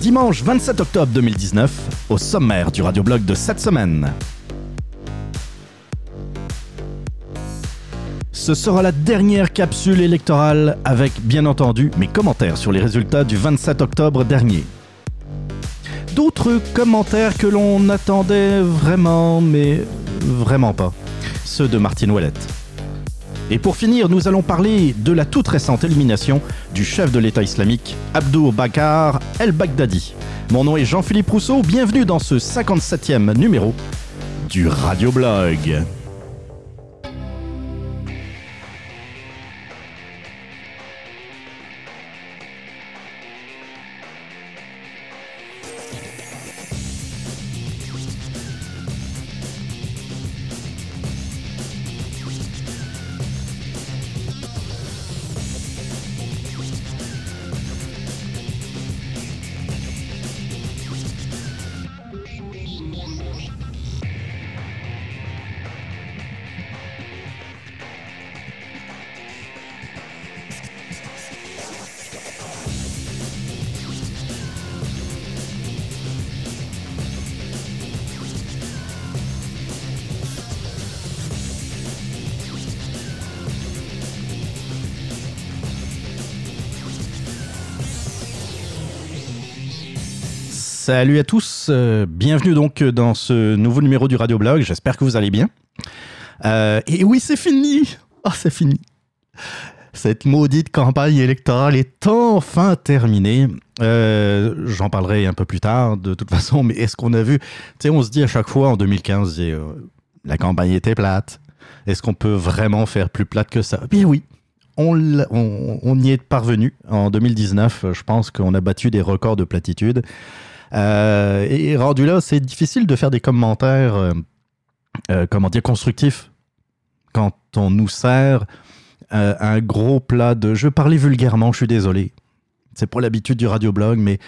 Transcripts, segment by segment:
Dimanche 27 octobre 2019, au sommaire du radioblog de cette semaine. Ce sera la dernière capsule électorale avec, bien entendu, mes commentaires sur les résultats du 27 octobre dernier. D'autres commentaires que l'on attendait vraiment, mais vraiment pas. Ceux de Martine Ouellette. Et pour finir, nous allons parler de la toute récente élimination du chef de l'État islamique, Abdou Bakar el-Baghdadi. Mon nom est Jean-Philippe Rousseau, bienvenue dans ce 57e numéro du Radioblog. Salut à tous, euh, bienvenue donc dans ce nouveau numéro du Radio Blog. J'espère que vous allez bien. Euh, et oui, c'est fini. Oh, c'est fini. Cette maudite campagne électorale est enfin terminée. Euh, j'en parlerai un peu plus tard, de toute façon. Mais est-ce qu'on a vu on se dit à chaque fois en 2015, la campagne était plate. Est-ce qu'on peut vraiment faire plus plate que ça? Bien oui. On, y est parvenu en 2019. Je pense qu'on a battu des records de platitude. Euh, et rendu là, c'est difficile de faire des commentaires, euh, euh, comment dire, constructifs quand on nous sert un gros plat de. Je parler vulgairement, je suis désolé. C'est pas l'habitude du radioblog, mais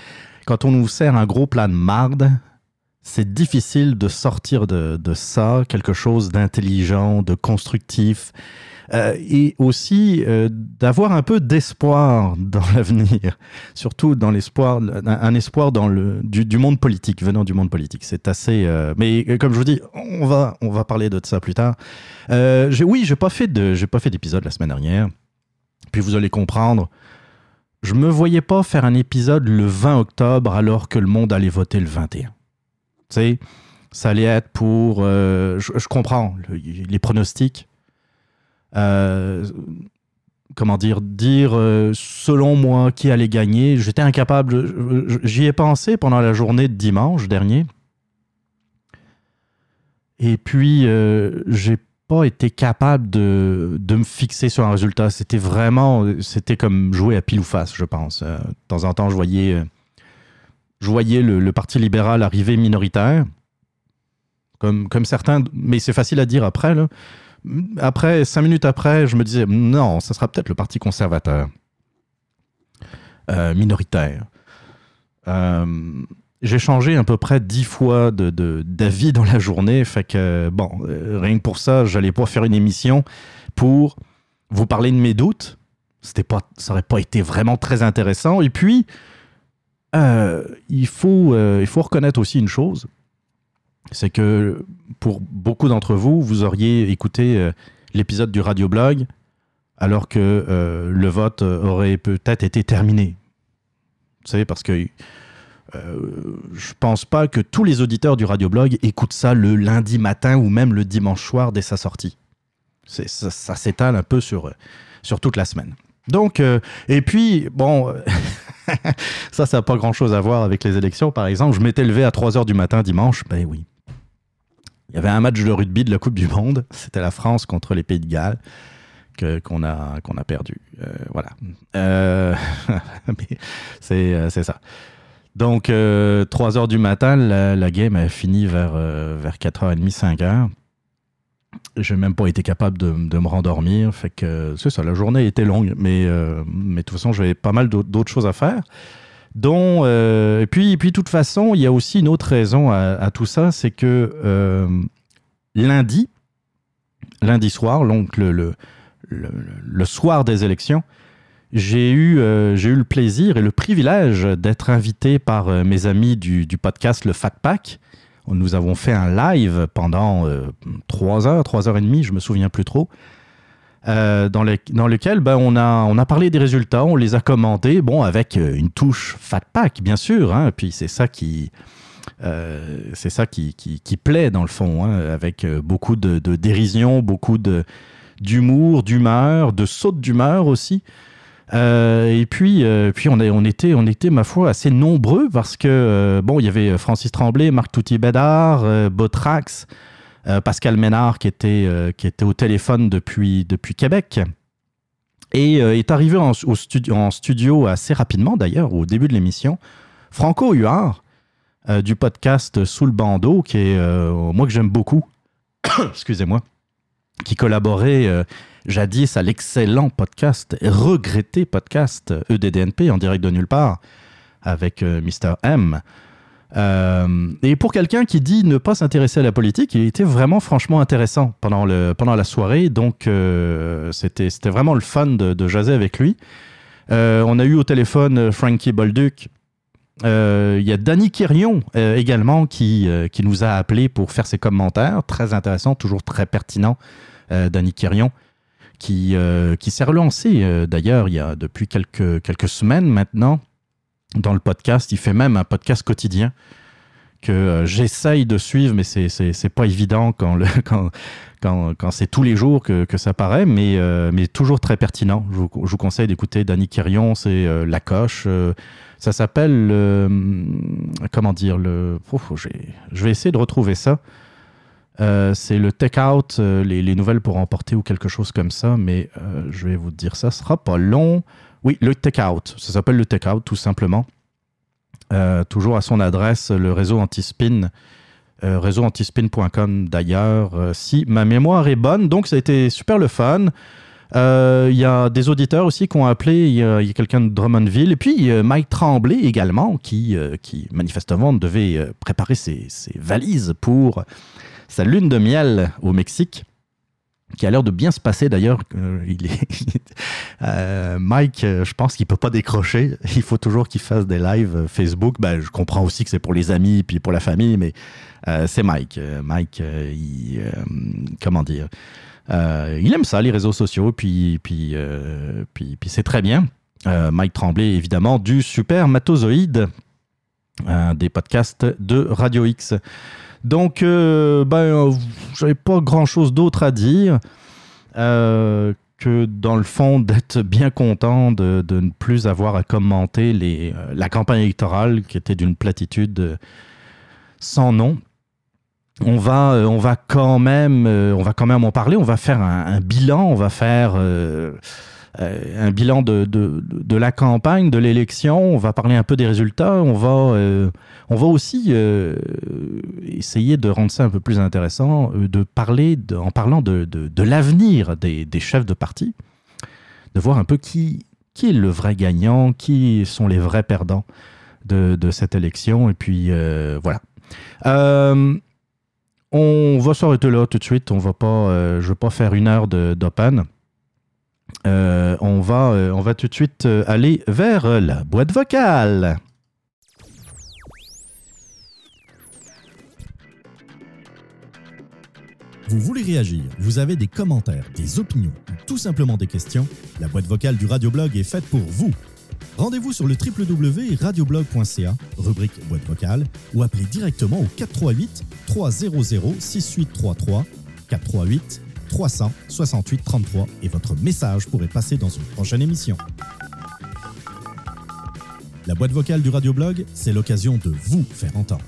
quand on nous sert un gros plat de marde, c'est difficile de sortir de ça quelque chose d'intelligent, de constructif, euh, et aussi euh, d'avoir un peu d'espoir dans l'avenir, surtout dans l'espoir, un, espoir dans le du, monde politique, venant du monde politique. C'est assez. Euh, mais comme je vous dis, on va on va parler de ça plus tard. oui, j'ai pas pas fait d'épisode la semaine dernière. Puis vous allez comprendre. Je me voyais pas faire un épisode le 20 octobre alors que le monde allait voter le 21. Tu sais, ça allait être pour. je, comprends les pronostics comment dire, dire euh, selon moi qui allait gagner. J'étais incapable, j'y ai pensé pendant la journée de dimanche dernier. Et puis, euh, j'ai pas été capable de, de, me fixer sur un résultat. C'était vraiment, c'était comme jouer à pile ou face, je pense. de temps en temps, je voyais, je voyais le, le Parti libéral arriver minoritaire, comme, comme certains, mais c'est facile à dire après, là après, cinq minutes après, je me disais, non, ça sera peut-être le Parti conservateur, euh, minoritaire. Euh, j'ai changé à peu près dix fois de, d'avis dans la journée, fait que, bon, euh, rien que pour ça, j'allais pas faire une émission pour vous parler de mes doutes. Pas, ça aurait pas été vraiment très intéressant. Et puis, il, faut, il faut reconnaître aussi une chose, c'est que pour beaucoup d'entre vous, vous auriez écouté euh, l'épisode du radioblog alors que euh, le vote aurait peut-être été terminé. Vous savez, parce que euh, je pense pas que tous les auditeurs du radioblog écoutent ça le lundi matin ou même le dimanche soir dès sa sortie. Ça, ça s'étale un peu sur, sur toute la semaine. Donc, et puis, bon, ça, ça n'a pas grand-chose à voir avec les élections, par exemple. Je m'étais levé à 3 h du matin dimanche, ben oui, il y avait un match de rugby de la Coupe du Monde. C'était la France contre les Pays de Galles qu'on a, perdu. Euh, voilà. Euh, euh, c'est ça. Donc, 3 heures du matin, la, game a fini vers, vers 4h30, 5h. J'ai même pas été capable de, de me rendormir. Fait que c'est ça, la journée était longue, mais, mais de toute façon, j'avais pas mal d'autres choses à faire. Dont, et puis, puis, de toute façon, il y a aussi une autre raison à, tout ça, c'est que lundi, lundi soir, donc le, le, soir des élections, j'ai eu, j'ai eu le plaisir et le privilège d'être invité par mes amis du, du, podcast Le Fat Pack. Nous avons fait un live pendant trois heures, trois heures et demie, je me souviens plus trop. Euh, dans, dans, lequel ben, on, a, on a parlé des résultats, on les a commentés, bon, avec euh, une touche fat pack, bien sûr, hein, puis c'est ça qui. Euh, c'est ça qui, qui, plaît dans le fond, hein, avec beaucoup de, de, dérision, beaucoup d'humour, d'humeur, de saute d'humeur aussi. et puis, puis on, on, était, on était, ma foi, assez nombreux parce que, bon, il y avait Francis Tremblay, Marc Touty-Bédard, Botrax, euh, Pascal Ménard qui était, euh, qui était au téléphone depuis, depuis Québec et euh, est arrivé en, au studio, en studio assez rapidement d'ailleurs, au début de l'émission. Franco Huard, du podcast Sous le bandeau, qui est moi que j'aime beaucoup, excusez-moi, qui collaborait jadis à l'excellent podcast, regretté podcast EDDNP en direct de nulle part avec Mr. M. Euh, et pour quelqu'un qui dit ne pas s'intéresser à la politique, il était vraiment franchement intéressant pendant, le, pendant la soirée. Donc euh, c'était vraiment le fun de, de jaser avec lui. Euh, on a eu au téléphone Frankie Bolduc. Il y a Danny Quirion également qui, qui nous a appelé pour faire ses commentaires. Très intéressant, toujours très pertinent. Danny Quirion qui, qui s'est relancé d'ailleurs il y a depuis quelques, quelques semaines maintenant dans le podcast. Il fait même un podcast quotidien que euh, j'essaye de suivre, mais c'est pas évident quand, quand, quand, quand c'est tous les jours que, que ça paraît, mais, euh, mais toujours très pertinent. Je vous, conseille d'écouter Danny Quirion, c'est euh, Coche. ça s'appelle, comment dire, le, je vais essayer de retrouver ça. c'est le take-out, les, les, nouvelles pour emporter ou quelque chose comme ça, mais je vais vous dire ça, sera pas long. Oui, le take-out. Ça s'appelle le take-out, tout simplement. Euh, toujours à son adresse, le réseau antispin, euh, d'ailleurs, euh, si ma mémoire est bonne. Donc, ça a été super le fun. Il y a des auditeurs aussi qui ont appelé. Il y a, quelqu'un de Drummondville. Et puis, Mike Tremblay également, qui, manifestement devait préparer ses, valises pour sa lune de miel au Mexique qui a l'air de bien se passer d'ailleurs. Euh, euh, Mike, euh, je pense qu'il peut pas décrocher. Il faut toujours qu'il fasse des lives Facebook. Ben, je comprends aussi que c'est pour les amis puis pour la famille, mais c'est Mike. Mike, il, comment dire, il aime ça les réseaux sociaux, puis puis puis, puis c'est très bien. Mike Tremblay, évidemment, du Super Matozoïde, des podcasts de Radio X. Donc, euh, ben, j'avais pas grand chose d'autre à dire euh, que, dans le fond, d'être bien content de, ne plus avoir à commenter euh, la campagne électorale qui était d'une platitude sans nom. On va, on va quand même, on va quand même en parler. On va faire un, bilan. On va faire un bilan de, de, de, la campagne, de l'élection. On va parler un peu des résultats. On va on va aussi euh, essayer de rendre ça un peu plus intéressant, euh, de parler, en parlant de, l'avenir des, chefs de parti, de voir un peu qui, qui est le vrai gagnant, qui sont les vrais perdants de, cette élection. Et puis euh, voilà. on va s'arrêter là tout de suite. On va pas, je ne vais pas faire une heure d'open. On, va, on va tout de suite aller vers la boîte vocale. Vous voulez réagir, vous avez des commentaires, des opinions ou tout simplement des questions, la boîte vocale du Radioblog est faite pour vous. Rendez-vous sur le www.radioblog.ca, rubrique boîte vocale, ou appelez directement au 438 300 6833 438 368 33 et votre message pourrait passer dans une prochaine émission. La boîte vocale du Radioblog, c'est l'occasion de vous faire entendre.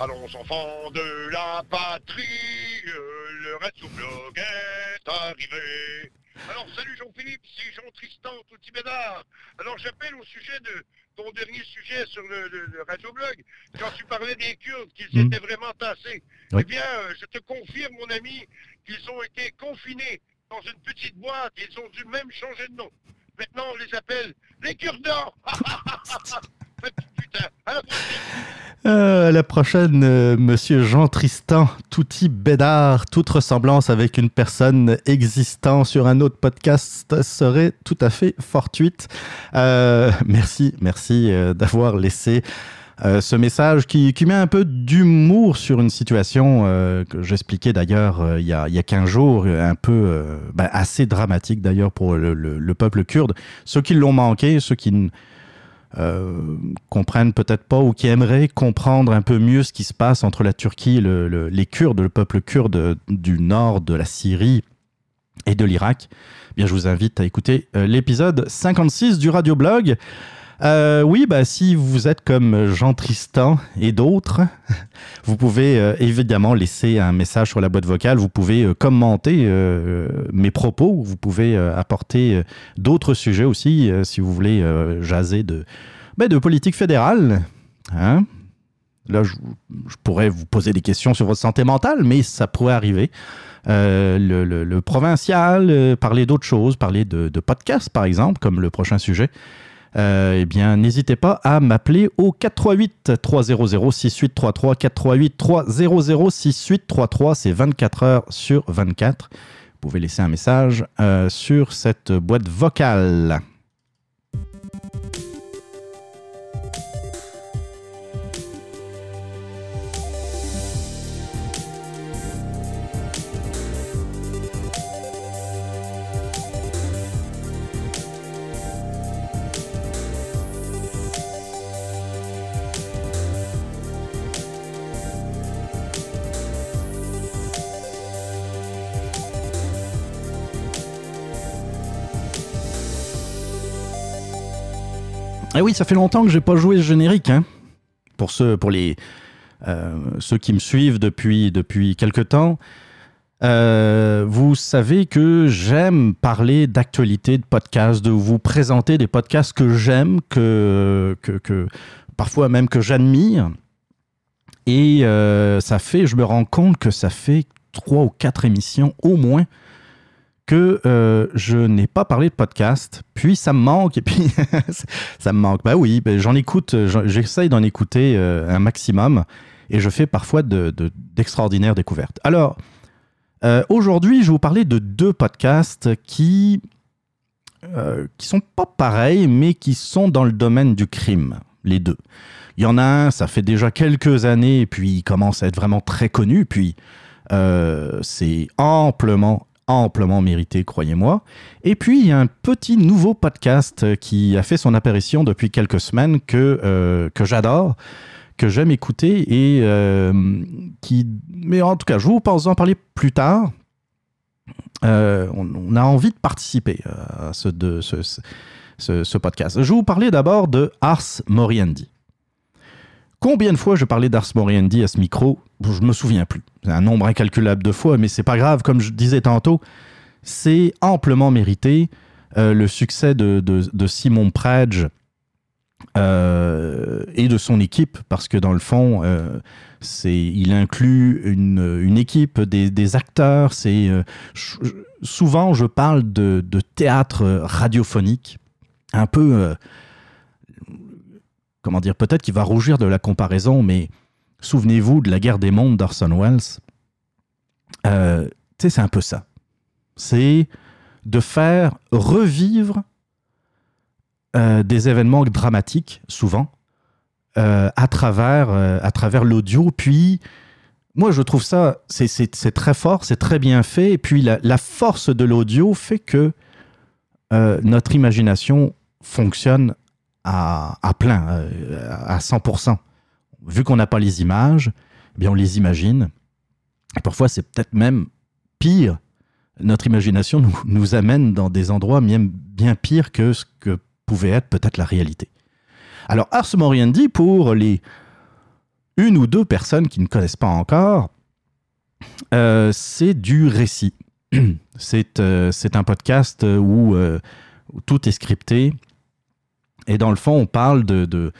Allons enfants de la patrie, le Red Blog est arrivé. Alors salut Jean-Philippe, c'est Jean-Tristan Toutibédard. Alors j'appelle au sujet de ton dernier sujet sur le, le, radioblog, quand tu parlais des Kurdes, qu'ils hmm. étaient vraiment tassés. Eh bien, euh, je te confirme, mon ami, qu'ils ont été confinés dans une petite boîte. Ils ont dû même changer de nom. Maintenant, on les appelle les cure-dents. À. Euh, la prochaine, euh, monsieur Jean Tristan, touti bédard, toute ressemblance avec une personne existant sur un autre podcast serait tout à fait fortuite. Euh, merci, merci euh, d'avoir laissé ce message qui, met un peu d'humour sur une situation que j'expliquais d'ailleurs il, y a, il y a 15 jours, un peu ben, assez dramatique d'ailleurs pour le, le- le peuple kurde. Ceux qui l'ont manqué, ceux qui euh, comprennent peut-être pas ou qui aimeraient comprendre un peu mieux ce qui se passe entre la Turquie les Kurdes, le peuple kurde du nord de la Syrie et de l'Irak, bien je vous invite à écouter euh, l'épisode 56 du radioblog. Euh, oui, bah, si vous êtes comme Jean Tristan et d'autres, vous pouvez euh, évidemment laisser un message sur la boîte vocale, vous pouvez euh, commenter mes propos, vous pouvez apporter d'autres sujets aussi, si vous voulez jaser de, ben, de politique fédérale. Hein? Là, je, pourrais vous poser des questions sur votre santé mentale, mais ça pourrait arriver. Le, provincial, parler d'autres choses, parler de, de podcasts, par exemple, comme le prochain sujet. Euh, eh bien, n'hésitez pas à m'appeler au 438 300 6833 438 300 6833. C'est 24 heures sur 24. Vous pouvez laisser un message euh, sur cette boîte vocale. Eh oui, ça fait longtemps que j'ai pas joué ce générique. Hein. Pour ceux, pour les euh, ceux qui me suivent depuis depuis quelque temps, euh, vous savez que j'aime parler d'actualité, de podcasts, de vous présenter des podcasts que j'aime, que, que, parfois même que j'admire. Et euh, ça fait, je me rends compte que ça fait trois ou quatre émissions au moins que euh, je n'ai pas parlé de podcast, puis ça me manque, et puis ça me manque. Bah oui, ben j'en écoute, j'essaye d'en écouter euh, un maximum, et je fais parfois de- de- d'extraordinaires découvertes. Alors, euh, aujourd'hui, je vais vous parler de deux podcasts qui euh, sont pas pareils, mais qui sont dans le domaine du crime, les deux. Il y en a un, ça fait déjà quelques années, puis il commence à être vraiment très connu, puis c'est amplement, amplement mérité, croyez-moi. Et puis, il y a un petit nouveau podcast qui a fait son apparition depuis quelques semaines que, euh, que j'adore, que j'aime écouter et euh, qui... Mais en tout cas, je vous en parler plus tard. Euh, on, a envie de participer à ce, de, ce, ce podcast. Je vais vous parler d'abord de Ars Moriendi. Combien de fois je parlais d'Ars Moriendi à ce micro? Je me souviens plus. C'est un nombre incalculable de fois, mais c'est pas grave. Comme je disais tantôt, c'est amplement mérité. Euh, le succès de, Simon Predge euh, et de son équipe, parce que dans le fond, euh, il inclut une, équipe, des, acteurs. Euh, souvent, je parle de, théâtre radiophonique, un peu, comment dire, peut-être qu'il va rougir de la comparaison, mais souvenez-vous de la guerre des mondes d'Orson Welles. Euh, tu sais, c'est un peu ça. C'est de faire revivre euh, des événements dramatiques, souvent, euh, à travers, travers l'audio. Puis, moi, je trouve ça, c'est- très fort, c'est très bien fait. Et puis, la, force de l'audio fait que notre imagination fonctionne à, plein, euh, à 100%. Vu qu'on n'a pas les images, eh bien, on les imagine. Et parfois, c'est peut-être même pire. Notre imagination nous, amène dans des endroits bien, pires que ce que pouvait être peut-être la réalité. Alors, Ars Moriendi, pour les une ou deux personnes qui ne connaissent pas encore, euh, c'est du récit. C'est euh, c'est un podcast où, où tout est scripté. Et dans le fond, on parle de, de,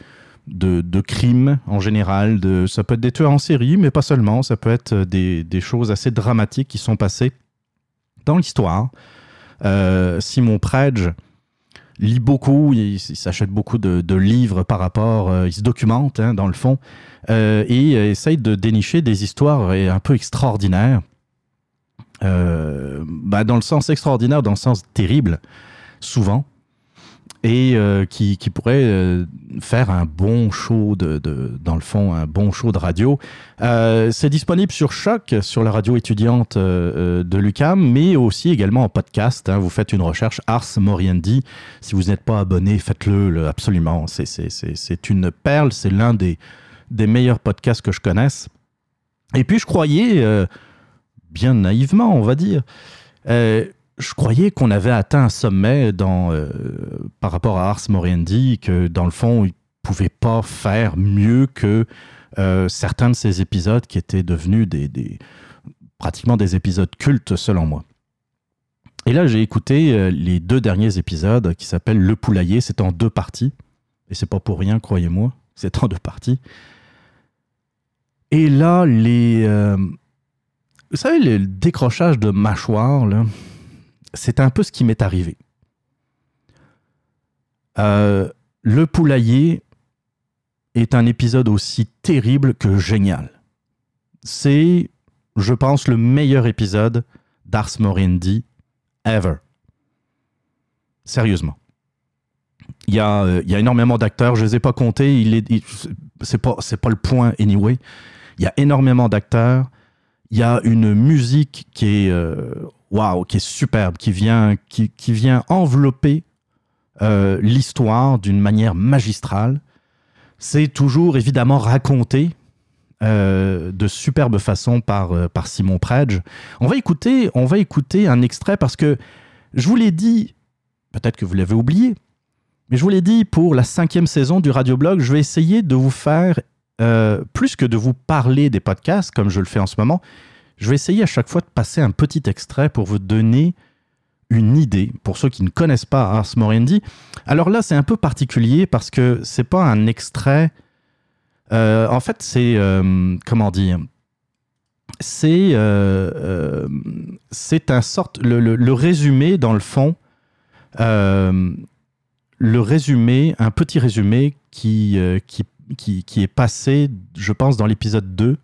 de, crimes en général. Ça peut être des tueurs en série, mais pas seulement. Ça peut être des, des choses assez dramatiques qui sont passées dans l'histoire. Euh, Simon Predge lit beaucoup, il, s'achète beaucoup de, de livres par rapport, euh, il se documente hein, dans le fond, euh, et essaye de dénicher des histoires un peu extraordinaires. Bah, dans le sens extraordinaire, dans le sens terrible, souvent, et euh, qui, pourrait euh, faire un bon show de, dans le fond, un bon show de radio. Euh, c'est disponible sur Choc, sur la radio étudiante de l'UCAM, mais aussi également en podcast. hein. Vous faites une recherche Ars Moriendi. Si vous n'êtes pas abonné, faites-le absolument. C'est- une perle, c'est l'un des, des meilleurs podcasts que je connaisse. Et puis je croyais, bien naïvement, on va dire, je croyais qu'on avait atteint un sommet euh, par rapport à Ars Moriendi, que dans le fond, il pouvait pas faire mieux que euh, certains de ces épisodes qui étaient devenus pratiquement des épisodes cultes selon moi. Et là, j'ai écouté euh, les deux derniers épisodes qui s'appellent Le Poulailler. C'est en deux parties. Et c'est pas pour rien, croyez-moi. C'est en deux parties. Et là, les. vous savez, le décrochage de mâchoire, là, c'est un peu ce qui m'est arrivé. Euh, le poulailler est un épisode aussi terrible que génial. C'est, je pense, le meilleur épisode d'Ars Moriendi ever. Sérieusement. Il y a, euh, il y a énormément d'acteurs, je ne les ai pas comptés, il est, il- c'est pas, c'est pas le point anyway. Il y a énormément d'acteurs, il y a une musique qui est, euh, waouh, qui est superbe, qui vient, qui, qui vient envelopper euh, l'histoire d'une manière magistrale. C'est toujours évidemment raconté euh, de superbe façon par, euh, par Simon Predge. On va, écouter, on va écouter un extrait parce que je vous l'ai dit, peut-être que vous l'avez oublié, mais je vous l'ai dit, pour la cinquième saison du Radioblog, je vais essayer de vous faire, plus que de vous parler des podcasts, comme je le fais en ce moment, je vais essayer à chaque fois de passer un petit extrait pour vous donner une idée, pour ceux qui ne connaissent pas Ars Moriendi. Alors là, c'est un peu particulier parce que c'est pas un extrait. euh, en fait, c'est. euh, comment dire C'est. euh, c'est un sorte. Le, résumé, dans le fond. le résumé, un petit résumé qui, qui, qui, qui est passé, je pense, dans l'épisode 2,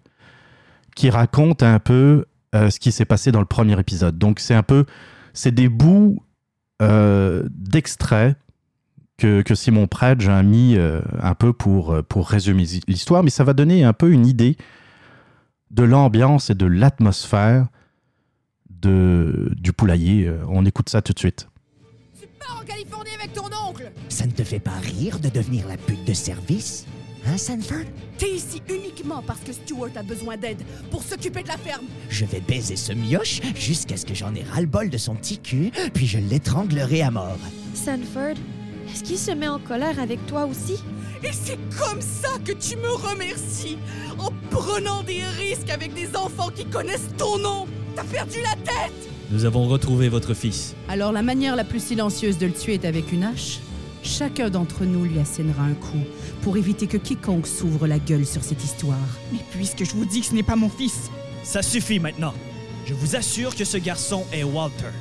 qui raconte un peu euh, ce qui s'est passé dans le premier épisode. Donc, c'est un peu. C'est des bouts euh, d'extraits que, que Simon Predge a mis euh, un peu pour, euh, pour résumer l'histoire, mais ça va donner un peu une idée de l'ambiance et de l'atmosphère de, du poulailler. On écoute ça tout de suite. Tu pars en Californie avec ton oncle Ça ne te fait pas rire de devenir la pute de service? Hein, Sanford? T'es ici uniquement parce que Stuart a besoin d'aide pour s'occuper de la ferme. Je vais baiser ce mioche jusqu'à ce que j'en ai ras-le-bol de son petit cul, puis je l'étranglerai à mort. Sanford, est-ce qu'il se met en colère avec toi aussi? Et c'est comme ça que tu me remercies En prenant des risques avec des enfants qui connaissent ton nom T'as perdu la tête Nous avons retrouvé votre fils. Alors la manière la plus silencieuse de le tuer est avec une hache? Chacun d'entre nous lui assénera un coup pour éviter que quiconque s'ouvre la gueule sur cette histoire. Mais puisque je vous dis que ce n'est pas mon fils, Ça suffit maintenant. Je vous assure que ce garçon est Walter.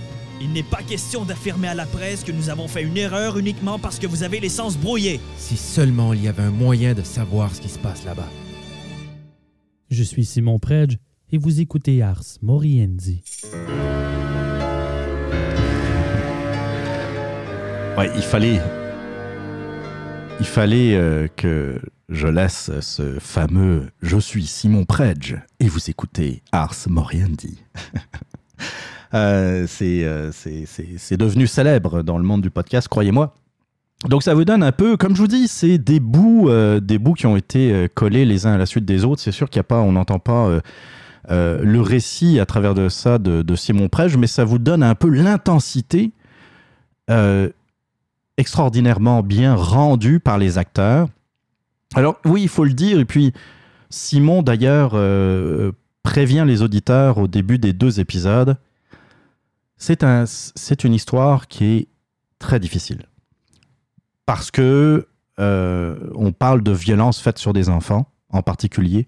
Il n'est pas question d'affirmer à la presse que nous avons fait une erreur uniquement parce que vous avez les sens brouillés. Si seulement il y avait un moyen de savoir ce qui se passe là-bas. Je suis Simon Predge et vous écoutez Ars Moriendi. Ouais, il fallait. Il fallait euh, que je laisse ce fameux Je suis Simon Predge et vous écoutez Ars Moriendi. Euh, c'est, euh, c'est, devenu célèbre dans le monde du podcast, croyez-moi. Donc ça vous donne un peu, comme je vous dis, c'est des bouts, euh, des bouts qui ont été collés les uns à la suite des autres. C'est sûr qu'il y a pas, on n'entend pas le récit à travers de ça de, Simon Predge, mais ça vous donne un peu l'intensité extraordinairement bien rendue par les acteurs. Alors oui, il faut le dire, et puis Simon d'ailleurs euh, prévient les auditeurs au début des deux épisodes. C'est un, une histoire qui est très difficile parce que euh, on parle de violences faites sur des enfants en particulier.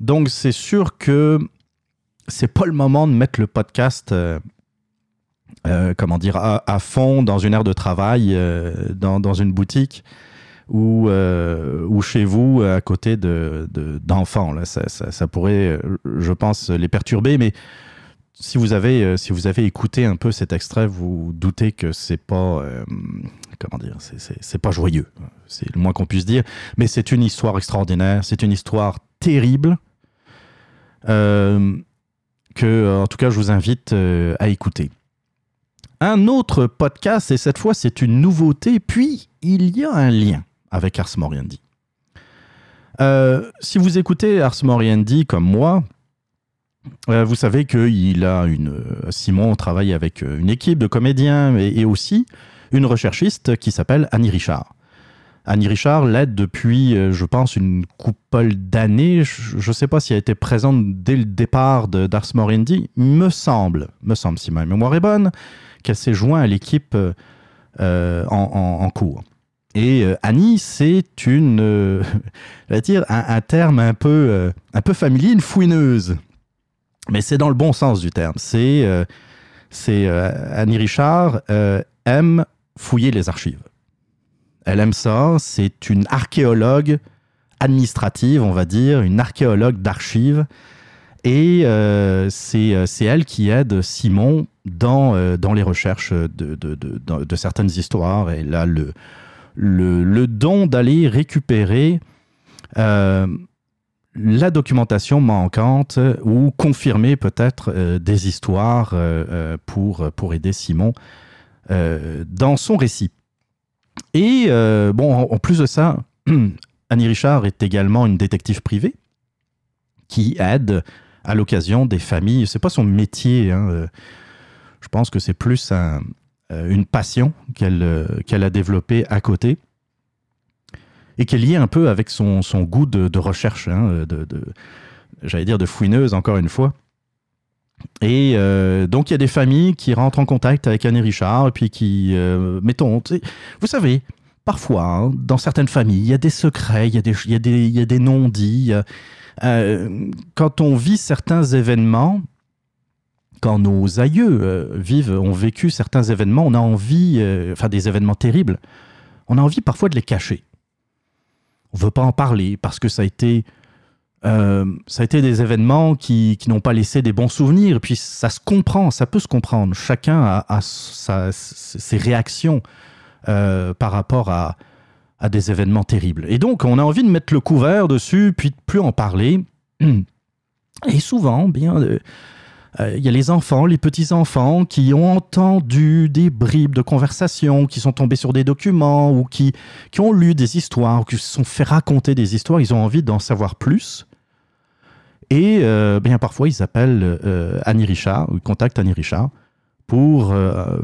Donc c'est sûr que c'est pas le moment de mettre le podcast euh, comment dire, à, fond dans une aire de travail, euh, dans, dans une boutique ou, euh, ou chez vous à côté de, de- d'enfants. Là, ça, ça, ça pourrait, je pense, les perturber, mais si vous avez, si vous avez écouté un peu cet extrait, vous doutez que c'est pas, comment dire, c'est, pas joyeux. C'est le moins qu'on puisse dire. Mais c'est une histoire extraordinaire. C'est une histoire terrible. que, en tout cas, je vous invite à écouter. Un autre podcast, et cette fois, c'est une nouveauté, puis il y a un lien avec Ars Moriendi. Euh, si vous écoutez Ars Moriendi comme moi, euh, vous savez qu'il a une. euh, Simon travaille avec une équipe de comédiens et, aussi une recherchiste qui s'appelle Annie Richard. Annie Richard l'aide depuis, je pense, une couple d'années. Je ne sais pas si elle était présente dès le départ d'Ars Moriendi. Me semble, me semble, si ma mémoire est bonne, qu'elle s'est jointe à l'équipe euh, euh, en, cours. Et euh, Annie, c'est une, euh, je vais dire, un, terme un peu, un peu familier, une fouineuse. Mais c'est dans le bon sens du terme. C'est, c'est Annie Richard aime fouiller les archives. Elle aime ça. C'est une archéologue administrative, on va dire, une archéologue d'archives. Et c'est elle qui aide Simon dans, euh, dans les recherches de, de, de- certaines histoires. Elle a le, le, le don d'aller récupérer euh, la documentation manquante ou confirmer peut-être euh, des histoires pour, pour aider Simon dans son récit. Et bon, en, plus de ça, Annie Richard est également une détective privée qui aide à l'occasion des familles. C'est pas son métier. hein, Je pense que c'est plus euh, une passion qu'elle euh, qu'elle a développée à côté et qui est liée un peu avec son, goût de, recherche, hein, de- j'allais dire de fouineuse encore une fois. Et euh, donc il y a des familles qui rentrent en contact avec Annie Richard et puis qui, euh, mettons, vous savez, parfois hein, dans certaines familles il y a des secrets, il y a des, il non-dits. euh, quand on vit certains événements, quand nos aïeux euh, vivent, ont vécu certains événements, on a envie, euh, enfin des événements terribles, on a envie parfois de les cacher. On veut pas en parler parce que ça a été, euh, ça a été des événements qui, qui n'ont pas laissé des bons souvenirs. Et puis ça se comprend, ça peut se comprendre. Chacun a, ses réactions par rapport à, à des événements terribles. Et donc on a envie de mettre le couvert dessus, puis de plus en parler. Et souvent, bien, il y a les enfants, les petits-enfants qui ont entendu des bribes de conversation, qui sont tombés sur des documents ou qui, qui ont lu des histoires ou qui se sont fait raconter des histoires. Ils ont envie d'en savoir plus. Et euh, bien parfois, ils appellent euh, Annie Richard, ou ils contactent Annie Richard pour euh,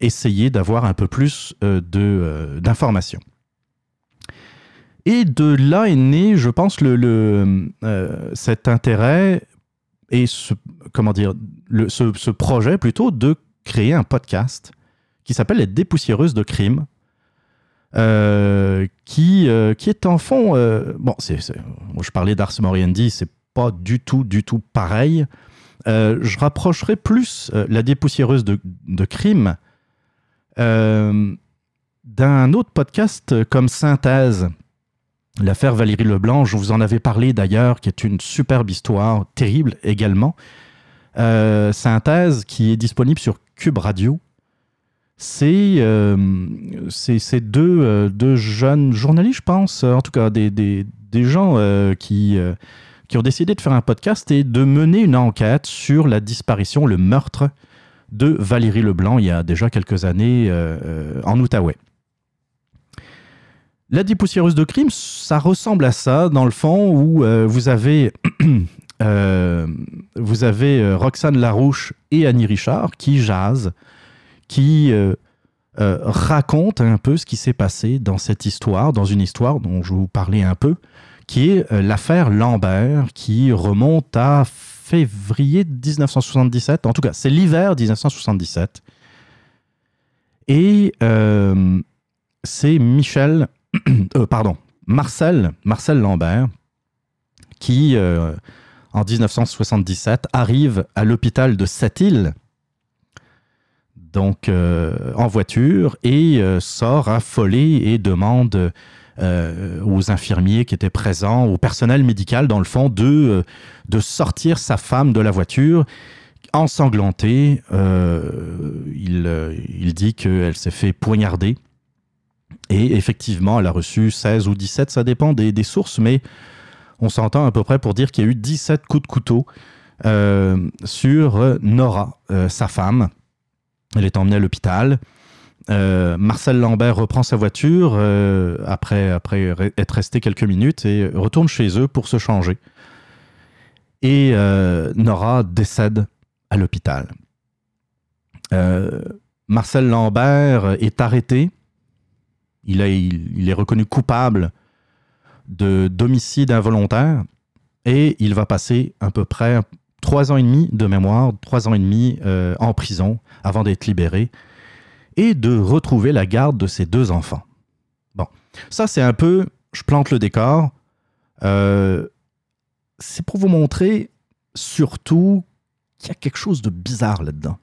essayer d'avoir un peu plus euh, euh, d'informations. Et de là est né, je pense, le, le, euh, cet intérêt et ce, comment dire, ce, projet plutôt de créer un podcast qui s'appelle Les Dépoussiéreuses de crime, euh, qui, euh, qui est en fond. euh, bon, je parlais d'Ars Moriendi, c'est pas du tout, du tout pareil. Je rapprocherais plus La Dépoussiéreuse de, crime d'un autre podcast comme Synthèse. L'affaire Valérie Leblanc, je vous en avais parlé d'ailleurs, qui est une superbe histoire, terrible également. Euh, Synthèse, qui est disponible sur Cube Radio. C'est euh, euh, deux jeunes journalistes, je pense, euh, en tout cas des, gens qui, qui ont décidé de faire un podcast et de mener une enquête sur la disparition, le meurtre de Valérie Leblanc il y a déjà quelques années en Outaouais. La dépoussiéreuse de crime, ça ressemble à ça, dans le fond, où euh, vous avez, euh, vous avez euh, Roxane Larouche et Annie Richard qui jasent, qui racontent un peu ce qui s'est passé dans cette histoire, dans une histoire dont je vous parlais un peu, qui est l'affaire Lambert, qui remonte à février 1977. En tout cas, c'est l'hiver 1977. Et c'est Michel, euh, pardon, Marcel, Marcel Lambert, qui, euh, en 1977, arrive à l'hôpital de Sept-Îles, donc euh, en voiture et sort affolé et demande aux infirmiers qui étaient présents, au personnel médical dans le fond, de, de sortir sa femme de la voiture. Ensanglanté, euh, il, il dit qu'elle s'est fait poignarder. Et effectivement, elle a reçu 16 ou 17, ça dépend des, sources, mais on s'entend à peu près pour dire qu'il y a eu 17 coups de couteau euh, sur euh, Nora, euh, sa femme. Elle est emmenée à l'hôpital. Marcel Lambert reprend sa voiture après, après re- être resté quelques minutes et retourne chez eux pour se changer. Et Nora décède à l'hôpital. Marcel Lambert est arrêté. Il, a- il- est reconnu coupable de d'homicide involontaire et il va passer à peu près trois ans et demi de mémoire, trois ans et demi euh, en prison avant d'être libéré et de retrouver la garde de ses deux enfants. Bon, ça c'est un peu, je plante le décor. Euh, c'est pour vous montrer surtout qu'il y a quelque chose de bizarre là-dedans.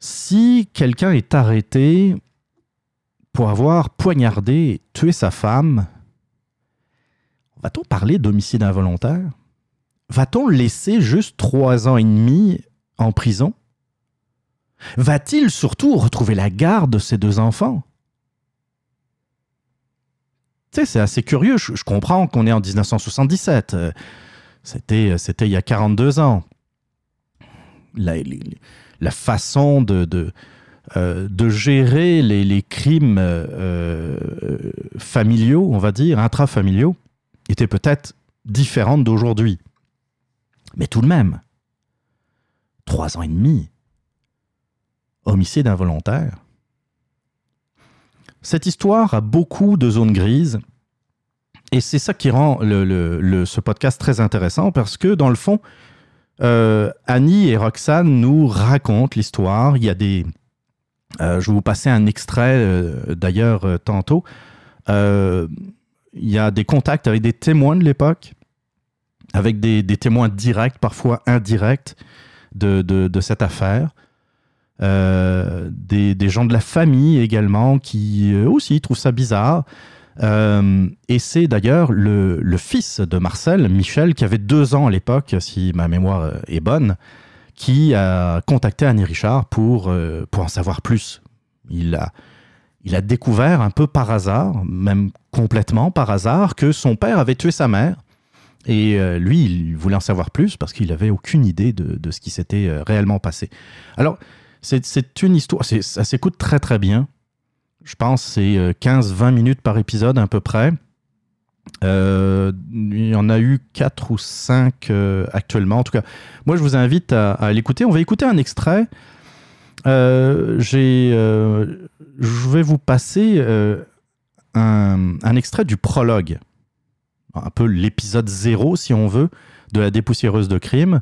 Si quelqu'un est arrêté pour avoir poignardé et tué sa femme, va-t-on parler d'homicide involontaire? Va-t-on laisser juste trois ans et demi en prison? Va-t-il surtout retrouver la garde de ses deux enfants? Tu sais, c'est assez curieux. Je, comprends qu'on est en 1977. Euh, C'était, c'était il y a 42 ans. La façon de, de, euh, de gérer les, les crimes euh, euh, familiaux, on va dire, intrafamiliaux, était peut-être différente d'aujourd'hui. Mais tout de même, trois ans et demi, homicide involontaire. Cette histoire a beaucoup de zones grises et c'est ça qui rend le- le- le- ce podcast très intéressant parce que dans le fond, euh, Annie et Roxane nous racontent l'histoire. Il y a des. euh, je vais vous passer un extrait euh, d'ailleurs tantôt. Il y a des contacts avec des témoins de l'époque, avec des, témoins directs, parfois indirects, de, cette affaire. Des, des gens de la famille également qui aussi trouvent ça bizarre. Euh, et c'est d'ailleurs le, fils de Marcel, Michel, qui avait deux ans à l'époque, si ma mémoire euh, est bonne, qui a contacté Annie Richard pour, euh, pour en savoir plus. Il a, il a découvert un peu par hasard, même complètement par hasard, que son père avait tué sa mère. Et lui, il voulait en savoir plus parce qu'il n'avait aucune idée de, de ce qui s'était réellement passé. Alors, c'est une histoire, ça s'écoute très très bien. Je pense c'est euh, 15-20 minutes par épisode à peu près. Euh, il y en a eu 4 ou 5 euh, actuellement. En tout cas, moi je vous invite à, l'écouter. On va écouter un extrait. Euh, euh, je vais vous passer euh, un, un extrait du prologue, un peu l'épisode 0 si on veut, de la dépoussiéreuse de crime,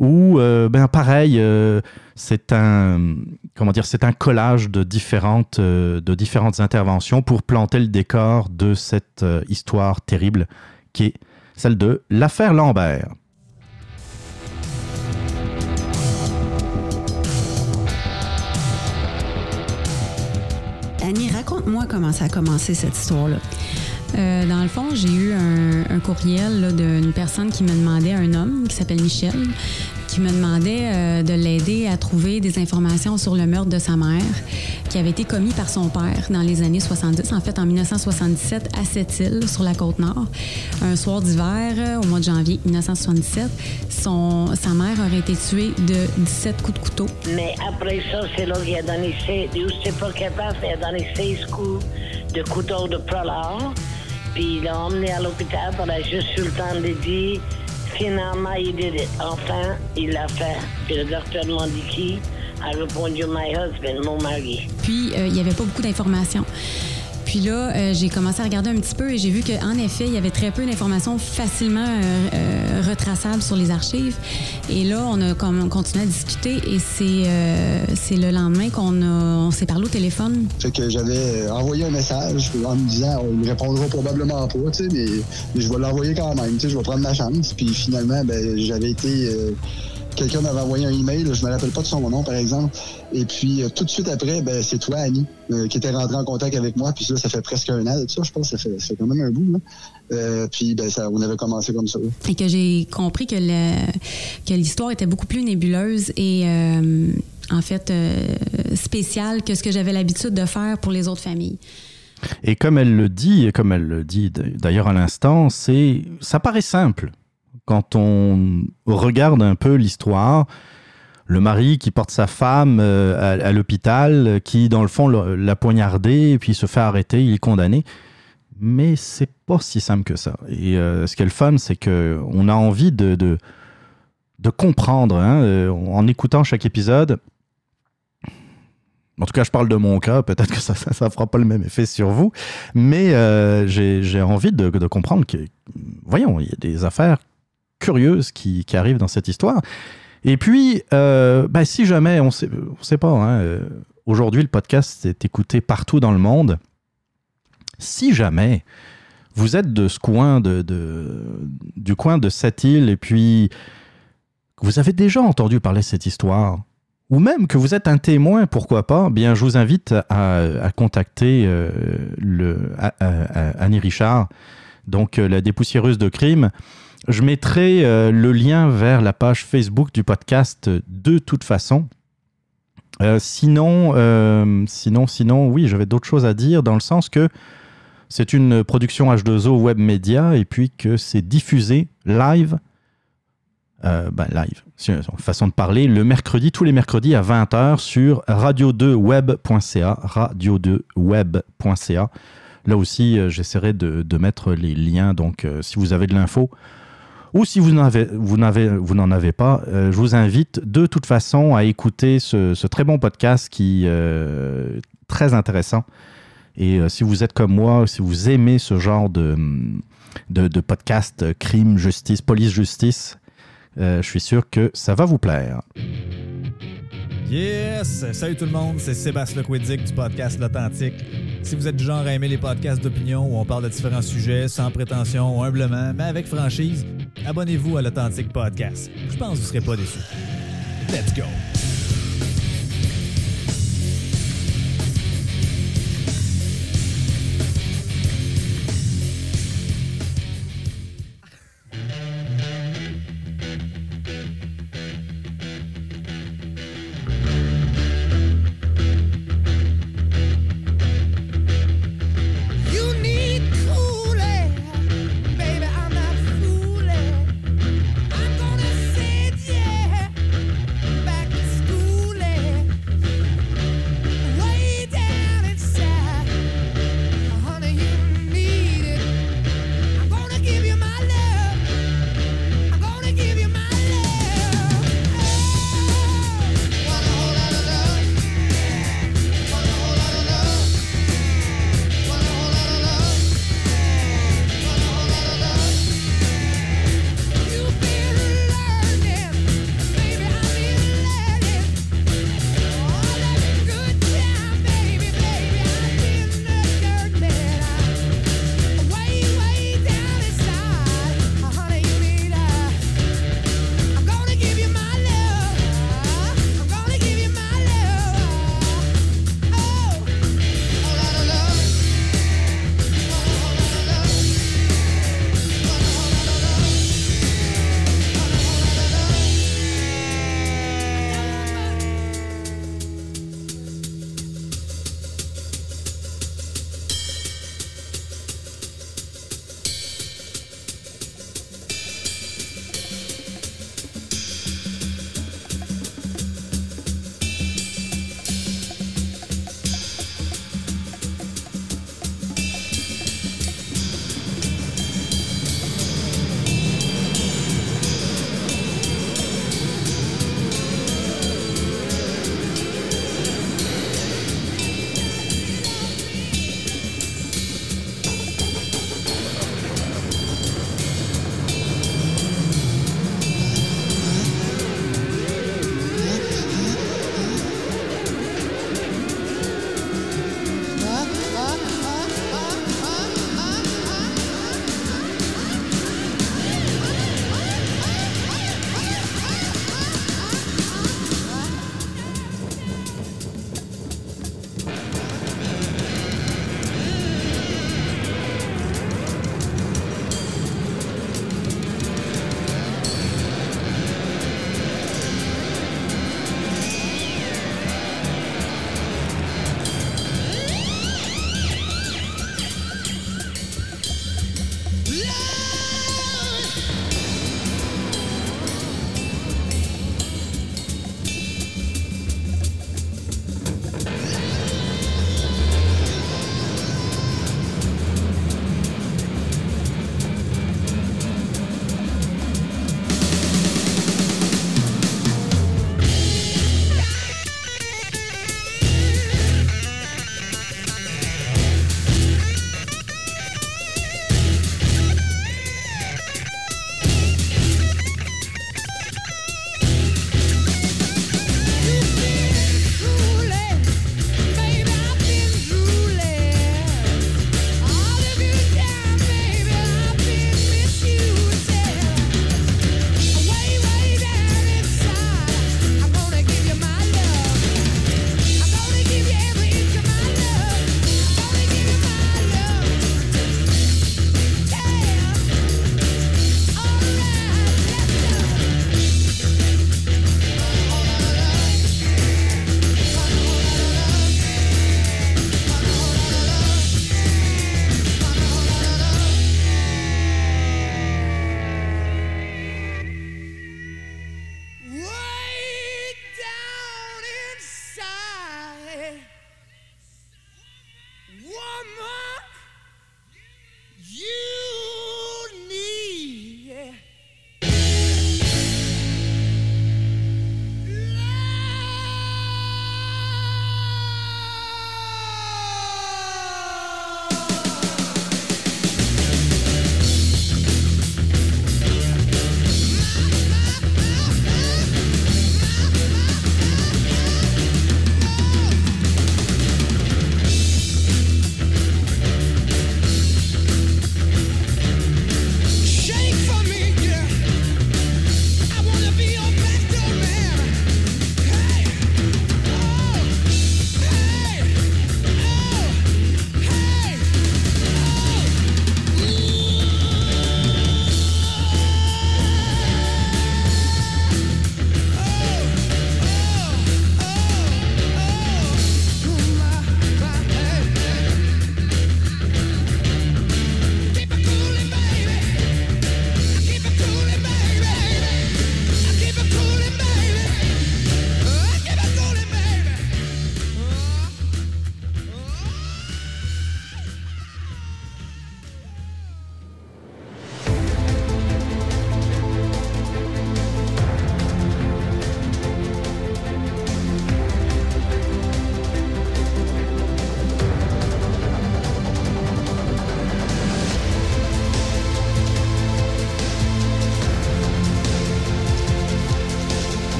où, euh, ben pareil, euh, c'est un, comment dire, c'est un collage de différentes, euh, de différentes interventions pour planter le décor de cette euh, histoire terrible qui est celle de l'affaire Lambert. Annie, raconte-moi comment ça a commencé cette histoire-là. Euh, dans le fond, j'ai eu un, courriel d'une personne qui me demandait, un homme qui s'appelle Michel, qui me demandait euh, de l'aider à trouver des informations sur le meurtre de sa mère, qui avait été commis par son père dans les années 70, en fait en 1977 à Sept-Îles, sur la côte nord. Un soir d'hiver, euh, au mois de janvier 1977, son, sa mère aurait été tuée de 17 coups de couteau. Mais après ça, c'est là qu'il a donné, je pas donné 16 coups de couteau de prolard. Puis il l'a emmené à l'hôpital, a juste eu le temps de dire, finalement, il it. Enfin, il l'a fait. Puis le docteur m'a dit qui? A répondu, my husband, mon mari. Puis, euh, il n'y avait pas beaucoup d'informations. Puis là, euh, j'ai commencé à regarder un petit peu et j'ai vu qu'en effet, il y avait très peu d'informations facilement euh, euh, retraçables sur les archives. Et là, on a continué à discuter et c'est le lendemain qu'on s'est parlé au téléphone. Fait que j'avais envoyé un message en me disant on me répondra probablement pas, mais, mais je vais l'envoyer quand même, je vais prendre ma chance. Puis finalement, ben, j'avais été quelqu'un m'avait envoyé un email, je me rappelle pas de son nom, par exemple. Et puis, euh, tout de suite après, ben, c'est toi, Annie, euh, qui était rentré en contact avec moi. Puis là, ça fait presque un an de ça, je pense. Ça fait, ça fait quand même un bout. Là. Euh, puis, ben, ça, on avait commencé comme ça. Et que j'ai compris que le- que l'histoire était beaucoup plus nébuleuse et, euh, en fait, euh, spéciale que ce que j'avais l'habitude de faire pour les autres familles. Et comme elle le dit, et comme elle le dit d'ailleurs à l'instant, c'est ça paraît simple quand on regarde un peu l'histoire. Le mari qui porte sa femme euh, à, l'hôpital, qui dans le fond l'a poignardé et puis se fait arrêter, il est condamné. Mais c'est pas si simple que ça. Et euh, ce qui est le fun, c'est que on a envie de, comprendre hein, euh, en écoutant chaque épisode. En tout cas, je parle de mon cas. Peut-être que ça ne fera pas le même effet sur vous. Mais j'ai envie de comprendre que, voyons, il y a des affaires curieuses qui, arrivent dans cette histoire. Et puis, euh, ben, si jamais, on ne sait, on sait pas, hein, euh, aujourd'hui, le podcast est écouté partout dans le monde. Si jamais vous êtes de ce coin, de, du coin de cette île, et puis vous avez déjà entendu parler de cette histoire, ou même que vous êtes un témoin, pourquoi pas, bien, je vous invite à, contacter euh, Annie Richard, donc la dépoussiéreuse de crime. Je mettrai euh, le lien vers la page Facebook du podcast euh, de toute façon. Euh, sinon, sinon, sinon, oui, j'avais d'autres choses à dire dans le sens que c'est une production H2O Web Media et puis que c'est diffusé live euh, ben, live, façon de parler, le mercredi, tous les mercredis à 20h sur radio2web.ca, radio2web.ca. Là aussi, j'essaierai de, mettre les liens, donc si vous avez de l'info, ou si vous n'en avez, vous n'avez, vous avez pas, euh, je vous invite de toute façon à écouter ce, très bon podcast qui euh, est très intéressant. Et euh, si vous êtes comme moi, si vous aimez ce genre de, de, de podcast, euh, crime, justice, police, justice, euh, je suis sûr que ça va vous plaire. Yes! Salut tout le monde, c'est Sébastien Lequidic du podcast L'Authentique. Si vous êtes du genre à aimer les podcasts d'opinion où on parle de différents sujets sans prétention, humblement, mais avec franchise, abonnez-vous à l'Authentique Podcast. Je pense que vous ne serez pas déçus. Let's go!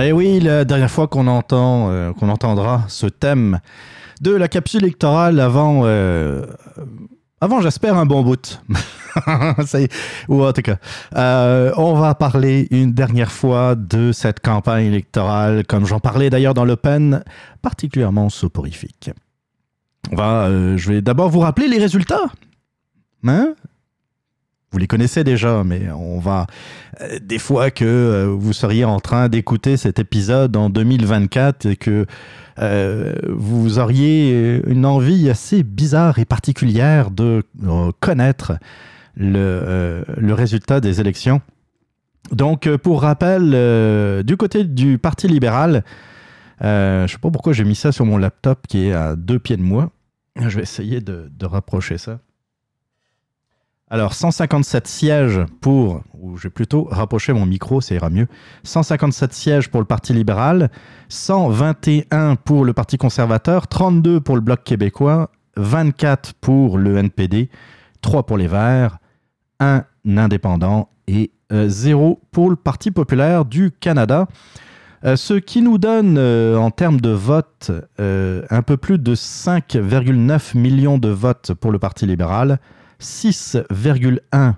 Et oui, la dernière fois euh, qu'on entendra ce thème de la capsule électorale avant, euh, avant j'espère, un bon bout. Ça y est. Ou en tout euh, on va parler une dernière fois de cette campagne électorale, comme j'en parlais d'ailleurs dans l'Open, particulièrement soporifique. On va, je vais d'abord vous rappeler les résultats. Hein? Vous les connaissez déjà, mais on va euh, des fois que euh, vous seriez en train d'écouter cet épisode en 2024 et que euh, vous auriez une envie assez bizarre et particulière de connaître le, résultat des élections. Donc, pour rappel, du côté du Parti libéral, je ne sais pas pourquoi j'ai mis ça sur mon laptop qui est à deux pieds de moi. Je vais essayer de rapprocher ça. Alors, 157 sièges pour, ou je vais plutôt rapprocher mon micro, ça ira mieux. 157 sièges pour le Parti libéral, 121 pour le Parti conservateur, 32 pour le Bloc québécois, 24 pour le NPD, 3 pour les Verts, 1 indépendant et 0 pour le Parti populaire du Canada. Euh, ce qui nous donne euh, en termes de vote euh, un peu plus de 5,9 millions de votes pour le Parti libéral, 6,1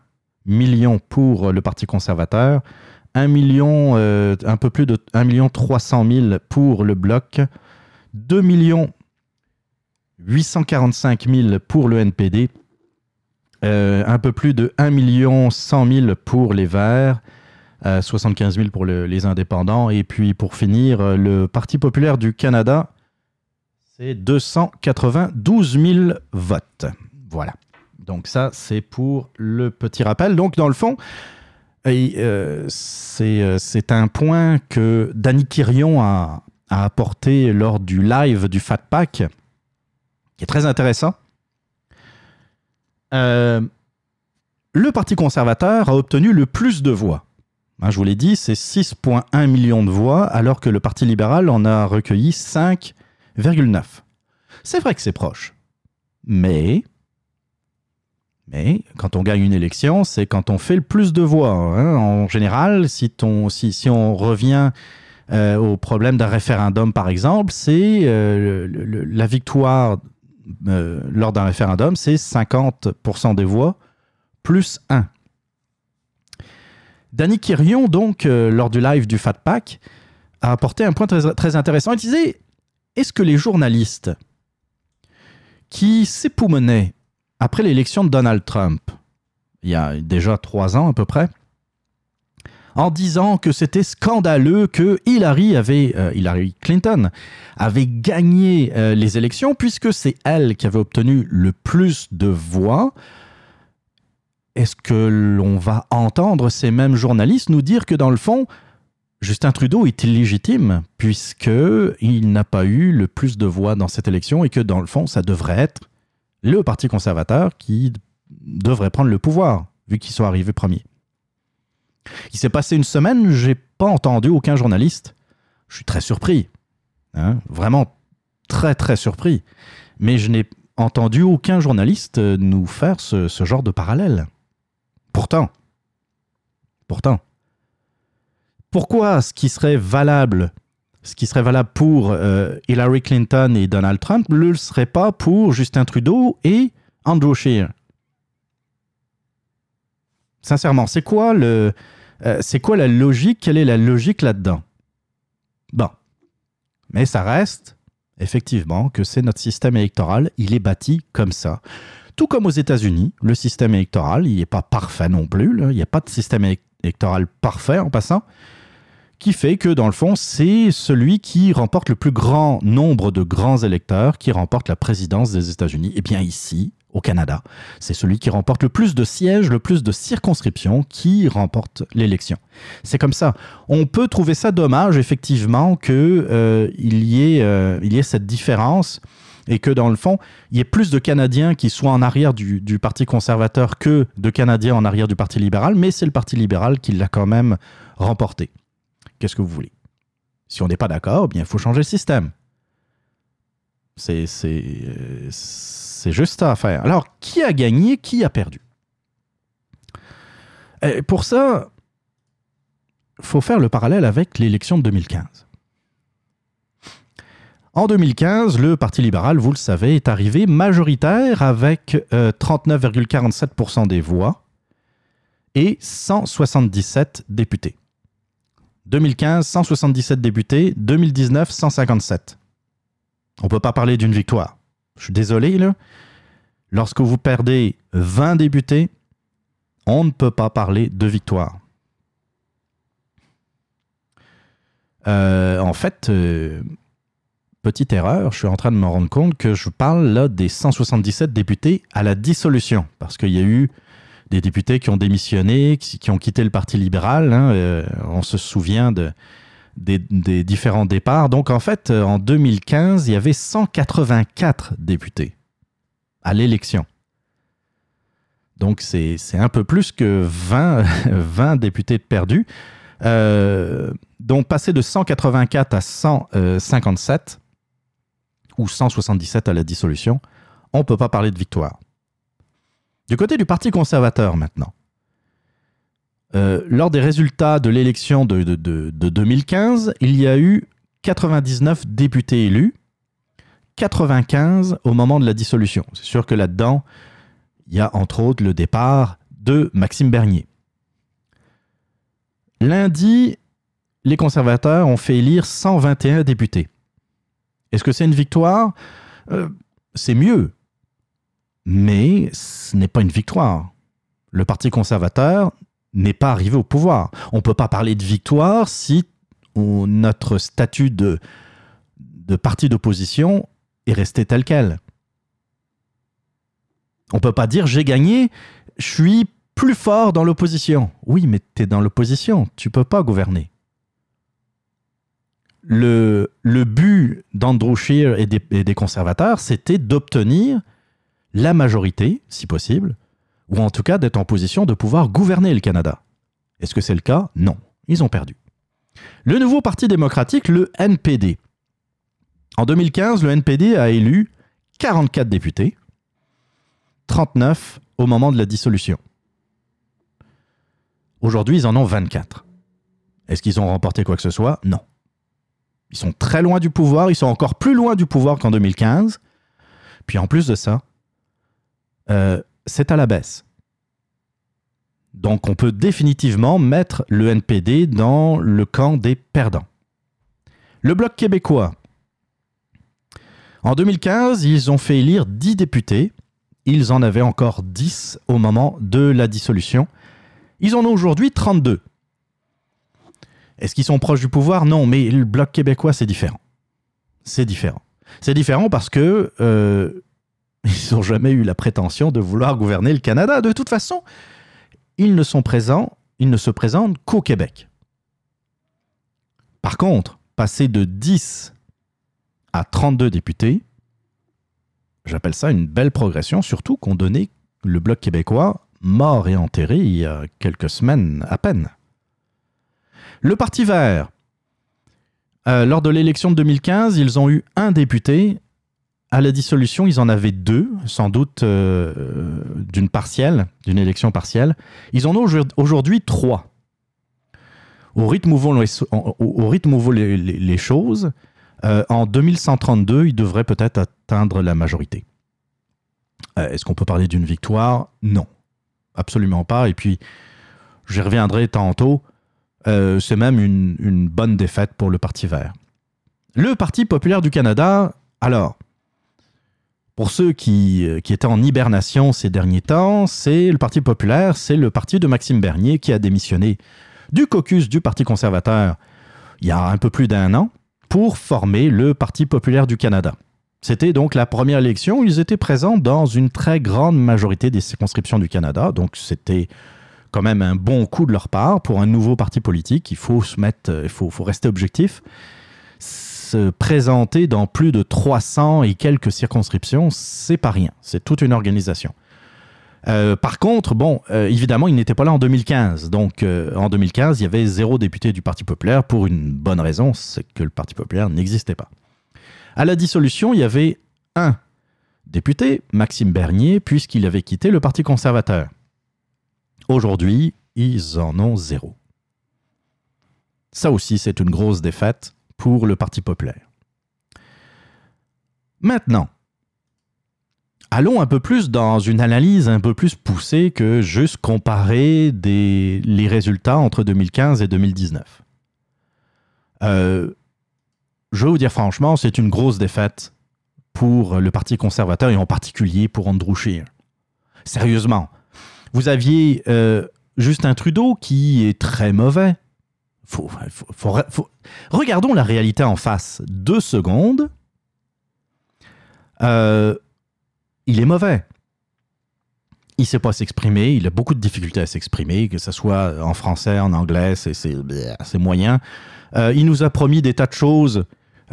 millions pour le Parti conservateur, 1 million, euh, un peu plus de 1 million 300 000 pour le Bloc, 2 millions 845 000 pour le NPD, euh, un peu plus de 1 million 100 000 pour les Verts, euh, 75 000 pour le- les indépendants, et puis pour finir, euh, le Parti populaire du Canada, c'est 292 000 votes. Voilà. Donc ça, c'est pour le petit rappel. Donc dans le fond, euh, c'est euh, c'est un point que Danny Quirion a, a apporté lors du live du Fat Pack, qui est très intéressant. Euh, le Parti conservateur a obtenu le plus de voix. Hein, je vous l'ai dit, c'est 6,1 millions de voix, alors que le Parti libéral en a recueilli 5,9. C'est vrai que c'est proche. Mais, mais quand on gagne une élection, c'est quand on fait le plus de voix. hein. En général, si, on revient euh, au problème d'un référendum, par exemple, c'est euh, la victoire euh, lors d'un référendum, c'est 50% des voix plus 1. Danny Quirion, donc, lors du live du Fat Pack, a apporté un point très, très intéressant. Il disait Est-ce que les journalistes qui s'époumonaient après l'élection de Donald Trump, il y a déjà trois ans à peu près, en disant que c'était scandaleux que Hillary avait, euh, Hillary Clinton avait gagné euh, les élections puisque c'est elle qui avait obtenu le plus de voix. Est-ce que l'on va entendre ces mêmes journalistes nous dire que dans le fond, Justin Trudeau est illégitime puisque il n'a pas eu le plus de voix dans cette élection et que dans le fond, ça devrait être le Parti conservateur qui devrait prendre le pouvoir vu qu'ils sont arrivés premiers. Il s'est passé une semaine, j'ai pas entendu aucun journaliste. Je suis très surpris. Hein, vraiment très très surpris. Mais je n'ai entendu aucun journaliste euh, nous faire ce, ce genre de parallèle. Pourtant, pourtant, pourquoi ce qui serait valable, ce qui serait valable pour euh, Hillary Clinton et Donald Trump, ne le serait pas pour Justin Trudeau et Andrew Scheer. Sincèrement, c'est quoi euh, quoi la logique? Quelle est la logique là-dedans? Bon, mais ça reste effectivement que c'est notre système électoral, il est bâti comme ça. Tout comme aux États-Unis, le système électoral, il n'est pas parfait non plus. Il n'y a pas de système élec- électoral parfait en passant, qui fait que dans le fond, c'est celui qui remporte le plus grand nombre de grands électeurs qui remporte la présidence des États-Unis. Et bien ici, au Canada, c'est celui qui remporte le plus de sièges, le plus de circonscriptions qui remporte l'élection. C'est comme ça. On peut trouver ça dommage, effectivement, qu'il y, ait, euh, y ait cette différence et que dans le fond, il y ait plus de Canadiens qui soient en arrière du Parti conservateur que de Canadiens en arrière du Parti libéral, mais c'est le Parti libéral qui l'a quand même remporté. Qu'est-ce que vous voulez? Si on n'est pas d'accord, bien il faut changer le système. C'est euh, juste à faire. Alors, qui a gagné, qui a perdu? Euh, Pour ça, faut faire le parallèle avec l'élection de 2015. En 2015, le Parti libéral, vous le savez, est arrivé majoritaire avec euh, 39,47% des voix et 177 députés. 2015, 177 députés. 2019, 157. On ne peut pas parler d'une victoire. Je suis désolé, là. Lorsque vous perdez 20 députés, on ne peut pas parler de victoire. Euh, en fait, euh, petite erreur, je suis en train de me rendre compte que je parle là des 177 députés à la dissolution, parce qu'il y a eu des députés qui ont démissionné, qui, ont quitté le Parti libéral. hein, euh, on se souvient de, des, différents départs. Donc en fait, euh, en 2015, il y avait 184 députés à l'élection. Donc c'est un peu plus que 20, 20 députés perdus. Euh, donc passer de 184 à 157 ou 177 à la dissolution, on ne peut pas parler de victoire. Du côté du Parti conservateur maintenant. Euh, lors des résultats de l'élection de, de- de- de 2015, il y a eu 99 députés élus, 95 au moment de la dissolution. C'est sûr que là-dedans, il y a entre autres le départ de Maxime Bernier. Lundi, les conservateurs ont fait élire 121 députés. Est-ce que c'est une victoire? Euh, C'est mieux. Mais ce n'est pas une victoire. Le Parti conservateur n'est pas arrivé au pouvoir. On ne peut pas parler de victoire si notre statut de, parti d'opposition est resté tel quel. On ne peut pas dire j'ai gagné, je suis plus fort dans l'opposition. Oui, mais tu es dans l'opposition, tu peux pas gouverner. Le, le but d'Andrew Scheer et des, et des conservateurs, c'était d'obtenir la majorité, si possible, ou en tout cas d'être en position de pouvoir gouverner le Canada. Est-ce que c'est le cas? Non, ils ont perdu. Le nouveau Parti démocratique, le NPD. En 2015, le NPD a élu 44 députés, 39 au moment de la dissolution. Aujourd'hui, ils en ont 24. Est-ce qu'ils ont remporté quoi que ce soit? Non. Ils sont très loin du pouvoir, ils sont encore plus loin du pouvoir qu'en 2015. Puis en plus de ça, euh, c'est à la baisse. Donc on peut définitivement mettre le NPD dans le camp des perdants. Le Bloc québécois. En 2015, ils ont fait élire 10 députés. Ils en avaient encore 10 au moment de la dissolution. Ils en ont aujourd'hui 32. Est-ce qu'ils sont proches du pouvoir? Non, mais le Bloc québécois, c'est différent. C'est différent. C'est différent parce que euh, ils n'ont jamais eu la prétention de vouloir gouverner le Canada. De toute façon, ils ne sont présents, ils ne se présentent qu'au Québec. Par contre, passer de 10 à 32 députés, j'appelle ça une belle progression, surtout qu'on donnait le Bloc québécois mort et enterré il y a quelques semaines à peine. Le Parti vert. Euh, lors de l'élection de 2015, ils ont eu un député. À la dissolution, ils en avaient deux, sans doute euh, euh, d'une partielle, d'une élection partielle. Ils en ont aujourd- aujourd'hui trois. Au rythme où vont les, choses, en 2132, ils devraient peut-être atteindre la majorité. Euh, Est-ce qu'on peut parler d'une victoire? Non, absolument pas. Et puis, j'y reviendrai tantôt. C'est même une bonne défaite pour le Parti vert. Le Parti populaire du Canada, alors, pour ceux qui, euh, qui étaient en hibernation ces derniers temps, c'est le Parti populaire, c'est le parti de Maxime Bernier qui a démissionné du caucus du Parti conservateur il y a un peu plus d'un an pour former le Parti populaire du Canada. C'était donc la première élection où ils étaient présents dans une très grande majorité des circonscriptions du Canada, donc c'était quand même un bon coup de leur part pour un nouveau parti politique. Il faut se mettre, euh, il faut rester objectif. Se présenter dans plus de 300 et quelques circonscriptions, c'est pas rien. C'est toute une organisation. Euh, par contre, bon, euh, évidemment, il n'était pas là en 2015. Donc, euh, en 2015, il y avait zéro député du Parti populaire pour une bonne raison, c'est que le Parti populaire n'existait pas. À la dissolution, il y avait un député, Maxime Bernier, puisqu'il avait quitté le Parti conservateur. Aujourd'hui, ils en ont zéro. Ça aussi, c'est une grosse défaite pour le Parti populaire. Maintenant, allons un peu plus dans une analyse un peu plus poussée que juste comparer des, les résultats entre 2015 et 2019. Euh, je vais vous dire franchement, c'est une grosse défaite pour le Parti conservateur et en particulier pour Andrew Scheer. Sérieusement, vous aviez euh, Justin Trudeau qui est très mauvais. Faut, faut- faut- Regardons la réalité en face. Deux secondes. Euh, il est mauvais. Il ne sait pas s'exprimer, il a beaucoup de difficultés à s'exprimer, que ce soit en français, en anglais, c'est- moyen. Euh, il nous a promis des tas de choses.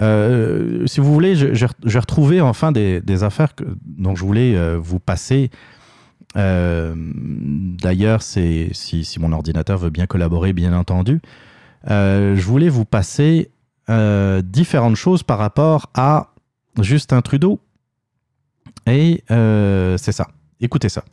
Euh, si vous voulez, j'ai retrouvé enfin des, affaires que- dont je voulais vous passer. D'ailleurs, si mon ordinateur veut bien collaborer, bien entendu. Euh, je voulais vous passer euh, différentes choses par rapport à Justin Trudeau. Et euh, c'est ça. Écoutez ça.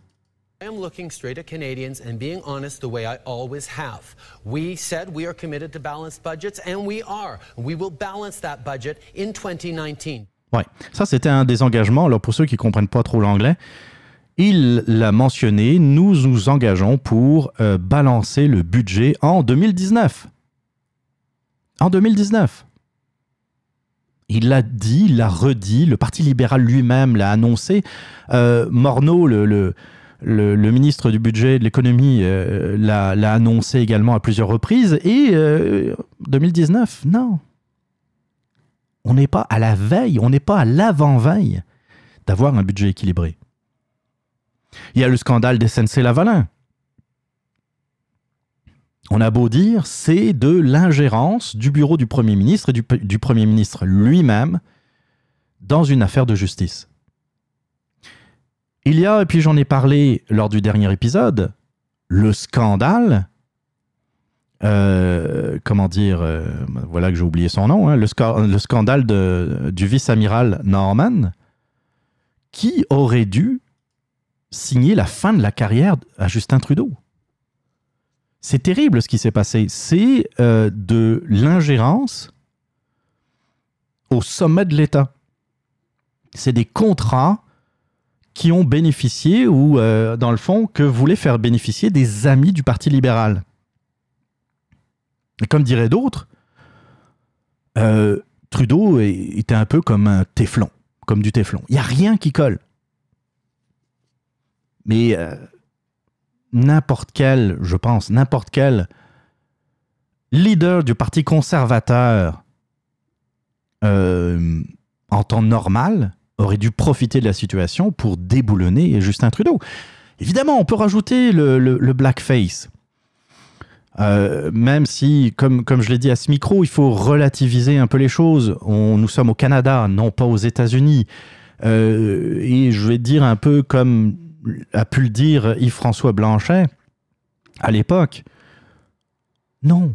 I am looking straight at Canadians and being honest the way I always have. We said we are committed to balanced budgets, and we are. We will balance that budget in 2019. Ouais, ça c'était un des engagements. Alors pour ceux qui comprennent pas trop l'anglais, il l'a mentionné, nous nous engageons pour euh, balancer le budget en 2019. En 2019. Il l'a dit, il l'a redit, le Parti libéral lui-même l'a annoncé. Euh, Morneau, le, ministre du budget et de l'économie, euh, l'a annoncé également à plusieurs reprises. Et euh, 2019, non. On n'est pas à la veille, on n'est pas à l'avant-veille d'avoir un budget équilibré. Il y a le scandale des SNC-Lavalin. On a beau dire, c'est de l'ingérence du bureau du Premier ministre et du, Premier ministre lui-même dans une affaire de justice. Il y a, et puis j'en ai parlé lors du dernier épisode, le scandale, euh, comment dire, euh, voilà que j'ai oublié son nom, hein, le, sca- le scandale du vice-amiral Norman, qui aurait dû signer la fin de la carrière à Justin Trudeau. C'est terrible ce qui s'est passé. C'est euh, de l'ingérence au sommet de l'État. C'est des contrats qui ont bénéficié ou, euh, dans le fond, que voulaient faire bénéficier des amis du Parti libéral. Et comme diraient d'autres, euh, Trudeau était un peu comme un téflon, comme du téflon. Il n'y a rien qui colle. Mais n'importe quel, je pense, n'importe quel leader du Parti conservateur euh, en temps normal aurait dû profiter de la situation pour déboulonner Justin Trudeau. Évidemment, on peut rajouter le, blackface. Euh, même si, comme, comme je l'ai dit à ce micro, il faut relativiser un peu les choses. On, nous sommes au Canada, non pas aux États-Unis. Euh, et je vais dire un peu comme a pu le dire Yves-François Blanchet à l'époque. Non.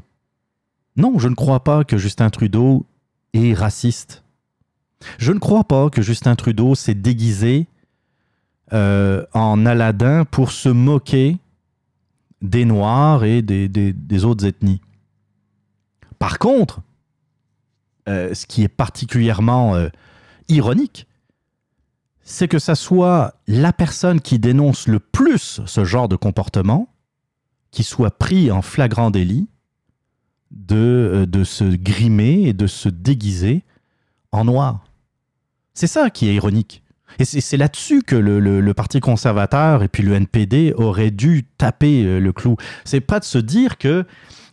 Non, je ne crois pas que Justin Trudeau est raciste. Je ne crois pas que Justin Trudeau s'est déguisé euh, en Aladdin pour se moquer des Noirs et des, des- autres ethnies. Par contre, euh, ce qui est particulièrement euh, ironique, c'est que ça soit la personne qui dénonce le plus ce genre de comportement qui soit pris en flagrant délit de, euh, se grimer et de se déguiser en noir. C'est ça qui est ironique. Et c'est là-dessus que le, Parti conservateur et puis le NPD auraient dû taper euh, le clou. C'est pas de se dire que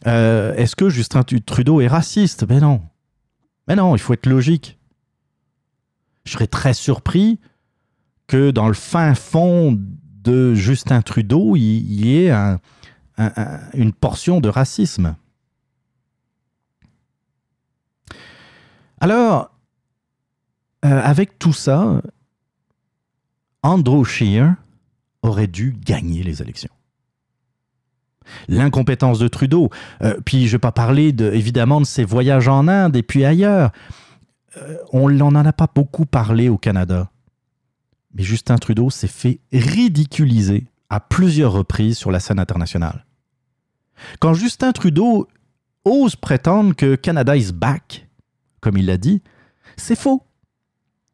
euh, est-ce que Justin Trudeau est raciste? Mais non. Mais non, il faut être logique. Je serais très surpris que dans le fin fond de Justin Trudeau, il y ait un- un- un- une portion de racisme. Alors, euh, avec tout ça, Andrew Scheer aurait dû gagner les élections. L'incompétence de Trudeau, euh, puis je ne vais pas parler de, évidemment de ses voyages en Inde et puis ailleurs. Euh, on n'en a pas beaucoup parlé au Canada. Mais Justin Trudeau s'est fait ridiculiser à plusieurs reprises sur la scène internationale. Quand Justin Trudeau ose prétendre que Canada is back, comme il l'a dit, c'est faux.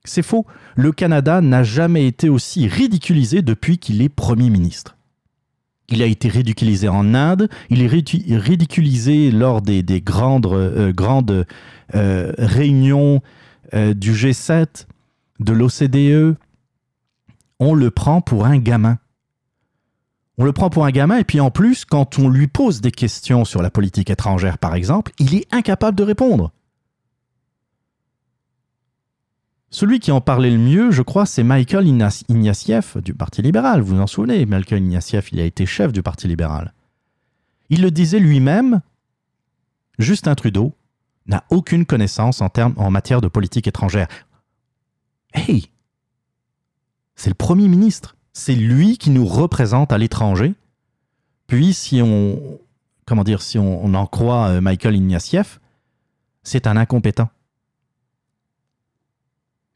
C'est faux. Le Canada n'a jamais été aussi ridiculisé depuis qu'il est Premier ministre. Il a été ridiculisé en Inde, il est ridicu- ridiculisé lors des, des grandes, euh, euh, réunions euh, du G7, de l'OCDE. On le prend pour un gamin. On le prend pour un gamin et puis en plus, quand on lui pose des questions sur la politique étrangère, par exemple, il est incapable de répondre. Celui qui en parlait le mieux, je crois, c'est Michael Ignatieff du Parti libéral. Vous vous en souvenez, Michael Ignatieff, il a été chef du Parti libéral. Il le disait lui-même, Justin Trudeau n'a aucune connaissance en, en matière de politique étrangère. Hey C'est le Premier ministre. C'est lui qui nous représente à l'étranger. Puis, si on, comment dire, si on, en croit euh, Michael Ignatieff, c'est un incompétent.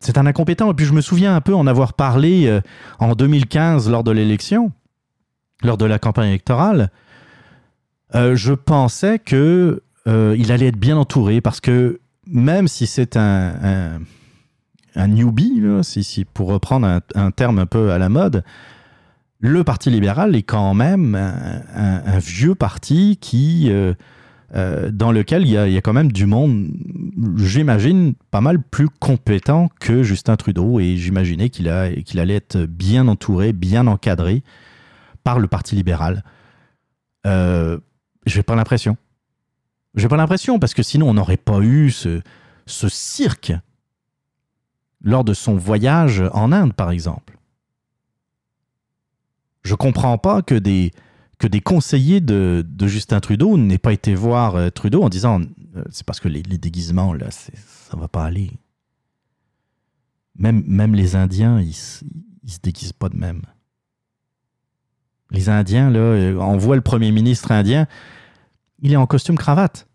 C'est un incompétent. Et puis je me souviens un peu en avoir parlé euh, en 2015 lors de l'élection, lors de la campagne électorale. Euh, je pensais que il allait être bien entouré parce que même si c'est un, un newbie, là, si, si- pour reprendre un, terme un peu à la mode, le Parti libéral est quand même un, vieux parti qui, euh, euh, dans lequel il y, a, quand même du monde, j'imagine, pas mal plus compétent que Justin Trudeau. Et j'imaginais qu'il qu'il allait être bien entouré, bien encadré par le Parti libéral. Euh, J'ai pas l'impression. J'ai pas l'impression, parce que sinon on n'aurait pas eu ce, ce cirque lors de son voyage en Inde, par exemple. Je comprends pas que des, que des conseillers de, Justin Trudeau n'aient pas été voir euh, Trudeau en disant euh, c'est parce que les, déguisements, là, ça va pas aller. Même, même les Indiens, ils, ils se déguisent pas de même. Les Indiens, là, euh, on voit le premier ministre indien, il est en costume cravate.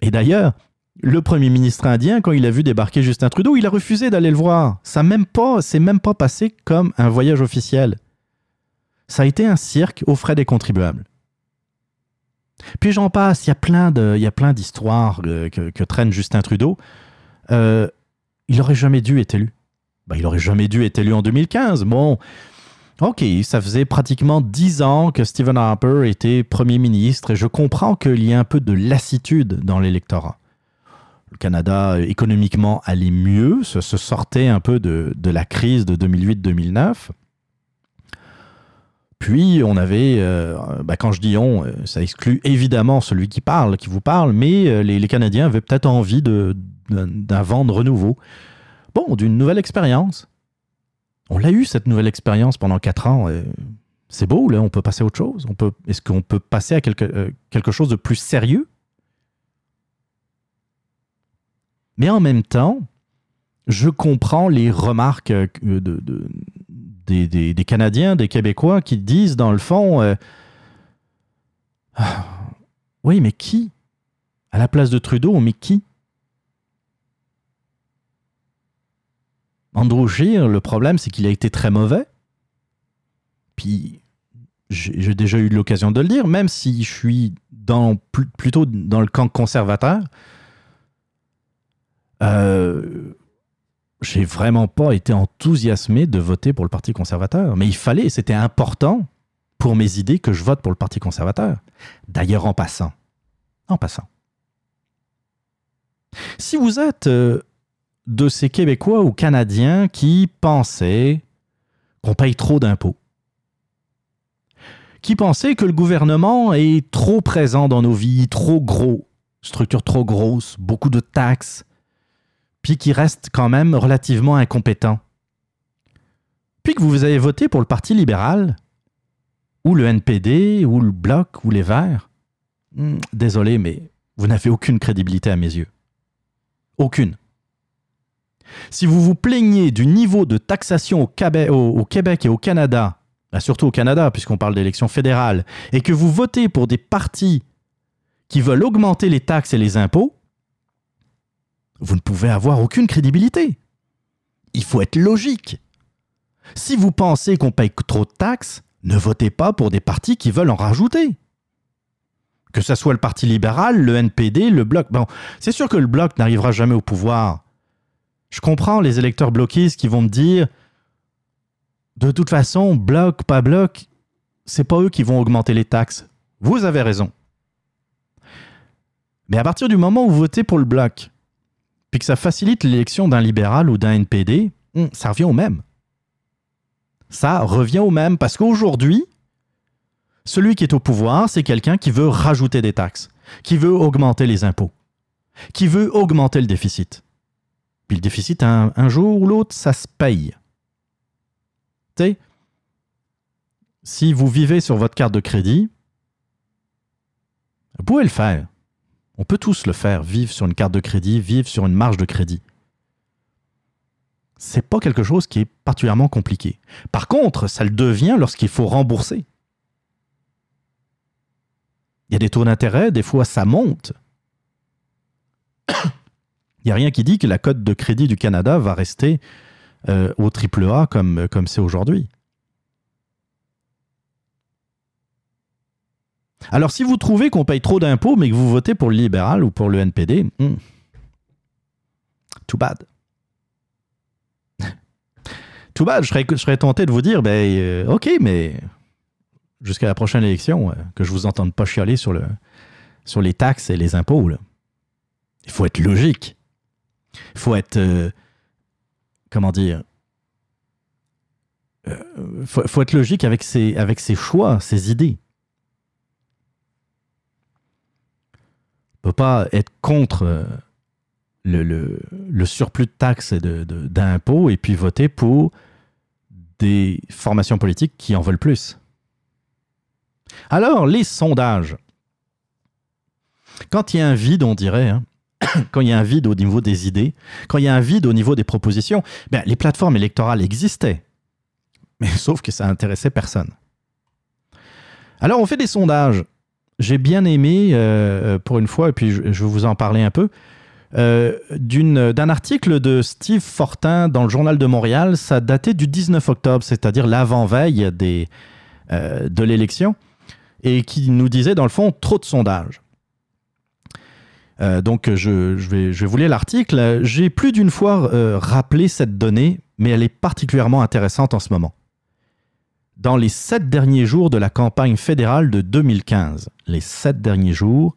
Et d'ailleurs, le premier ministre indien, quand il a vu débarquer Justin Trudeau, il a refusé d'aller le voir. Ça même pas, c'est même pas passé comme un voyage officiel. Ça a été un cirque aux frais des contribuables. Puis j'en passe, il y a plein d'histoires euh, que, que traîne Justin Trudeau. Euh, il aurait jamais dû être élu. Ben, il aurait jamais dû être élu en 2015. Bon, ok, ça faisait pratiquement dix ans que Stephen Harper était premier ministre et je comprends qu'il y a un peu de lassitude dans l'électorat. Le Canada, euh, économiquement, allait mieux, se, sortait un peu de, la crise de 2008-2009. Puis on avait, euh, bah, quand je dis on, euh, ça exclut évidemment celui qui parle, qui vous parle, mais les, Canadiens avaient peut-être envie d'un vent de renouveau. Bon, d'une nouvelle expérience. On l'a eu cette nouvelle expérience pendant quatre ans. c'est beau, là, on peut passer à autre chose. On peut, est-ce qu'on peut passer à quelque chose de plus sérieux? Mais en même temps, je comprends les remarques euh, de- des, Canadiens, des Québécois qui disent dans le fond euh, Ah, Oui, mais qui? À la place de Trudeau, met qui? Andrew Scheer, le problème, c'est qu'il a été très mauvais. Puis, j'ai déjà eu l'occasion de le dire, même si je suis plutôt dans le camp conservateur, euh, j'ai vraiment pas été enthousiasmé de voter pour le Parti conservateur. Mais il fallait, c'était important pour mes idées que je vote pour le Parti conservateur. D'ailleurs, en passant, en passant, si vous êtes euh, de ces Québécois ou Canadiens qui pensaient qu'on paye trop d'impôts, qui pensaient que le gouvernement est trop présent dans nos vies, trop gros, structure trop grosse, beaucoup de taxes, puis qui reste quand même relativement incompétent. Puis que vous avez voté pour le Parti libéral, ou le NPD, ou le Bloc, ou les Verts, hmm, désolé, mais vous n'avez aucune crédibilité à mes yeux. Aucune. Si vous vous plaignez du niveau de taxation au, Québec- et au Canada, bah, surtout au Canada, puisqu'on parle d'élections fédérales, et que vous votez pour des partis qui veulent augmenter les taxes et les impôts, vous ne pouvez avoir aucune crédibilité. Il faut être logique. Si vous pensez qu'on paye trop de taxes, ne votez pas pour des partis qui veulent en rajouter. Que ce soit le Parti libéral, le NPD, le Bloc. Bon, c'est sûr que le Bloc n'arrivera jamais au pouvoir. Je comprends les électeurs bloquistes qui vont me dire de toute façon, Bloc, pas Bloc, c'est pas eux qui vont augmenter les taxes. Vous avez raison. Mais à partir du moment où vous votez pour le Bloc, puis que ça facilite l'élection d'un libéral ou d'un NPD, hum, ça revient au même. Ça revient au même parce qu'aujourd'hui, celui qui est au pouvoir, c'est quelqu'un qui veut rajouter des taxes, qui veut augmenter les impôts, qui veut augmenter le déficit. Puis le déficit, un, un jour ou l'autre, ça se paye. Tu sais, si vous vivez sur votre carte de crédit, vous pouvez le faire. On peut tous le faire, vivre sur une carte de crédit, vivre sur une marge de crédit. C'est pas quelque chose qui est particulièrement compliqué. Par contre, ça le devient lorsqu'il faut rembourser. Il y a des taux d'intérêt, des fois ça monte. Il n'y a rien qui dit que la cote de crédit du Canada va rester euh, au AAA comme comme c'est aujourd'hui. Alors si vous trouvez qu'on paye trop d'impôts mais que vous votez pour le libéral ou pour le NPD, hmm, too bad. too bad, je serais, tenté de vous dire, ben euh, ok, mais jusqu'à la prochaine élection, euh, que je vous entende pas chialer sur, le, sur les taxes et les impôts. Il faut être logique. Il faut être... euh, comment dire faut, faut être logique avec ses choix, ses idées. Peut pas être contre euh, le, surplus de taxes et d'impôts et puis voter pour des formations politiques qui en veulent plus. Alors, les sondages. Quand il y a un vide, on dirait, hein, quand il y a un vide au niveau des idées, quand il y a un vide au niveau des propositions, ben, les plateformes électorales existaient. Mais sauf que ça intéressait personne. Alors, on fait des sondages. J'ai bien aimé, euh, pour une fois, et puis je, vais vous en parler un peu, euh, d'un article de Steve Fortin dans le Journal de Montréal. Ça datait du 19 octobre, c'est-à-dire l'avant-veille euh, de l'élection, et qui nous disait, dans le fond, trop de sondages. Euh, donc, je, vais, vous lire l'article. J'ai plus d'une fois euh, rappelé cette donnée, mais elle est particulièrement intéressante en ce moment. Dans les sept derniers jours de la campagne fédérale de 2015, les sept derniers jours,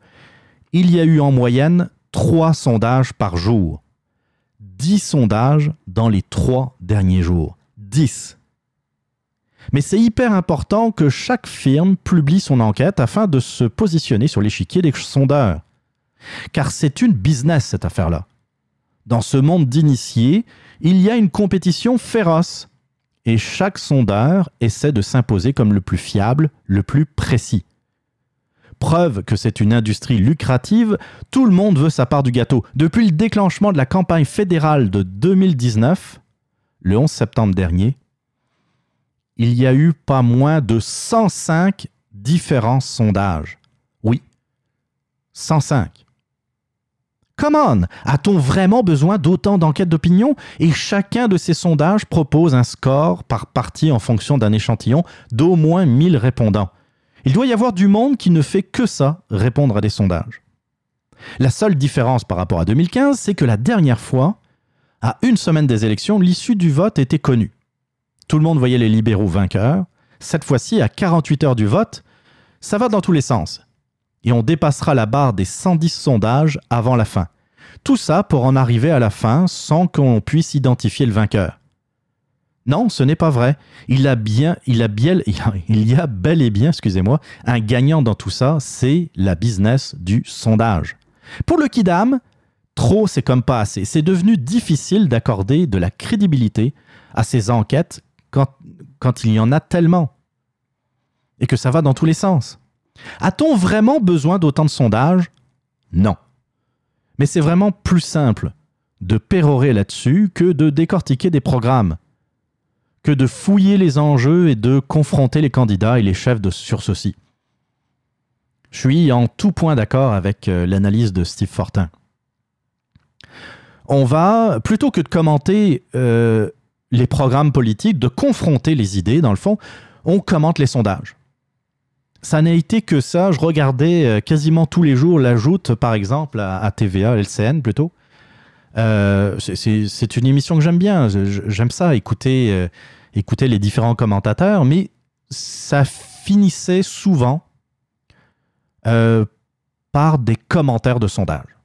il y a eu en moyenne trois sondages par jour. Dix sondages dans les trois derniers jours. Dix. Mais c'est hyper important que chaque firme publie son enquête afin de se positionner sur l'échiquier des sondeurs. Car c'est une business cette affaire-là. Dans ce monde d'initiés, il y a une compétition féroce et chaque sondeur essaie de s'imposer comme le plus fiable, le plus précis. Preuve que c'est une industrie lucrative, tout le monde veut sa part du gâteau. Depuis le déclenchement de la campagne fédérale de 2019, le 11 septembre dernier, il y a eu pas moins de 105 différents sondages. Oui, 105. Come on, a-t-on vraiment besoin d'autant d'enquêtes d'opinion? Et chacun de ces sondages propose un score par partie en fonction d'un échantillon d'au moins 1000 répondants. Il doit y avoir du monde qui ne fait que ça, répondre à des sondages. La seule différence par rapport à 2015, c'est que la dernière fois, à une semaine des élections, l'issue du vote était connue. Tout le monde voyait les libéraux vainqueurs. Cette fois-ci, à 48 heures du vote, ça va dans tous les sens et on dépassera la barre des 110 sondages avant la fin. Tout ça pour en arriver à la fin sans qu'on puisse identifier le vainqueur. Non, ce n'est pas vrai. Il a bien, il a bien, il y a bel et bien, excusez-moi, un gagnant dans tout ça, c'est la business du sondage. Pour le Kidam, trop c'est comme pas assez. C'est devenu difficile d'accorder de la crédibilité à ces enquêtes quand, quand il y en a tellement. Et que ça va dans tous les sens. A-t-on vraiment besoin d'autant de sondages? Non. Mais c'est vraiment plus simple de pérorer là-dessus que de décortiquer des programmes, que de fouiller les enjeux et de confronter les candidats et les chefs sur ceci. Je suis en tout point d'accord avec euh, l'analyse de Steve Fortin. On va, plutôt que de commenter euh, les programmes politiques, de confronter les idées, dans le fond, on commente les sondages. Ça n'a été que ça. Je regardais euh, quasiment tous les jours l'ajoute, par exemple, à, TVA, LCN plutôt. Euh, c'est- une émission que j'aime bien. J'aime ça, écouter, euh, écouter les différents commentateurs, mais ça finissait souvent par des commentaires de sondage.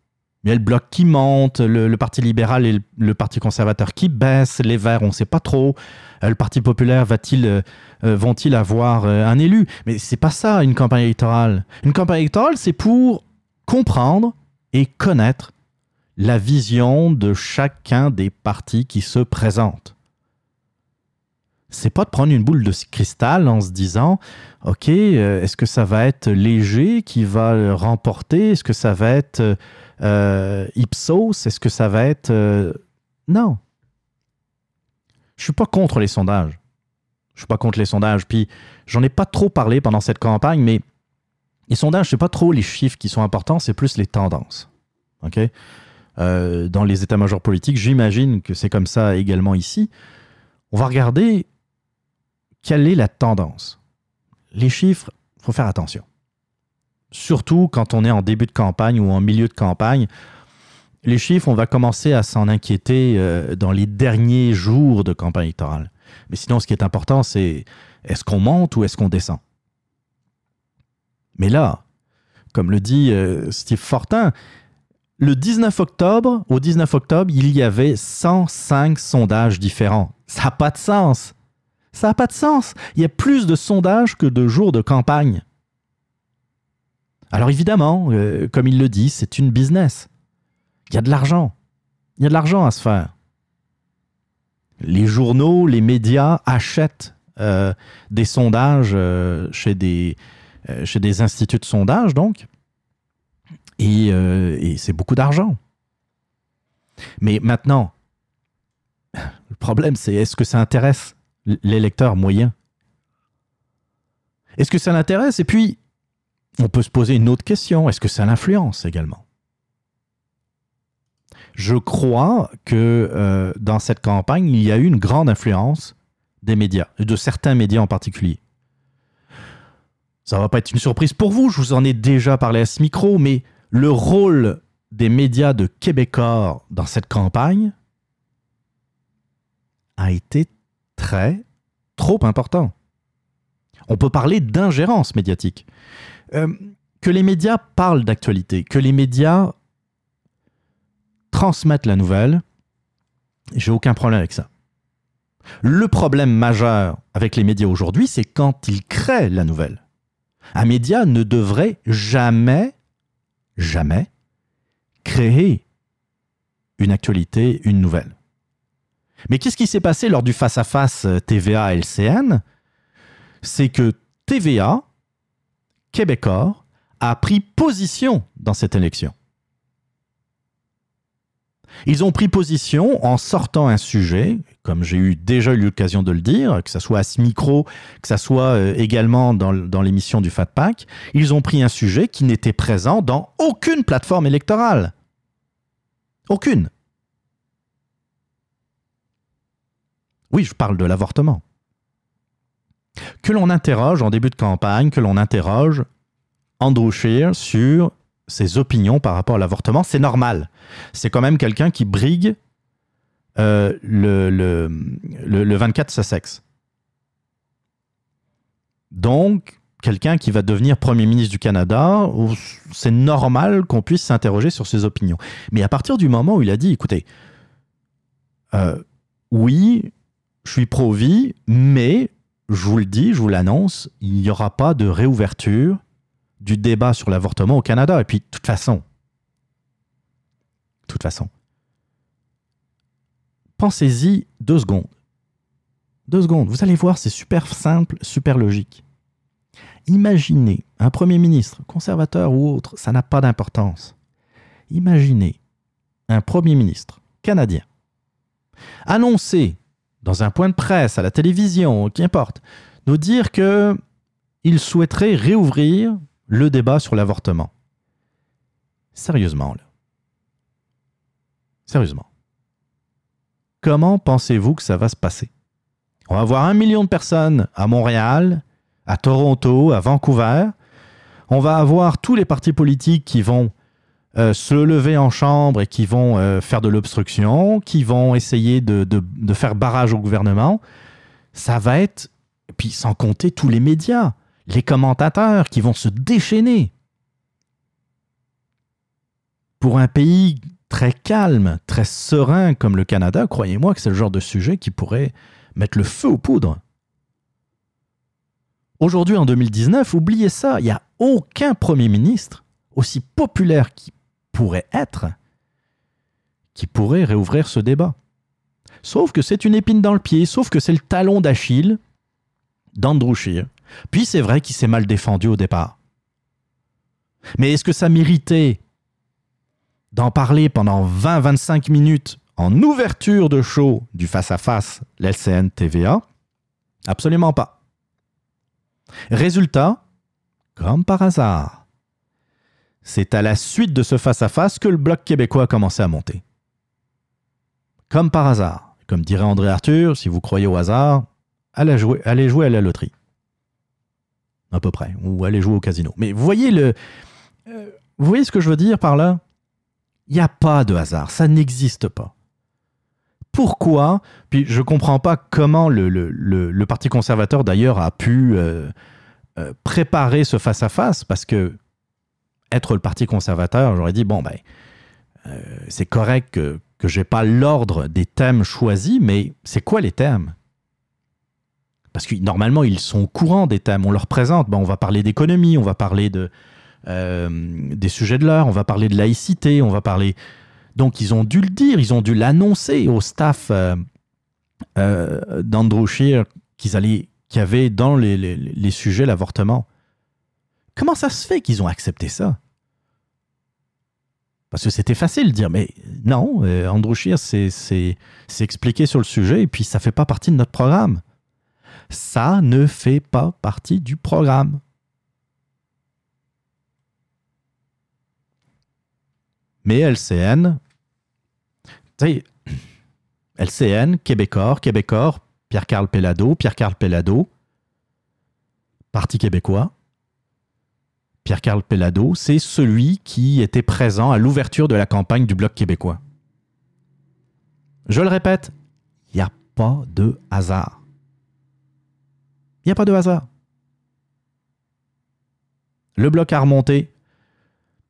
Il y a le bloc qui monte, le, Parti libéral et le, Parti conservateur qui baissent, les Verts, on ne sait pas trop. Euh, le Parti populaire va-t-il, euh, euh, vont-ils avoir euh, un élu? Mais c'est pas ça une campagne électorale. Une campagne électorale, c'est pour comprendre et connaître la vision de chacun des partis qui se présentent. C'est pas de prendre une boule de cristal en se disant OK, est-ce que ça va être léger qui va remporter? Est-ce que ça va être euh, Ipsos Est-ce que ça va être. euh, Non. Je suis pas contre les sondages. Je suis pas contre les sondages. Puis, j'en ai pas trop parlé pendant cette campagne, mais les sondages, c'est pas trop les chiffres qui sont importants, c'est plus les tendances. OK? Euh, Dans les états-majors politiques, j'imagine que c'est comme ça également ici. On va regarder quelle est la tendance. Les chiffres, faut faire attention. Surtout quand on est en début de campagne ou en milieu de campagne. Les chiffres, on va commencer à s'en inquiéter euh, dans les derniers jours de campagne électorale. Mais sinon, ce qui est important, c'est est-ce qu'on monte ou est-ce qu'on descend? Mais là, comme le dit euh, Steve Fortin, le 19 octobre, au 19 octobre, il y avait 105 sondages différents. Ça n'a pas de sens. Ça n'a pas de sens. Il y a plus de sondages que de jours de campagne. Alors évidemment, euh, comme il le dit, c'est une business. Il y a de l'argent. Il y a de l'argent à se faire. Les journaux, les médias achètent euh, des sondages euh, chez, des, instituts de sondage, donc. Et, et c'est beaucoup d'argent. Mais maintenant, le problème, c'est est-ce que ça intéresse l'électeur moyen? Est-ce que ça l'intéresse? Et puis, on peut se poser une autre question. Est-ce que ça l'influence également? Je crois que euh, dans cette campagne, il y a eu une grande influence des médias, de certains médias en particulier. Ça va pas être une surprise pour vous, je vous en ai déjà parlé à ce micro, mais le rôle des médias de Québécois dans cette campagne a été très, trop important. On peut parler d'ingérence médiatique. Euh, que les médias parlent d'actualité, que les médias transmettent la nouvelle, j'ai aucun problème avec ça. Le problème majeur avec les médias aujourd'hui, c'est quand ils créent la nouvelle. Un média ne devrait jamais, jamais créer une actualité, une nouvelle. Mais qu'est-ce qui s'est passé lors du face-à-face TVA-LCN C'est que TVA, Québécois, a pris position dans cette élection. Ils ont pris position en sortant un sujet, comme j'ai déjà eu l'occasion de le dire, que ce soit à ce micro, que ce soit euh, également dans, dans l'émission du Fat Pack, ils ont pris un sujet qui n'était présent dans aucune plateforme électorale. Aucune. Oui, je parle de l'avortement. Que l'on interroge en début de campagne, que l'on interroge Andrew Scheer sur ses opinions par rapport à l'avortement, c'est normal. C'est quand même quelqu'un qui brigue euh, le, le, le, le 24 Sussex. Donc, quelqu'un qui va devenir Premier ministre du Canada, c'est normal qu'on puisse s'interroger sur ses opinions. Mais à partir du moment où il a dit, écoutez, euh, oui, je suis pro-vie, mais je vous le dis, je vous l'annonce, il n'y aura pas de réouverture du débat sur l'avortement au Canada. Et puis, de toute façon, de toute façon, pensez-y deux secondes. Deux secondes. Vous allez voir, c'est super simple, super logique. Imaginez un Premier ministre, conservateur ou autre, ça n'a pas d'importance. Imaginez un Premier ministre canadien annoncer dans un point de presse, à la télévision, qu'importe, nous dire que il souhaiterait réouvrir le débat sur l'avortement. Sérieusement, là. Sérieusement. Comment pensez-vous que ça va se passer? On va avoir un million de personnes à Montréal, à Toronto, à Vancouver. On va avoir tous les partis politiques qui vont euh, se lever en chambre et qui vont euh, faire de l'obstruction, qui vont essayer de, de- de faire barrage au gouvernement. Ça va être, puis sans compter tous les médias, les commentateurs qui vont se déchaîner. Pour un pays très calme, très serein comme le Canada, croyez-moi que c'est le genre de sujet qui pourrait mettre le feu aux poudres. Aujourd'hui, en 2019, oubliez ça, il n'y a aucun Premier ministre, aussi populaire qu'il pourrait être, qui pourrait réouvrir ce débat. Sauf que c'est une épine dans le pied, sauf que c'est le talon d'Achille d'Andrew. Puis c'est vrai qu'il s'est mal défendu au départ. Mais est-ce que ça méritait d'en parler pendant 20-25 minutes en ouverture de show du face-à-face, l'LCN TVA Absolument pas. Résultat, comme par hasard, c'est à la suite de ce face-à-face que le bloc québécois a commencé à monter. Comme par hasard. Comme dirait André Arthur, si vous croyez au hasard, allez jouer, à la loterie. À peu près. Ou allez jouer au casino. Mais vous voyez le. euh, voyez ce que je veux dire par là? Il n'y a pas de hasard. Ça n'existe pas. Pourquoi? Puis je ne comprends pas comment le Parti conservateur, d'ailleurs, a pu euh, euh, préparer ce face-à-face, parce que être le Parti conservateur, j'aurais dit, bon, ben, euh, c'est correct que, que j'ai pas l'ordre des thèmes choisis, mais c'est quoi les thèmes? Parce que normalement, ils sont au courant des thèmes, on leur présente, ben, on va parler d'économie, on va parler de, euh, des sujets de l'heure, on va parler de laïcité, on va parler... Donc, ils ont dû le dire, ils ont dû l'annoncer au staff euh, d'Andrew Scheer qu'ils allaient, qu'il y avait dans les- les sujets l'avortement. Comment ça se fait qu'ils ont accepté ça? Parce que c'était facile de dire, mais non, euh, Andrew Scheer s'est expliqué sur le sujet et puis ça fait pas partie de notre programme. Ça ne fait pas partie du programme. Mais LCN, tu sais, LCN, Québécois, Québécois, Pierre-Carl Pellado, Pierre-Carl Pellado, Parti québécois. Pierre-Carl Pellado, c'est celui qui était présent à l'ouverture de la campagne du Bloc québécois. Je le répète, il n'y a pas de hasard. Il n'y a pas de hasard. Le Bloc a remonté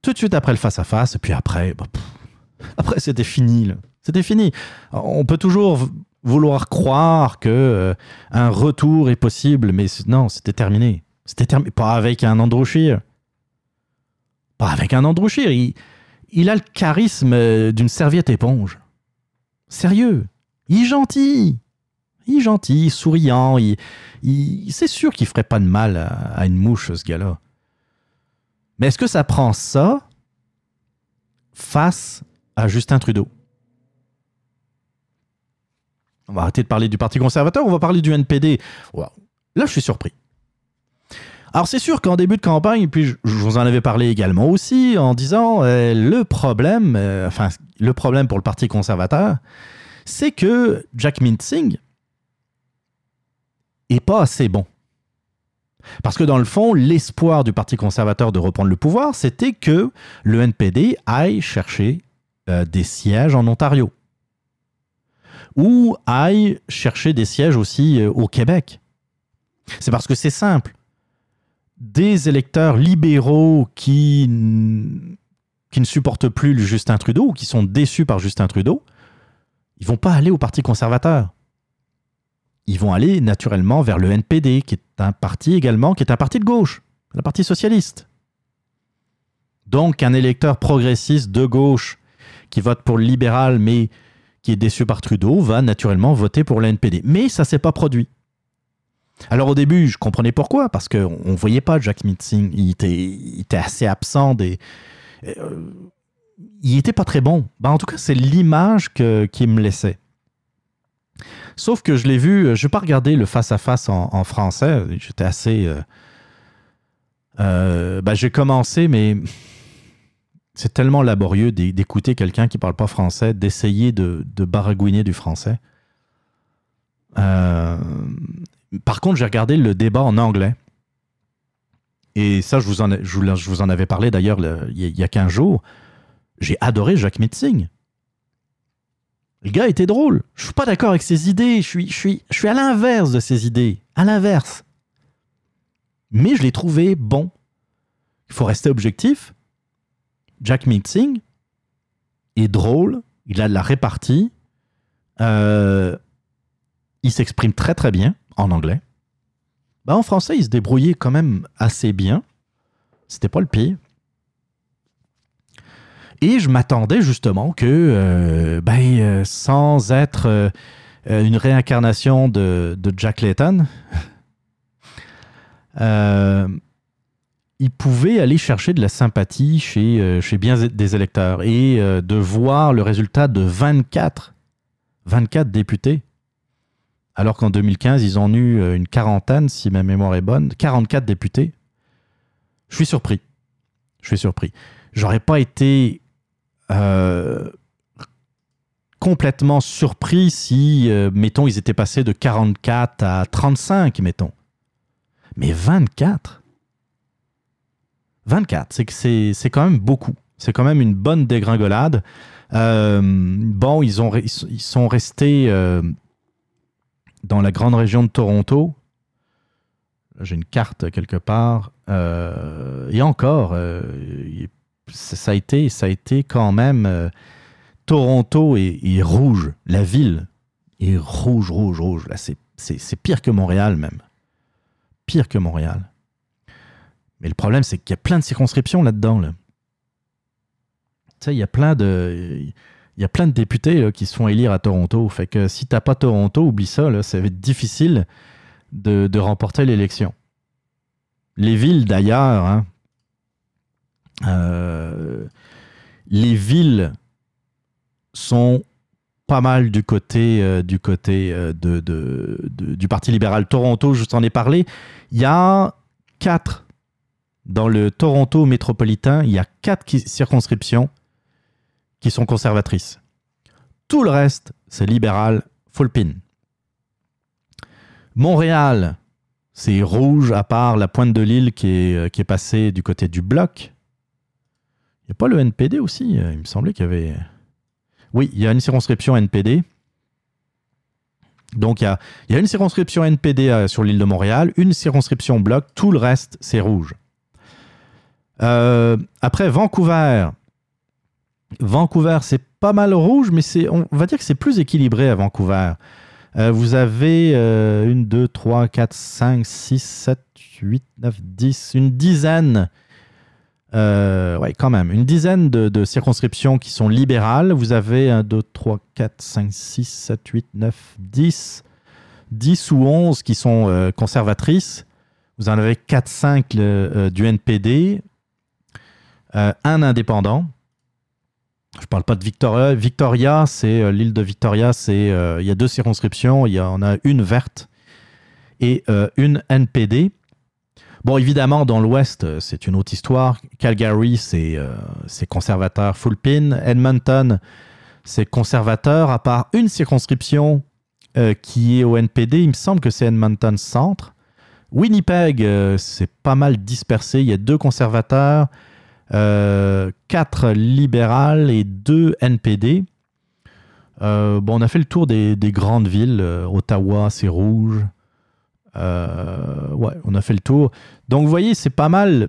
tout de suite après le face-à-face, et puis après, bah, après c'était fini. C'était fini. On peut toujours vouloir croire que euh, un retour est possible, mais non, c'était terminé. C'était terminé. Pas avec un Andrew. Pas avec un Andrew. Il, a le charisme euh, d'une serviette éponge. Sérieux. Il est gentil. Il est gentil, souriant. Il, c'est sûr qu'il ferait pas de mal à, à une mouche, ce gars-là. Mais est-ce que ça prend ça face à Justin Trudeau? On va arrêter de parler du Parti conservateur, on va parler du NPD. Wow. Là, je suis surpris. Alors, c'est sûr qu'en début de campagne, puis je, vous en avais parlé également aussi, en disant euh, le problème, euh, enfin, le problème pour le Parti conservateur, c'est que Jack Mintzing est pas assez bon. Parce que dans le fond, l'espoir du Parti conservateur de reprendre le pouvoir, c'était que le NPD aille chercher euh, des sièges en Ontario. Ou aille chercher des sièges aussi au Québec. C'est parce que c'est simple. Des électeurs libéraux qui, ne supportent plus Justin Trudeau ou qui sont déçus par Justin Trudeau, ils vont pas aller au Parti conservateur ils vont aller naturellement vers le NPD, qui est un parti également, qui est un parti de gauche, le Parti socialiste. Donc un électeur progressiste de gauche qui vote pour le libéral, mais qui est déçu par Trudeau, va naturellement voter pour le NPD. Mais ça s'est pas produit. Alors au début, je comprenais pourquoi, parce qu'on ne voyait pas Jack Mitzing, il était, il était assez absent des... euh, il était pas très bon. Ben, en tout cas, c'est l'image qu'il me laissait. Sauf que je l'ai vu, je n'ai pas regardé le face-à-face en, en français. J'étais assez. euh, euh, ben, j'ai commencé, mais c'est tellement laborieux d'é- d'écouter quelqu'un qui parle pas français, d'essayer de, de baragouiner du français. Euh, par contre, j'ai regardé le débat en anglais. Et ça, je vous en, je avais parlé d'ailleurs le- il y, a- il y a 15 jours. J'ai adoré Jacques Metzing. Le gars était drôle. Je suis pas d'accord avec ses idées. Je suis, à l'inverse de ses idées. À l'inverse. Mais je l'ai trouvé bon. Il faut rester objectif. Jack Metzing est drôle. Il a de la répartie. Euh, il s'exprime très très bien en anglais. Bah, en français, il se débrouillait quand même assez bien. C'était pas le pire. Et je m'attendais justement que, euh, ben, euh, sans être euh, une réincarnation de, Jack Layton, il pouvait aller chercher de la sympathie chez, chez bien des électeurs et de voir le résultat de 24, 24 députés, alors qu'en 2015, ils ont eu euh, une quarantaine, si ma mémoire est bonne, 44 députés. Je suis surpris. Je suis surpris. J'aurais pas été euh, complètement surpris si, euh, mettons, ils étaient passés de 44 à 35, mettons. Mais 24 24, c'est que c'est quand même beaucoup. C'est quand même une bonne dégringolade. Bon, ils, ont, ils sont restés dans la grande région de Toronto. J'ai une carte quelque part. Euh, et encore, euh, ça a été, ça a été quand même. euh, Toronto est, rouge. La ville est rouge, rouge, rouge. Là, c'est pire que Montréal, même. Pire que Montréal. Mais le problème, c'est qu'il y a plein de circonscriptions là-dedans. Là. Tu sais, il y a plein de. Il y a plein de députés qui se font élire à Toronto. Fait que si t'as pas Toronto, oublie ça, ça va être difficile de, remporter l'élection. Les villes d'ailleurs, hein, euh, les villes sont pas mal du côté, euh, du, côté euh, de, du Parti libéral. Toronto, je t'en ai parlé. Il y a quatre dans le Toronto métropolitain, il y a quatre circonscriptions qui sont conservatrices. Tout le reste, c'est libéral, full pin. Montréal, c'est rouge, à part la pointe de l'île qui est, euh, qui est passée du côté du bloc. Il n'y a pas le NPD aussi euh, Il me semblait qu'il y avait. Oui, il y a une circonscription NPD. Donc, il y a, y a une circonscription NPD euh, sur l'île de Montréal, une circonscription bloc, tout le reste, c'est rouge. Euh, après, Vancouver. Vancouver, c'est pas mal rouge, mais c'est, on va dire que c'est plus équilibré à Vancouver. Euh, vous avez euh, une, deux, trois, quatre, cinq, six, sept, huit, neuf, dix, une dizaine. Euh, ouais, quand même. Une dizaine de, de circonscriptions qui sont libérales. Vous avez 1, 2, 3, 4, 5, 6, 7, 8, 9, 10. 10 ou 11 qui sont euh, conservatrices. Vous en avez 4, 5 le, euh, du NPD. Euh, un indépendant. Je parle pas de Victoria. Victoria, c'est euh, l'île de Victoria, c'est euh, il y a deux circonscriptions. Il y en a une verte et euh, une NPD. Bon, évidemment, dans l'Ouest, c'est une autre histoire. Calgary, c'est euh, conservateur full pin. Edmonton, c'est conservateur, à part une circonscription qui est au NPD. Il me semble que c'est Edmonton Centre. Winnipeg, c'est pas mal dispersé. Il y a deux conservateurs, euh, quatre libérales et deux NPD. Euh, bon, on a fait le tour des, des grandes villes. Euh, Ottawa, c'est rouge. Euh, ouais, on a fait le tour. Donc, vous voyez, c'est pas mal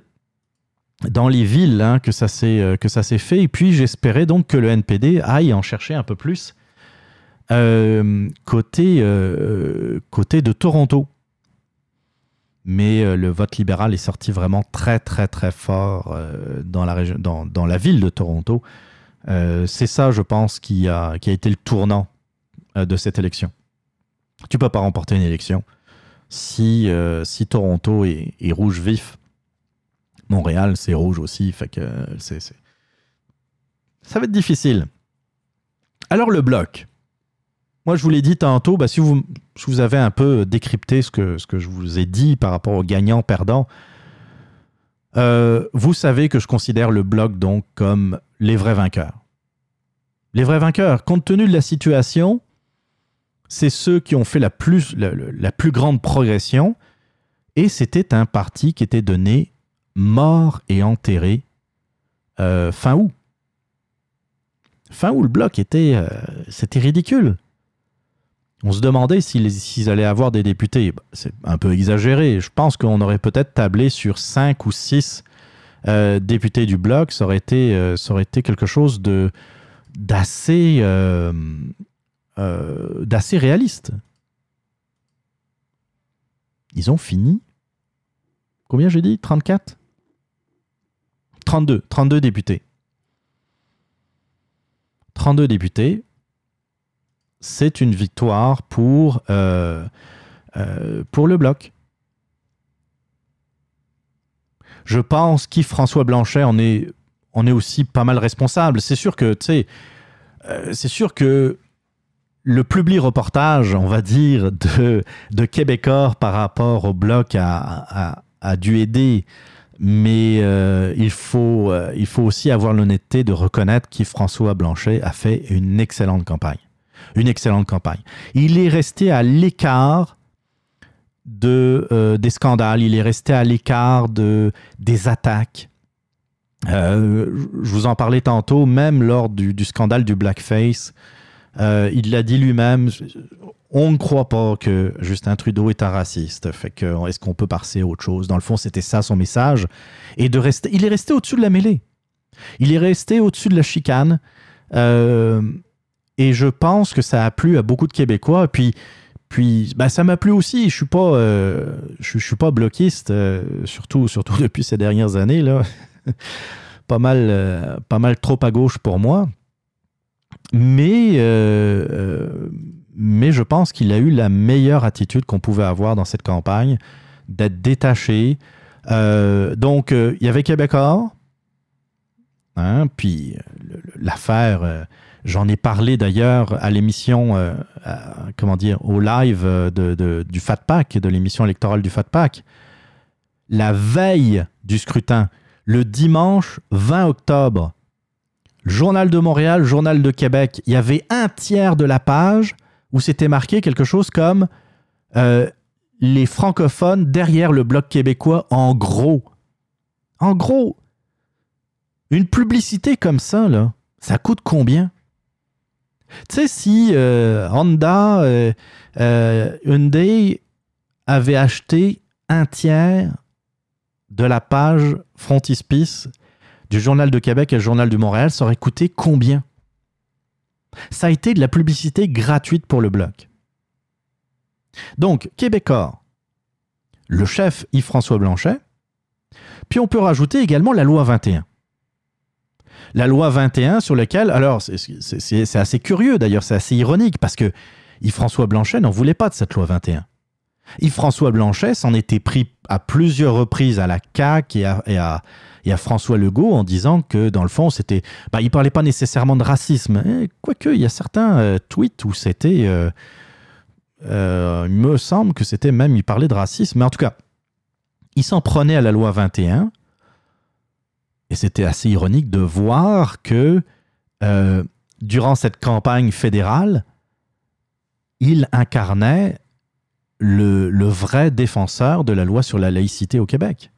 dans les villes hein, que ça s'est euh, fait. Et puis, j'espérais donc que le NPD aille en chercher un peu plus euh, euh, côté de Toronto. Mais euh, le vote libéral est sorti vraiment très, très, très fort euh, dans, la ville de Toronto. Euh, c'est ça, je pense, qui a, été le tournant de cette élection. Tu peux pas remporter une élection si, Toronto est, rouge vif. Montréal, c'est rouge aussi, ça va être difficile. Alors le bloc. Moi, je vous l'ai dit tantôt, bah, si vous, je vous avais un peu décrypté ce que, ce que je vous ai dit par rapport aux gagnants-perdants, euh, vous savez que je considère le bloc donc comme les vrais vainqueurs. Les vrais vainqueurs, compte tenu de la situation, c'est ceux qui ont fait la plus, la, plus grande progression et c'était un parti qui était donné mort et enterré euh, fin août. Fin août, le bloc était. euh, C'était ridicule. On se demandait s'ils allaient avoir des députés. Bah, C'est un peu exagéré. Je pense qu'on aurait peut-être tablé sur 5 ou 6 députés du bloc. Ça aurait été, euh, quelque chose d'assez euh, euh, d'assez réaliste. Ils ont fini. Combien j'ai dit? 34 32. 32 députés. 32 députés. C'est une victoire pour, euh, euh, pour le bloc. Je pense qu'Yves-François Blanchet en est, en est aussi pas mal responsable. C'est sûr que, tu sais, euh, c'est sûr que le public reportage, on va dire, de, de Québécois par rapport au bloc a, a- dû aider. Mais il, faut, il faut aussi avoir l'honnêteté de reconnaître qu'Yves-François Blanchet a fait une excellente campagne. Une excellente campagne. Il est resté à l'écart de, euh, des scandales, il est resté à l'écart de, des attaques. Euh, je vous en parlais tantôt, même lors du, scandale du blackface, euh, il l'a dit lui-même, on ne croit pas que Justin Trudeau est un raciste. Fait que est-ce qu'on peut passer à autre chose? Dans le fond, c'était ça son message. Et de rester, il est resté au-dessus de la mêlée. Il est resté au-dessus de la chicane. Et je pense que ça a plu à beaucoup de Québécois. Puis, puis ben, ça m'a plu aussi. Je suis pas, euh, je, suis pas bloquiste, euh, surtout, surtout depuis ces dernières années là. pas mal, euh, pas mal trop à gauche pour moi. Mais, mais je pense qu'il a eu la meilleure attitude qu'on pouvait avoir dans cette campagne, d'être détaché. Donc, il y avait Québécois, hein, puis l'affaire, j'en ai parlé d'ailleurs à l'émission, euh, comment dire, au live euh, de, du Fat Pack, de l'émission électorale du Fat Pack. La veille du scrutin, le dimanche 20 octobre, Journal de Montréal, Journal de Québec, il y avait un tiers de la page où c'était marqué quelque chose comme euh, les francophones derrière le bloc québécois en gros. En gros, une publicité comme ça, là, ça coûte combien? Tu sais, si euh, Honda, euh, euh, Hyundai avait acheté un tiers de la page frontispice du Journal de Québec et le Journal du Montréal, ça aurait coûté combien? Ça a été de la publicité gratuite pour le bloc. Donc, Québécois, le chef Yves-François Blanchet, puis on peut rajouter également la loi 21. La loi 21 sur laquelle, alors c'est- assez curieux d'ailleurs, c'est assez ironique parce que Yves-François Blanchet n'en voulait pas de cette loi 21. Yves-François Blanchet s'en était pris à plusieurs reprises à la CAQ et à, et à- et à François Legault en disant que dans le fond, c'était. Bah, il parlait pas nécessairement de racisme. hein, Quoique, il y a certains euh, tweets où c'était. euh, euh, il me semble que c'était même. Il parlait de racisme. Mais en tout cas, il s'en prenait à la loi 21. Et c'était assez ironique de voir que euh, durant cette campagne fédérale, il incarnait le, vrai défenseur de la loi sur la laïcité au Québec.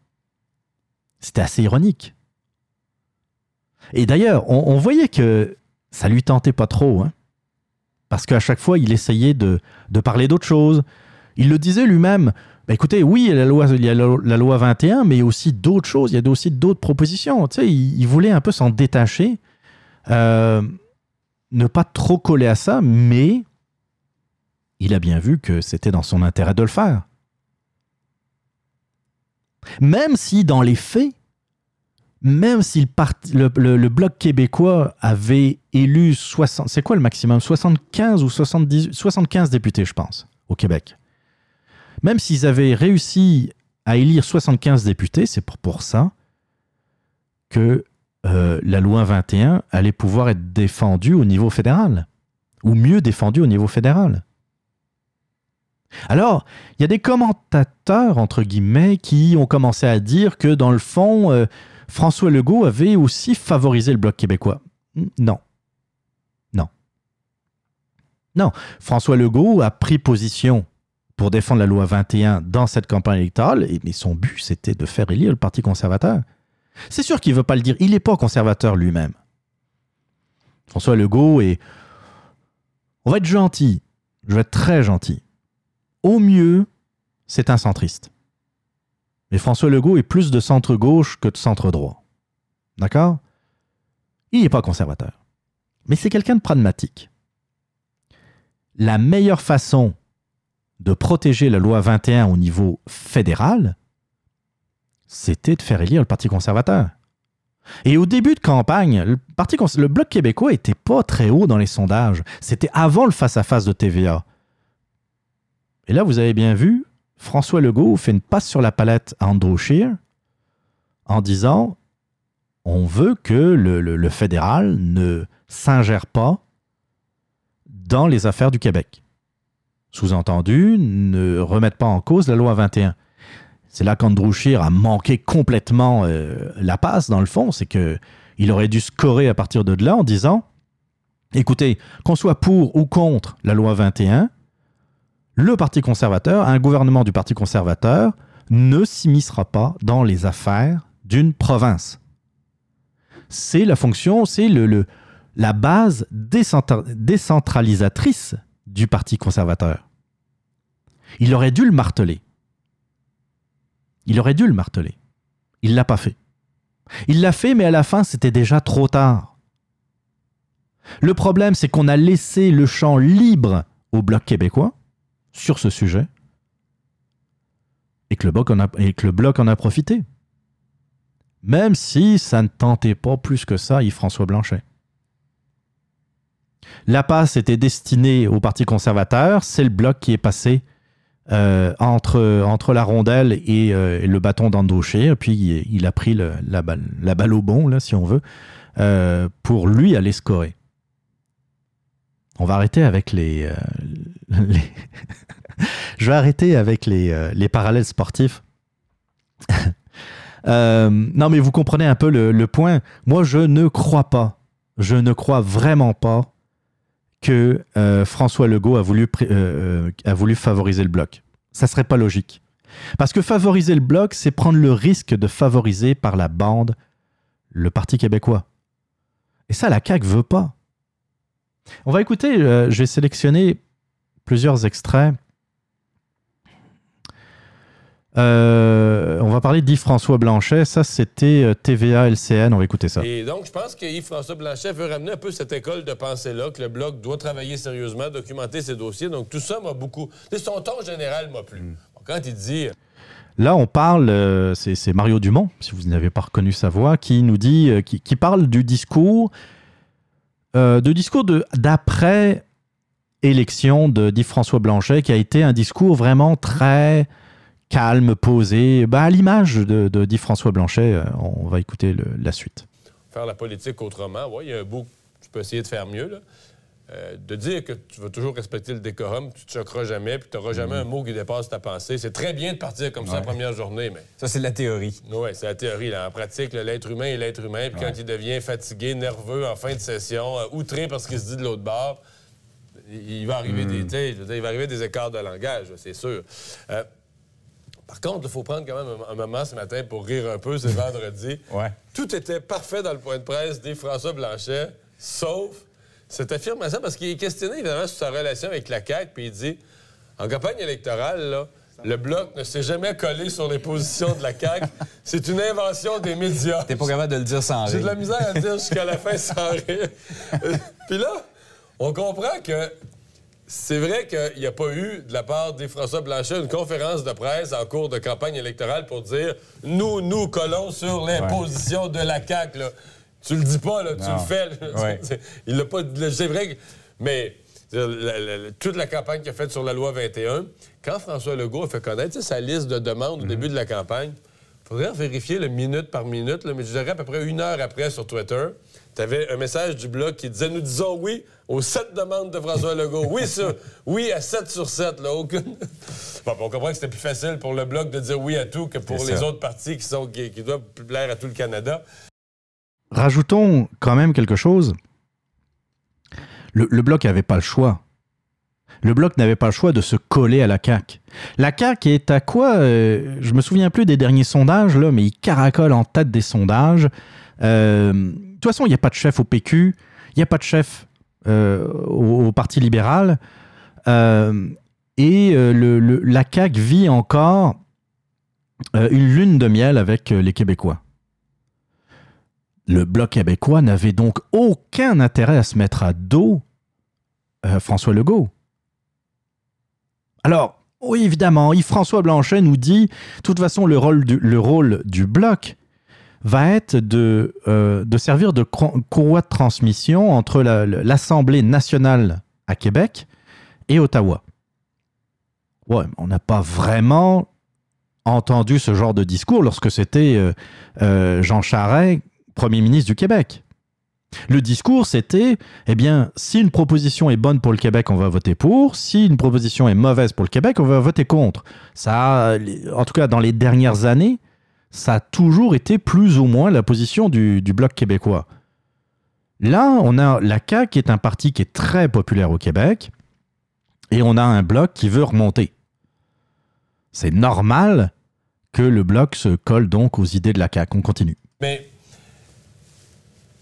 C'était assez ironique. Et d'ailleurs, on, on voyait que ça lui tentait pas trop, hein. parce qu'à chaque fois, il essayait de, de parler d'autre chose. Il le disait lui-même. Bah, écoutez, oui, il y a la loi, il y a la, loi 21, mais il y a aussi d'autres choses, il y a aussi d'autres propositions. Tu sais, il, voulait un peu s'en détacher, euh, ne pas trop coller à ça, mais il a bien vu que c'était dans son intérêt de le faire. Même si dans les faits, même si le, Bloc québécois avait élu 60, c'est quoi le maximum? 75 ou 70, 75 députés, je pense, au Québec. Même s'ils avaient réussi à élire 75 députés, c'est pour, ça que euh, la loi 21 allait pouvoir être défendue au niveau fédéral, ou mieux défendue au niveau fédéral. Alors, il y a des commentateurs, entre guillemets, qui ont commencé à dire que, dans le fond, euh, François Legault avait aussi favorisé le Bloc québécois. Non. Non. Non. François Legault a pris position pour défendre la loi 21 dans cette campagne électorale, et- mais son but, c'était de faire élire le Parti conservateur. C'est sûr qu'il ne veut pas le dire. Il n'est pas conservateur lui-même. François Legault est... On va être gentil. Je vais être très gentil. Au mieux, c'est un centriste. Mais François Legault est plus de centre-gauche que de centre-droit. D'accord? Il n'est pas conservateur. Mais c'est quelqu'un de pragmatique. La meilleure façon de protéger la loi 21 au niveau fédéral, c'était de faire élire le Parti conservateur. Et au début de campagne, le, Bloc québécois était pas très haut dans les sondages. C'était avant le face-à-face de TVA. Et là, vous avez bien vu, François Legault fait une passe sur la palette à Andrew Scheer en disant on veut que le fédéral ne s'ingère pas dans les affaires du Québec. Sous-entendu, ne remette pas en cause la loi 21. C'est là qu'Andrew Scheer a manqué complètement euh, la passe, dans le fond. C'est que il aurait dû scorer à partir de là en disant écoutez, qu'on soit pour ou contre la loi 21, le Parti conservateur, un gouvernement du Parti conservateur, ne s'immiscera pas dans les affaires d'une province. C'est la fonction, c'est le, le- la base décentra- décentralisatrice du Parti conservateur. Il aurait dû le marteler. Il aurait dû le marteler. Il l'a pas fait. Il l'a fait, mais à la fin, c'était déjà trop tard. Le problème, c'est qu'on a laissé le champ libre au Bloc québécois sur ce sujet et que le Bloc en a, et que le bloc en a profité. Même si ça ne tentait pas plus que ça Yves-François Blanchet. La passe était destinée au Parti conservateur, c'est le Bloc qui est passé euh, entre, entre la rondelle et, euh, le bâton d'Andouché, puis il, a pris la, balle, la balle au bon, là, si on veut, euh, pour lui aller scorer. On va arrêter avec les. les- Je vais arrêter avec les, les parallèles sportifs. Non, mais vous comprenez un peu le, le point. Moi, je ne crois pas, je ne crois vraiment pas euh, François Legault a voulu, pré- euh, euh, a voulu favoriser le bloc. Ça serait pas logique. Parce que favoriser le bloc, c'est prendre le risque de favoriser par la bande le Parti québécois. Et ça, la CAQ veut pas. On va écouter, je vais sélectionner plusieurs extraits. Euh, on va parler d'Yves-François Blanchet. Ça, c'était euh, TVA LCN. On va écouter ça. Et donc, je pense que Yves-François Blanchet veut ramener un peu cette école de pensée-là, que le Bloc doit travailler sérieusement, documenter ses dossiers. Donc, tout ça m'a beaucoup... Son ton général m'a plu. Bon, Quand il dit... Là, on parle, euh, c'est Mario Dumont, si vous n'avez pas reconnu sa voix, qui nous dit, euh, qui, qui parle du discours, euh, de discours de- d'après élection de d'Yves-François Blanchet, qui a été un discours vraiment très calme, posé, bah, à l'image de, de d'Yves-François Blanchet. euh, on va écouter le- la suite. faire la politique autrement. Ouais, il y a un bout que tu peux essayer de faire mieux. là. Euh, de dire que tu vas toujours respecter le décorum, tu te choqueras jamais, puis tu n'auras jamais un mot qui dépasse ta pensée. C'est très bien de partir comme ça la première journée, mais. Ça, c'est la théorie. Oui, c'est la théorie. Là. En pratique, l'être humain est l'être humain, puis Ouais. quand il devient fatigué, nerveux en fin de session, euh, outré parce qu'il se dit de l'autre bord, il, va arriver Mm. des, dire, il va arriver des écarts de langage, c'est sûr. Euh, par contre, il faut prendre quand même un, un moment ce matin pour rire un peu, c'est vendredi. Ouais. Tout était parfait dans le point de presse des François Blanchet, sauf cette affirmation, parce qu'il est questionné évidemment sur sa relation avec la CAQ, puis il dit en campagne électorale, là, le Bloc ne s'est jamais collé sur les positions de la CAQ. C'est une invention des médias. T'es pas capable de le dire sans J'ai rire. de la misère à le dire jusqu'à la fin sans rire. Puis là, on comprend que c'est vrai qu'il n'y a pas eu, de la part des François Blanchet, une conférence de presse en cours de campagne électorale pour dire nous, nous collons sur les Ouais. positions de la CAQ. Là. Tu le dis pas, là, tu le fais. Ouais. Il l'a pas. C'est vrai que. Mais la- la- la- toute la campagne qu'il a faite sur la loi 21, quand François Legault a fait connaître sa liste de demandes au Mhm. début de la campagne, il faudrait vérifier le minute par minute, là, mais je dirais à peu près une heure après sur Twitter, tu avais un message du blog qui disait Nous disons oui aux sept demandes de François Legault. Oui, ça. Oui à 7 sur 7. Là, aucune... bon, on comprend que c'était plus facile pour le blog de dire oui à tout que pour les autres partis qui, sont, qui, qui doivent plaire à tout le Canada. Rajoutons quand même quelque chose. Le, le bloc n'avait pas le choix. le Bloc n'avait pas le choix de se coller à la CAQ. La CAQ est à quoi euh, Je me souviens plus des derniers sondages, là, mais il caracole en tête des sondages. Euh, toute façon, il n'y a pas de chef au PQ, il n'y a pas de chef euh, au, Parti libéral. Euh, et euh, la CAQ vit encore une lune de miel avec les Québécois. Le Bloc québécois n'avait donc aucun intérêt à se mettre à dos François Legault. Alors, oui, évidemment, Yves-François Blanchet nous dit, de toute façon, le rôle du Bloc va être de, euh, de servir de courroie de transmission entre la- l'Assemblée nationale à Québec et Ottawa. On n'a pas vraiment entendu ce genre de discours lorsque c'était euh, euh, Jean Charest, Premier ministre du Québec. Le discours, c'était, eh bien, si une proposition est bonne pour le Québec, on va voter pour. Si une proposition est mauvaise pour le Québec, on va voter contre. Ça, en tout cas, dans les dernières années, ça a toujours été plus ou moins la position du, Bloc québécois. Là, on a la CAQ qui est un parti qui est très populaire au Québec, et on a un Bloc qui veut remonter. C'est normal que le Bloc se colle donc aux idées de la CAQ. On continue. Mais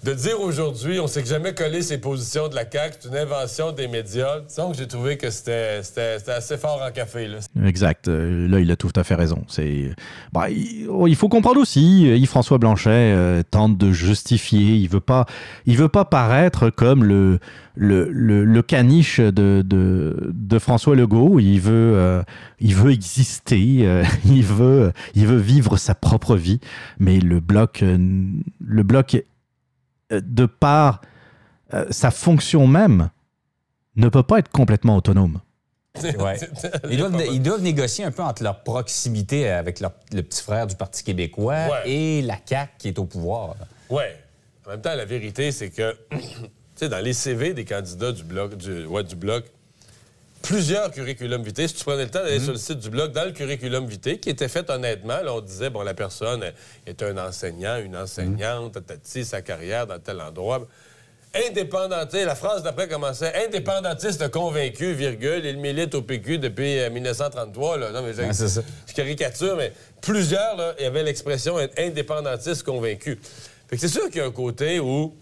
de dire aujourd'hui, on s'est jamais collé ses positions de la CAQ, c'est une invention des médias. Disons que j'ai trouvé que c'était assez fort en café. Là. Exact. Euh, Là, il a tout à fait raison. C'est, bah, il, faut comprendre aussi. euh, Yves-François Blanchet euh, tente de justifier. Il veut pas, il veut pas paraître comme le le, le, caniche de, de, de François Legault. Il veut, il veut exister. il veut, il veut vivre sa propre vie. Mais le bloc, le bloc, de par euh, sa fonction même, ne peut pas être complètement autonome. Ouais. Ils, doivent, ils doivent négocier un peu entre leur proximité avec leur- le petit frère du Parti québécois Ouais. et la CAQ qui est au pouvoir. Ouais. En même temps, la vérité, c'est que, tu sais, dans les CV des candidats du bloc, du, ouais, du bloc, plusieurs curriculum vitae. Si tu prenais le temps d'aller sur le site du bloc, dans le curriculum vitae, qui était fait honnêtement, là, on disait, bon, la personne est un enseignant, une enseignante, tatati, sa carrière dans tel endroit. Indépendantiste, la phrase d'après commençait indépendantiste convaincu, virgule, il milite au PQ depuis euh, 1933. Là. Non, mais Ouais, ça. je caricature, mais plusieurs, là, il y avait l'expression indépendantiste convaincu. Fait que c'est sûr qu'il y a un côté où,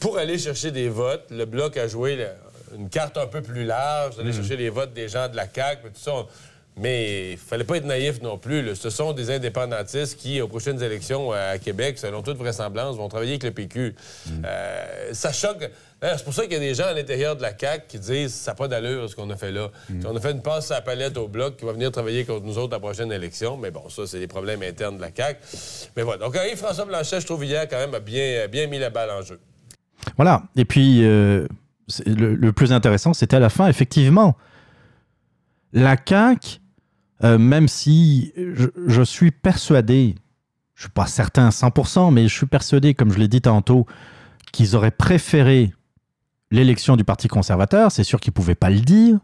pour aller chercher des votes, le Bloc a joué la- une carte un peu plus large, d'aller chercher les votes des gens de la CAQ, tout ça. Mais il fallait pas être naïf non plus. là. Ce sont des indépendantistes qui, aux prochaines élections euh, à Québec, selon toute vraisemblance, vont travailler avec le PQ. Euh, ça choque. C'est pour ça qu'il y a des gens à l'intérieur de la CAQ qui disent ça n'a pas d'allure ce qu'on a fait là. On a fait une passe à la palette au bloc qui va venir travailler contre nous autres à la prochaine élection. Mais bon, ça, c'est des problèmes internes de la CAQ. Mais voilà. Donc, Yves-François Blanchet, je trouve, hier, quand même, a bien, bien mis la balle en jeu. Voilà. Et puis, euh, le, plus intéressant, c'était à la fin, effectivement. La CAQ, euh, même si je, suis persuadé, je suis pas certain à 100%, mais je suis persuadé, comme je l'ai dit tantôt, qu'ils auraient préféré l'élection du Parti conservateur. C'est sûr qu'ils pouvaient pas le dire.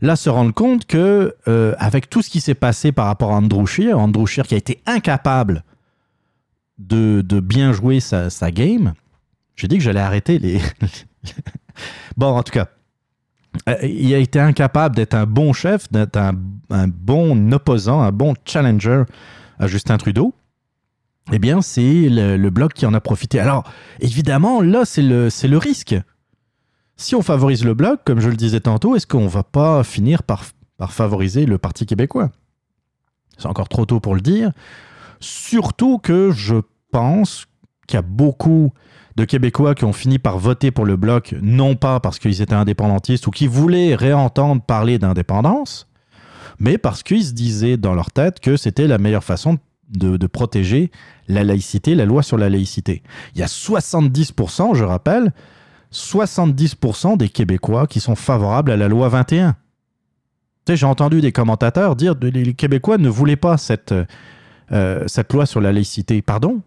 Là, se rendre compte que, euh, avec tout ce qui s'est passé par rapport à Andrew Scheer, Andrew Scheer qui a été incapable de, de bien jouer sa, sa game, j'ai dit que j'allais arrêter les. bon, en tout cas, euh, il a été incapable d'être un bon chef, d'être un, bon opposant, un bon challenger à Justin Trudeau. Eh bien, c'est le, bloc qui en a profité. Alors, évidemment, là, c'est le, le risque. Si on favorise le bloc, comme je le disais tantôt, est-ce qu'on va pas finir par, par favoriser le Parti québécois? C'est encore trop tôt pour le dire. Surtout que je pense qu'il y a beaucoup de Québécois qui ont fini par voter pour le bloc, non pas parce qu'ils étaient indépendantistes ou qui voulaient réentendre parler d'indépendance, mais parce qu'ils se disaient dans leur tête que c'était la meilleure façon de, protéger la laïcité, la loi sur la laïcité. Il y a 70%, je rappelle, 70% des Québécois qui sont favorables à la loi 21. Tu sais, j'ai entendu des commentateurs dire que les Québécois ne voulaient pas cette, euh, cette loi sur la laïcité. Pardon?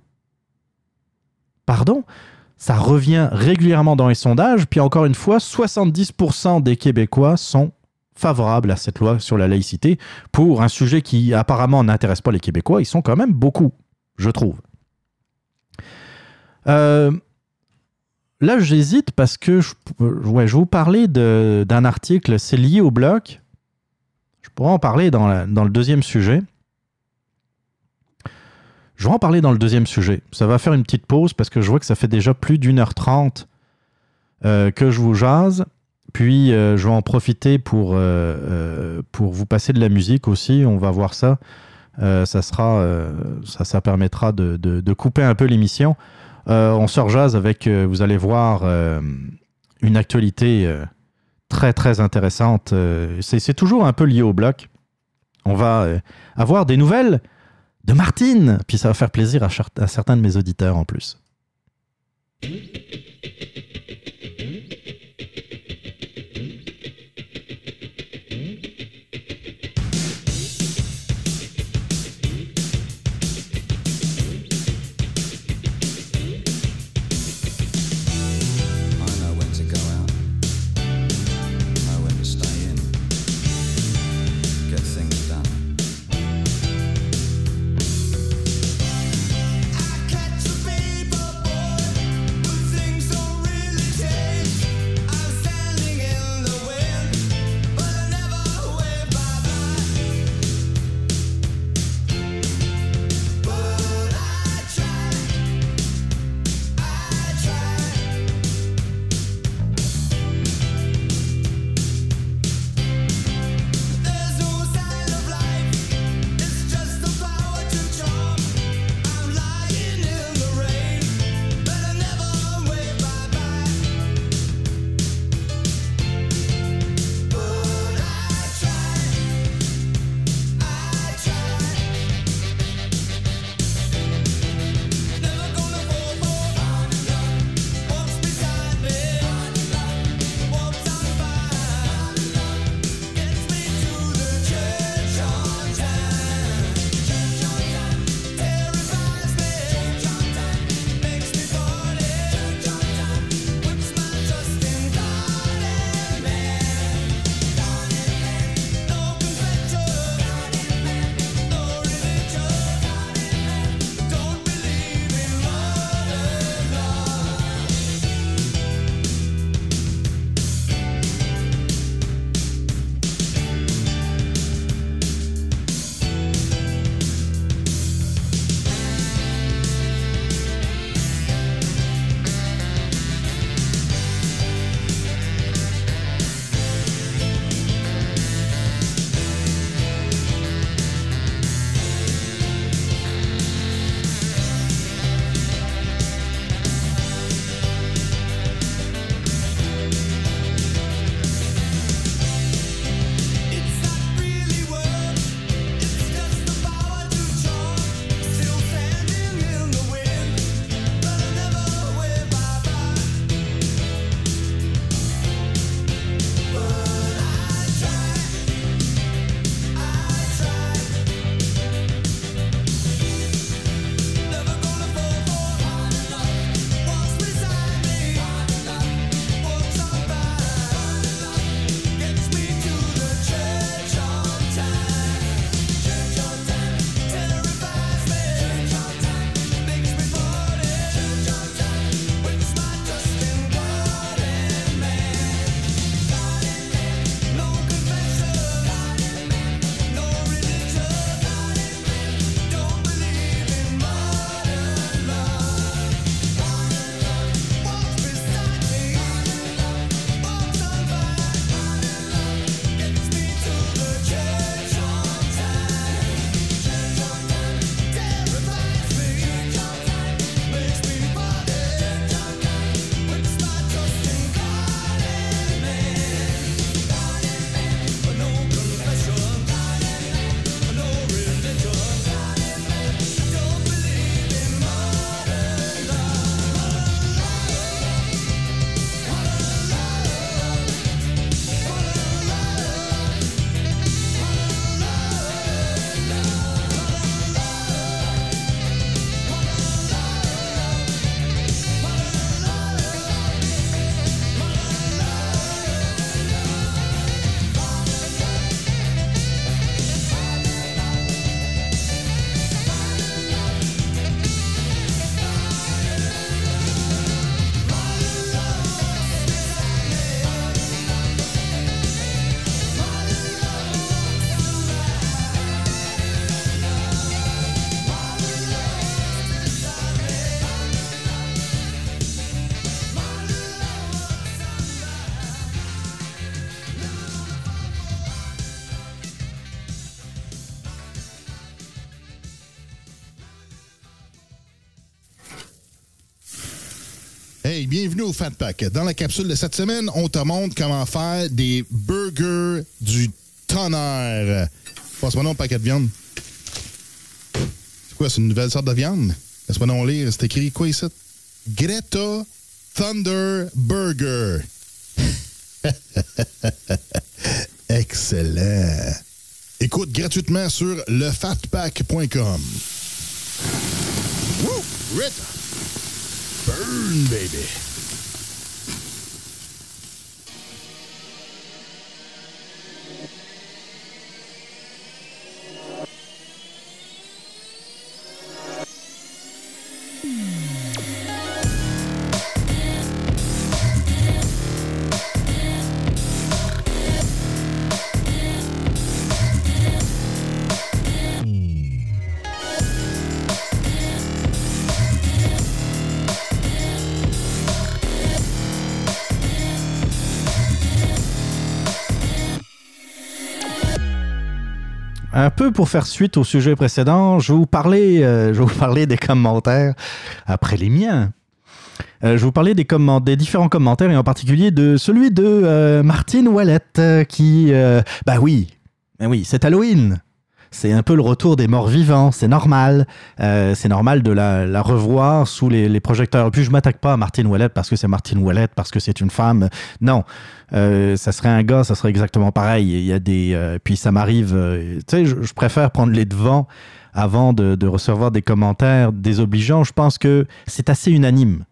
Pardon? Ça revient régulièrement dans les sondages, puis encore une fois, 70% des Québécois sont favorables à cette loi sur la laïcité pour un sujet qui apparemment n'intéresse pas les Québécois. Ils sont quand même beaucoup, je trouve. Euh, là, j'hésite parce que je, ouais, je vous parler de- d'un article, c'est lié au bloc. Je pourrais en parler dans, dans le deuxième sujet. Je vais en parler dans le deuxième sujet. Ça va faire une petite pause parce que je vois que ça fait déjà plus d'une heure trente euh, que je vous jase. Puis euh, je vais en profiter pour, euh, pour vous passer de la musique aussi. On va voir ça. Ça, sera, ça, ça permettra de, de- couper un peu l'émission. On se rejase avec, vous allez voir, une actualité très très intéressante. C'est toujours un peu lié au bloc. On va avoir des nouvelles de Martine, puis ça va faire plaisir à, certains de mes auditeurs en plus. Au Fat Pack. Dans la capsule de cette semaine, on te montre comment faire des burgers du tonnerre. Passe-moi un paquet de viande. C'est quoi, c'est une nouvelle sorte de viande? Laisse-moi donc lire. C'est écrit quoi ici? Greta Thunder Burger. Excellent. Écoute gratuitement sur lefatpack.com. Burn, baby! Pour faire suite au sujet précédent, je vais vous parler, euh, je vous parler des commentaires après les miens. Euh, je vais vous parler des, comment- des différents commentaires et en particulier de celui de euh, Martine Ouellette qui, bah oui, bah oui, c'est Halloween. C'est un peu le retour des morts vivants, c'est normal. Euh, c'est normal de la, revoir sous les, projecteurs. Et puis je m'attaque pas à Martine Ouellette parce que c'est Martine Ouellette, parce que c'est une femme. Non, Euh, ça serait un gars, ça serait exactement pareil. Il y a des, euh, puis ça m'arrive. euh, tu sais, je, préfère prendre les devants avant de, recevoir des commentaires désobligeants. Je pense que c'est assez unanime.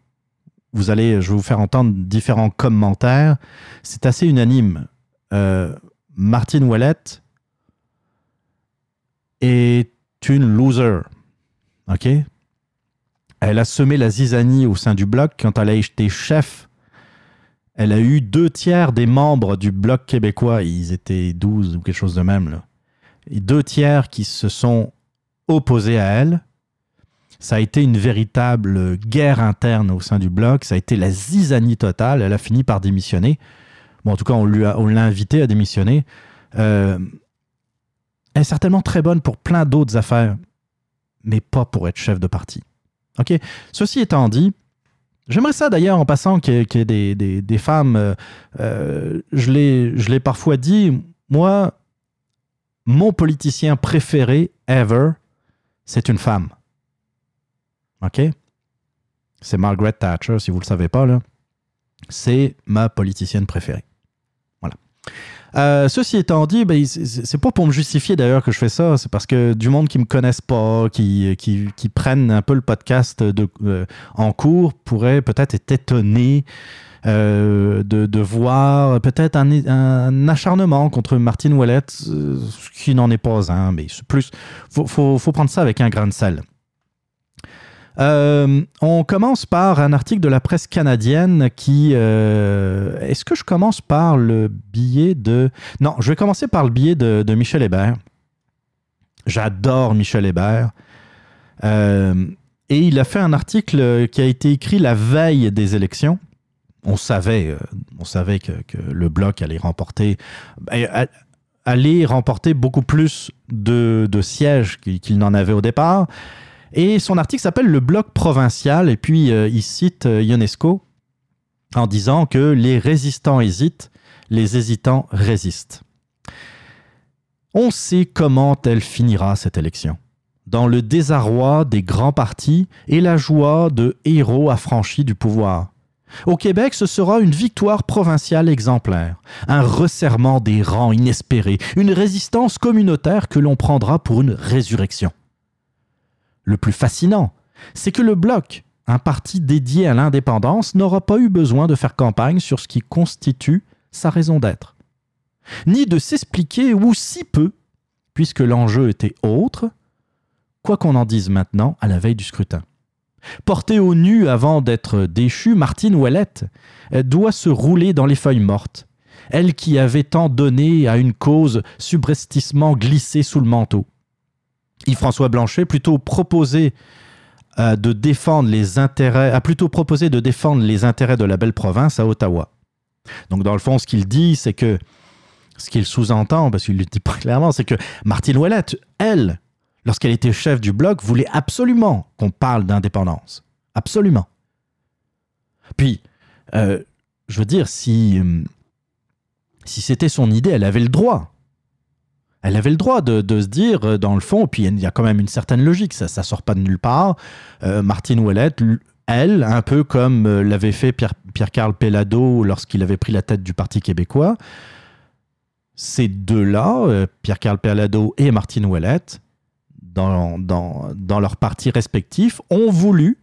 Vous allez, je vais vous faire entendre différents commentaires. C'est assez unanime. Martine Ouellette est une loser. OK? Elle a semé la zizanie au sein du bloc quand elle a été chef. Elle a eu deux tiers des membres du bloc québécois. Ils étaient 12 ou quelque chose de même. Deux tiers qui se sont opposés à elle. Ça a été une véritable guerre interne au sein du bloc. Ça a été la zizanie totale. Elle a fini par démissionner. Bon, en tout cas, on l'a invité à démissionner. Euh, elle est certainement très bonne pour plein d'autres affaires, mais pas pour être chef de parti. OK? Ceci étant dit, j'aimerais ça d'ailleurs en passant qu'il y ait, des, des- femmes. euh, euh, je l'ai je l'ai parfois dit, moi, mon politicien préféré ever, c'est une femme. OK? C'est Margaret Thatcher, si vous ne le savez pas, là. C'est ma politicienne préférée. Voilà. Euh, ceci étant dit, ben, c'est- pas pour me justifier d'ailleurs que je fais ça, c'est parce que du monde qui me connaissent pas, qui, qui, prennent un peu le podcast euh, en cours, pourrait peut-être être étonné euh, de, de voir peut-être un, un acharnement contre Martine Ouellette, euh, ce qui n'en est pas un, mais plus. Faut, faut prendre ça avec un grain de sel. Euh, on commence par un article de la presse canadienne qui... euh, Est-ce que je commence par le billet de... Non, je vais commencer par le billet de, Michel Hébert. J'adore Michel Hébert. Euh, et il a fait un article qui a été écrit la veille des élections. On savait, que, le bloc allait remporter, allait remporter beaucoup plus de, sièges qu'il n'en avait au départ. Et son article s'appelle Le bloc provincial. Et puis, euh, il cite euh, Ionesco en disant que les résistants hésitent, les hésitants résistent. On sait comment elle finira cette élection. Dans le désarroi des grands partis et la joie de héros affranchis du pouvoir. Au Québec, ce sera une victoire provinciale exemplaire, un resserrement des rangs inespérés, une résistance communautaire que l'on prendra pour une résurrection. Le plus fascinant, c'est que le Bloc, un parti dédié à l'indépendance, n'aura pas eu besoin de faire campagne sur ce qui constitue sa raison d'être, ni de s'expliquer ou si peu, puisque l'enjeu était autre, quoi qu'on en dise maintenant à la veille du scrutin. Portée au nu avant d'être déchue, Martine Ouellette doit se rouler dans les feuilles mortes, elle qui avait tant donné à une cause subrepticement glissée sous le manteau. Yves-François Blanchet plutôt proposé euh, de défendre les intérêts, a plutôt proposé de défendre les intérêts de la belle province à Ottawa. Donc dans le fond, ce qu'il dit, c'est que ce qu'il sous-entend, parce qu'il le dit pas clairement, c'est que Martine Ouellette, elle, lorsqu'elle était chef du bloc, voulait absolument qu'on parle d'indépendance. Absolument. Puis, euh, je veux dire, si, euh, si c'était son idée, elle avait le droit. Elle avait le droit de, se dire, euh, dans le fond, puis il y a quand même une certaine logique, ça ne sort pas de nulle part. Euh, Martine Ouellette, elle, un peu comme euh, l'avait fait Pierre- Pierre-Carl Pellado lorsqu'il avait pris la tête du Parti québécois, ces deux-là, Pierre-Carl Pellado et Martine Ouellette, dans, dans, leurs partis respectifs, ont voulu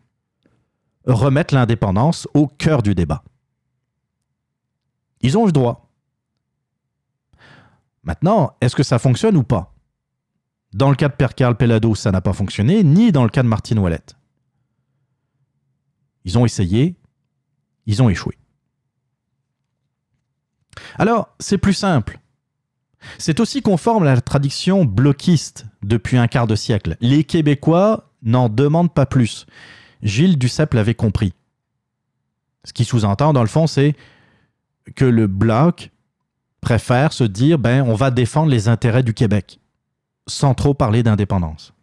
remettre l'indépendance au cœur du débat. Ils ont eu le droit. Maintenant, est-ce que ça fonctionne ou pas? Dans le cas de Pierre-Carl Pellado, ça n'a pas fonctionné, ni dans le cas de Martine Ouellette. Ils ont essayé, ils ont échoué. Alors, c'est plus simple. C'est aussi conforme à la tradition bloquiste depuis un quart de siècle. Les Québécois n'en demandent pas plus. Gilles Duceppe l'avait compris. Ce qui sous-entend, dans le fond, c'est que le bloc préfère se dire ben, on va défendre les intérêts du Québec, sans trop parler d'indépendance.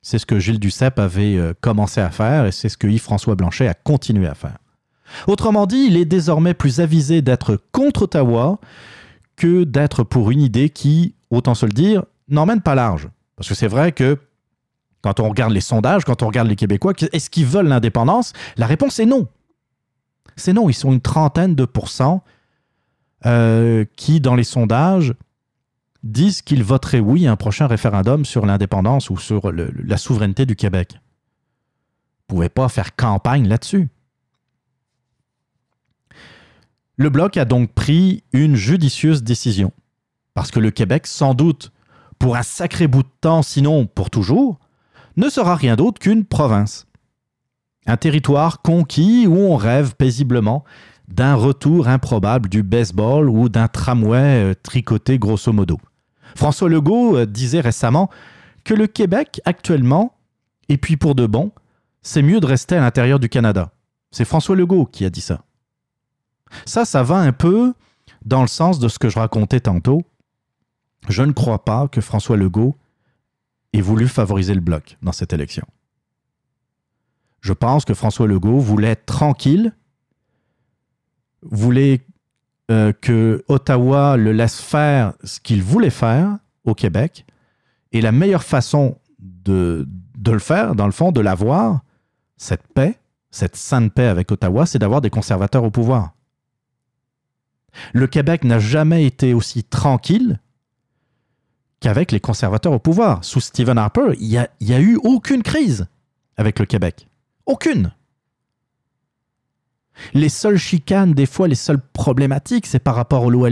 C'est ce que Gilles Duceppe avait euh, commencé à faire et c'est ce que Yves-François Blanchet a continué à faire. Autrement dit, il est désormais plus avisé d'être contre Ottawa que d'être pour une idée qui, autant se le dire, n'emmène pas large. Parce que c'est vrai que quand on regarde les sondages, quand on regarde les Québécois, est-ce qu'ils veulent l'indépendance? La réponse est non. C'est non, ils sont une trentaine de pourcents euh, qui, dans les sondages, disent qu'ils voteraient oui à un prochain référendum sur l'indépendance ou sur la souveraineté du Québec. Vous pouvez pas faire campagne là-dessus. Le Bloc a donc pris une judicieuse décision. Parce que le Québec, sans doute, pour un sacré bout de temps, sinon pour toujours, ne sera rien d'autre qu'une province. Un territoire conquis où on rêve paisiblement d'un retour improbable du baseball ou d'un tramway euh, tricoté grosso modo. François Legault euh, disait récemment que le Québec, actuellement, et puis pour de bon, c'est mieux de rester à l'intérieur du Canada. C'est François Legault qui a dit ça. Ça, ça va un peu dans le sens de ce que je racontais tantôt. Je ne crois pas que François Legault ait voulu favoriser le bloc dans cette élection. Je pense que François Legault voulait être tranquille, voulait euh, que Ottawa le laisse faire ce qu'il voulait faire au Québec. Et la meilleure façon de, le faire, dans le fond, de l'avoir, cette paix, cette sainte paix avec Ottawa, c'est d'avoir des conservateurs au pouvoir. Le Québec n'a jamais été aussi tranquille qu'avec les conservateurs au pouvoir. Sous Stephen Harper, il n'y a eu aucune crise avec le Québec. Aucune. Les seules chicanes, des fois, les seules problématiques, c'est par rapport aux lois-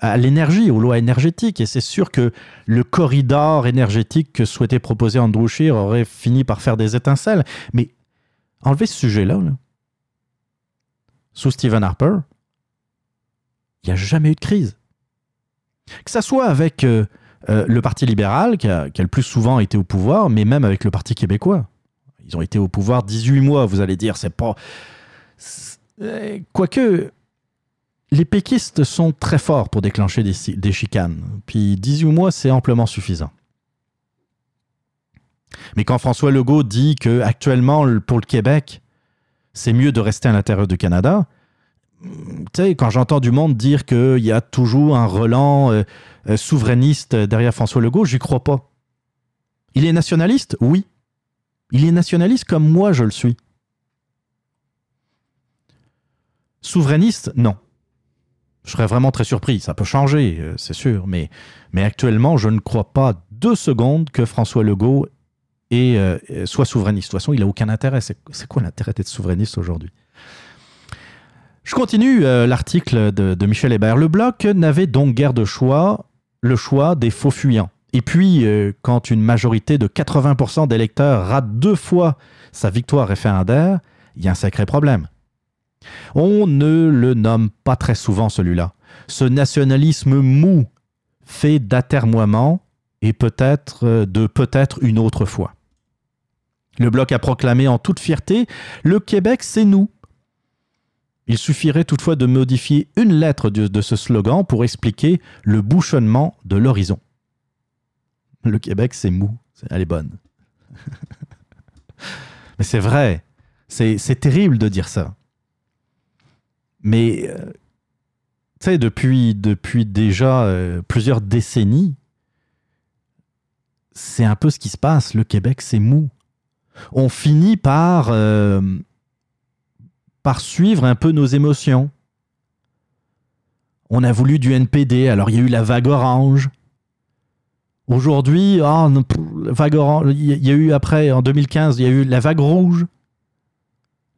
à l'énergie, aux lois énergétiques. Et c'est sûr que le corridor énergétique que souhaitait proposer Andrew Scheer aurait fini par faire des étincelles. Mais enlevez ce sujet-là, là. sous Stephen Harper, il n'y a jamais eu de crise. Que ça soit avec euh, euh, le Parti libéral, qui a, qui a le plus souvent été au pouvoir, mais même avec le Parti québécois. Ils ont été au pouvoir 18 mois, vous allez dire, c'est pas. Euh, Quoique, les péquistes sont très forts pour déclencher des, chicanes. Puis 18 mois, c'est amplement suffisant. Mais quand François Legault dit que actuellement, le- pour le Québec, c'est mieux de rester à l'intérieur du Canada, tu sais, quand j'entends du monde dire qu'il y a toujours un relan euh, euh, souverainiste derrière François Legault, j'y crois pas. Il est nationaliste? Oui. Il est nationaliste comme moi je le suis. Souverainiste Non. Je serais vraiment très surpris. Ça peut changer, euh, c'est sûr. Mais, actuellement, je ne crois pas deux secondes que François Legault euh, euh, soit souverainiste. De toute façon, il n'a aucun intérêt. C'est quoi l'intérêt d'être souverainiste aujourd'hui? Je continue l'article de, Michel Hébert. Le bloc n'avait donc guère de choix, le choix des faux fuyants. Et puis, quand une majorité de 80% d'électeurs rate deux fois sa victoire référendaire, il y a un sacré problème. On ne le nomme pas très souvent celui-là. Ce nationalisme mou, fait d'atermoiement et peut-être euh, de peut-être une autre fois. Le bloc a proclamé en toute fierté Le Québec, c'est nous. Il suffirait toutefois de modifier une lettre de, de ce slogan pour expliquer le bouchonnement de l'horizon. Le Québec, c'est mou. Elle est bonne. Mais c'est vrai. C'est terrible de dire ça. Mais, euh, tu sais, depuis, depuis déjà euh, plusieurs décennies, c'est un peu ce qui se passe. Le Québec, c'est mou. On finit par, euh, par suivre un peu nos émotions. On a voulu du NPD, alors il y a eu la vague orange. Aujourd'hui, ah, vague orange, il y a eu après, en 2015, il y a eu la vague rouge.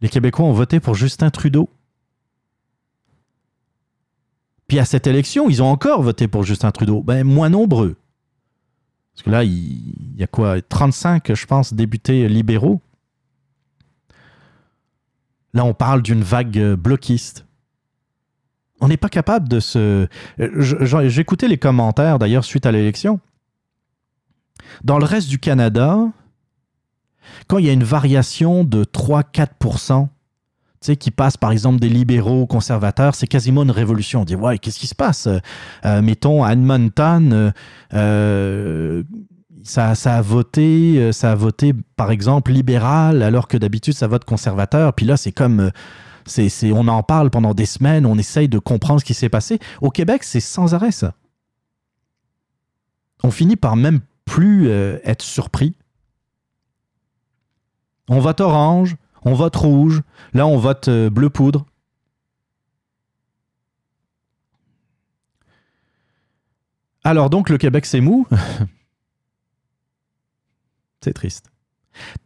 Les Québécois ont voté pour Justin Trudeau. Puis à cette élection, ils ont encore voté pour Justin Trudeau. Ben, moins nombreux. Parce que là, il y a quoi 35, je pense, députés libéraux. Là, on parle d'une vague bloquiste. On n'est pas capable de se... J'écoutais les commentaires, d'ailleurs, suite à l'élection. Dans le reste du Canada, quand il y a une variation de 3-4%, tu sais, qui passe par exemple des libéraux aux conservateurs, c'est quasiment une révolution. On dit, ouais, qu'est-ce qui se passe? Euh, euh, Mettons, à Edmonton, euh, ça, a voté, ça a voté par exemple libéral, alors que d'habitude ça vote conservateur. Puis là, c'est comme, on en parle pendant des semaines, on essaye de comprendre ce qui s'est passé. Au Québec, c'est sans arrêt ça. On finit par même plus être surpris. On vote orange, on vote rouge, là on vote euh, bleu poudre. Alors donc le Québec c'est mou. c'est triste.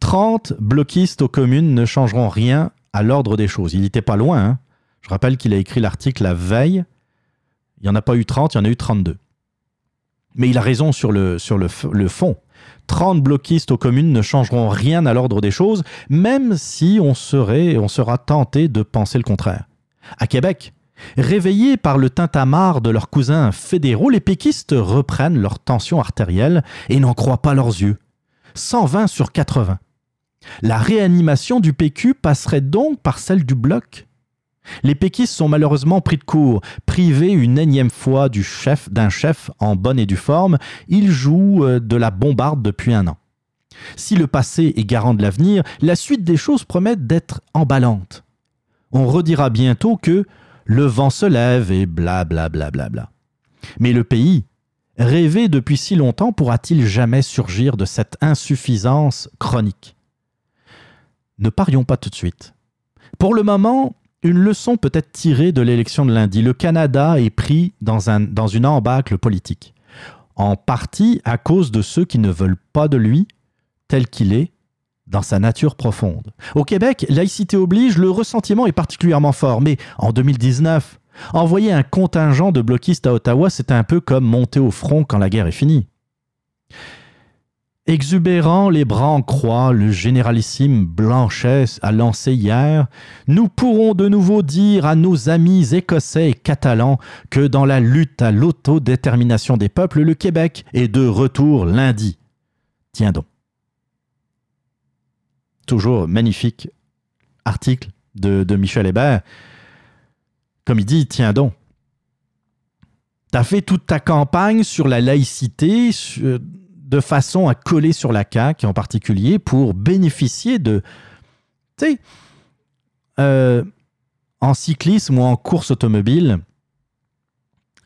30 bloquistes aux communes ne changeront rien à l'ordre des choses. Il n'était pas loin. hein. Je rappelle qu'il a écrit l'article la veille. Il n'y en a pas eu 30, il y en a eu 32. Mais il a raison sur le, le fond. 30 bloquistes aux communes ne changeront rien à l'ordre des choses, même si on, serait, on sera tenté de penser le contraire. À Québec, réveillés par le tintamarre de leurs cousins fédéraux, les péquistes reprennent leur tension artérielle et n'en croient pas leurs yeux. 120 sur 80. La réanimation du PQ passerait donc par celle du bloc? Les péquistes sont malheureusement pris de court. Privés une énième fois du chef d'un chef en bonne et due forme, ils jouent euh, de la bombarde depuis un an. Si le passé est garant de l'avenir, la suite des choses promet d'être emballante. On redira bientôt que le vent se lève et bla bla bla bla bla. Mais le pays, rêvé depuis si longtemps, pourra-t-il jamais surgir de cette insuffisance chronique? Ne parions pas tout de suite. Pour le moment, une leçon peut être tirée de l'élection de lundi. Le Canada est pris dans, un, dans une embâcle politique. En partie à cause de ceux qui ne veulent pas de lui tel qu'il est dans sa nature profonde. Au Québec, laïcité oblige, le ressentiment est particulièrement fort. Mais en 2019, envoyer un contingent de bloquistes à Ottawa, c'est un peu comme monter au front quand la guerre est finie. Exubérant, les bras en croix, le généralissime Blanchet a lancé hier, nous pourrons de nouveau dire à nos amis écossais et catalans que dans la lutte à l'autodétermination des peuples, le Québec est de retour lundi. Tiens donc. Toujours magnifique article de, Michel Hébert. Comme il dit, tiens donc. T'as fait toute ta campagne sur la laïcité, de façon à coller sur la CAQ en particulier pour bénéficier de. Tu sais, euh, en cyclisme ou en course automobile,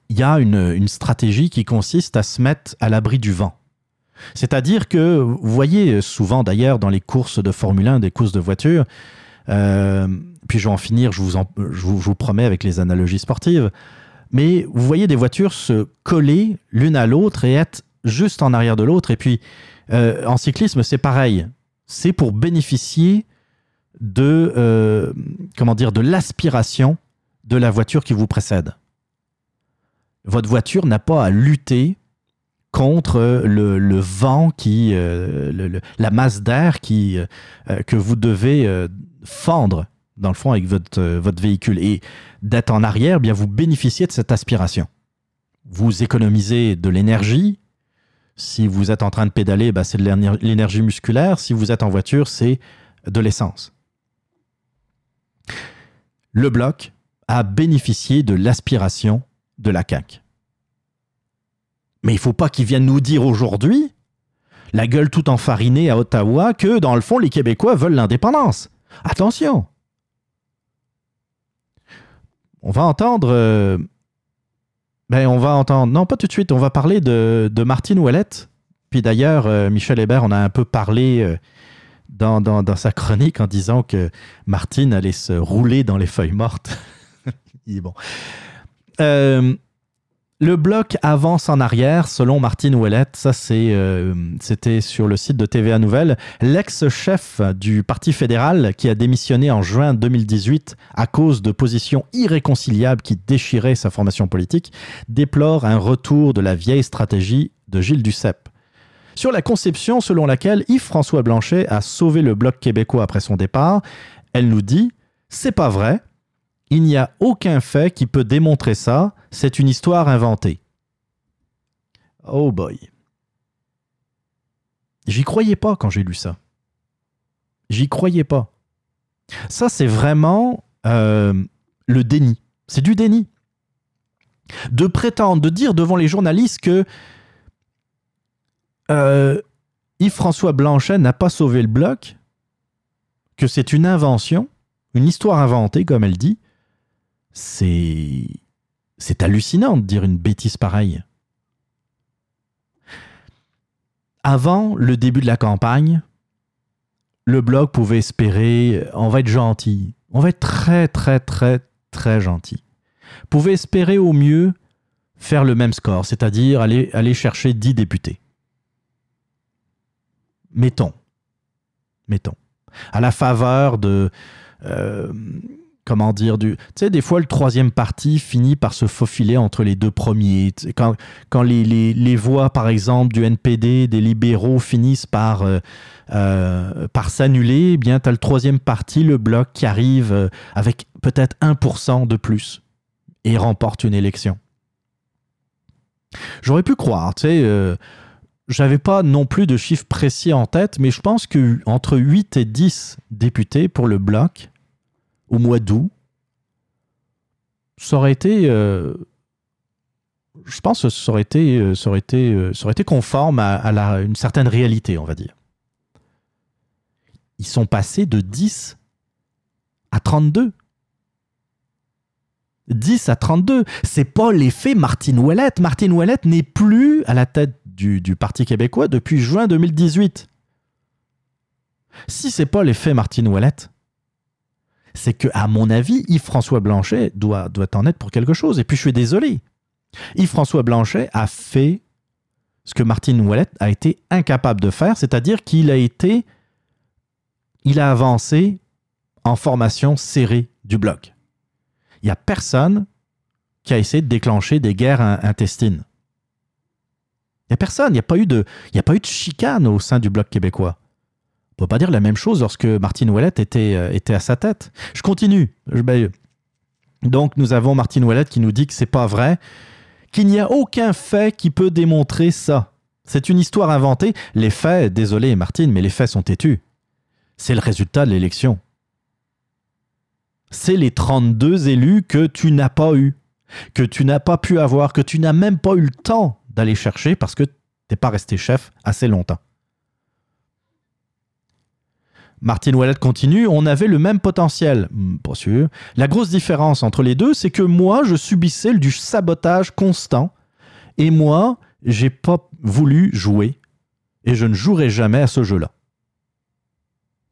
il y a une, stratégie qui consiste à se mettre à l'abri du vent. C'est-à-dire que, vous voyez souvent d'ailleurs dans les courses de Formule 1, des courses de voiture, euh, puis je vais en finir, je vous, je vous- je vous promets, avec les analogies sportives, mais vous voyez des voitures se coller l'une à l'autre et être juste en arrière de l'autre. Et puis, euh, en cyclisme, c'est pareil. C'est pour bénéficier de, euh, comment dire, de l'aspiration de la voiture qui vous précède. Votre voiture n'a pas à lutter contre le, le vent qui, euh, le- la masse d'air qui, que vous devez fendre dans le fond avec votre, votre véhicule. Et d'être en arrière, eh bien vous bénéficiez de cette aspiration. Vous économisez de l'énergie. Si vous êtes en train de pédaler, bah, c'est de l'éner- l'énergie musculaire. Si vous êtes en voiture, c'est de l'essence. Le bloc a bénéficié de l'aspiration de la CAQ. Mais il faut pas qu'ils viennent nous dire aujourd'hui, la gueule tout enfarinée à Ottawa, que dans le fond, les Québécois veulent l'indépendance. Attention On va entendre. Ben, on va entendre. Non, pas tout de suite. On va parler de, de Martine Ouellette. Puis d'ailleurs, euh, Michel Hébert, on a un peu parlé euh, dans, dans- dans sa chronique en disant que Martine allait se rouler dans les feuilles mortes. Bon. Euh, le bloc avance en arrière, selon Martine Ouellette. Ça, euh, c'était sur le site de TVA Nouvelle. L'ex-chef du Parti fédéral, qui a démissionné en juin 2018 à cause de positions irréconciliables qui déchiraient sa formation politique, déplore un retour de la vieille stratégie de Gilles Duceppe. Sur la conception selon laquelle Yves-François Blanchet a sauvé le bloc québécois après son départ, elle nous dit C'est pas vrai, il n'y a aucun fait qui peut démontrer ça. C'est une histoire inventée. Oh boy. J'y croyais pas quand j'ai lu ça. J'y croyais pas. Ça, c'est vraiment euh, le déni. C'est du déni. De prétendre, de dire devant les journalistes que euh, Yves-François Blanchet n'a pas sauvé le bloc, que c'est une invention, une histoire inventée, comme elle dit, c'est. C'est hallucinant de dire une bêtise pareille. Avant le début de la campagne, le Bloc pouvait espérer euh, on va être gentil, on va être très, très, très, très gentil. Pouvait espérer au mieux faire le même score, c'est-à-dire aller, aller chercher 10 députés. Mettons. Mettons. À la faveur de. euh, comment dire, du. Tu sais, des fois, le troisième parti finit par se faufiler entre les deux premiers. Quand, quand les, les- les voix, par exemple, du NPD, des libéraux finissent par, euh, euh, par s'annuler, eh bien, tu as le troisième parti, le bloc, qui arrive euh, avec peut-être 1% de plus et remporte une élection. J'aurais pu croire, tu sais. j'avais pas non plus de chiffres précis en tête, mais je pense que entre 8 et 10 députés pour le bloc au mois d'août, ça aurait été. euh, je pense que ça aurait été, euh, ça aurait été, euh, ça aurait conforme à, une certaine réalité, on va dire. Ils sont passés de 10 à 32. 10 à 32. C'est pas l'effet Martine Ouellette. Martine Ouellette n'est plus à la tête du, du Parti québécois depuis juin 2018. Si c'est pas l'effet Martine Ouellette, c'est que, à mon avis, Yves-François Blanchet doit, en être pour quelque chose. Et puis, je suis désolé. Yves-François Blanchet a fait ce que Martine Ouellette a été incapable de faire, c'est-à-dire qu'il a été. Il a avancé en formation serrée du bloc. Il n'y a personne qui a essayé de déclencher des guerres in- intestines. Il n'y a personne. Il n'y a, pas eu de- a pas eu de chicane au sein du bloc québécois. On peut pas dire la même chose lorsque Martine Ouellette était, euh, était à sa tête. Je continue. Je- donc, nous avons Martine Ouellette qui nous dit que c'est pas vrai, qu'il n'y a aucun fait qui peut démontrer ça. C'est une histoire inventée. Les faits, désolé Martine, mais les faits sont têtus. C'est le résultat de l'élection. C'est les 32 élus que tu n'as pas eu, que tu n'as pas pu avoir, que tu n'as même pas eu le temps d'aller chercher parce que tu n'es pas resté chef assez longtemps. Martine Ouellette continue, on avait le même potentiel. Hmm, Pas sûr. La grosse différence entre les deux, c'est que moi, je subissais du sabotage constant. Et moi, j'ai pas voulu jouer. Et je ne jouerai jamais à ce jeu-là.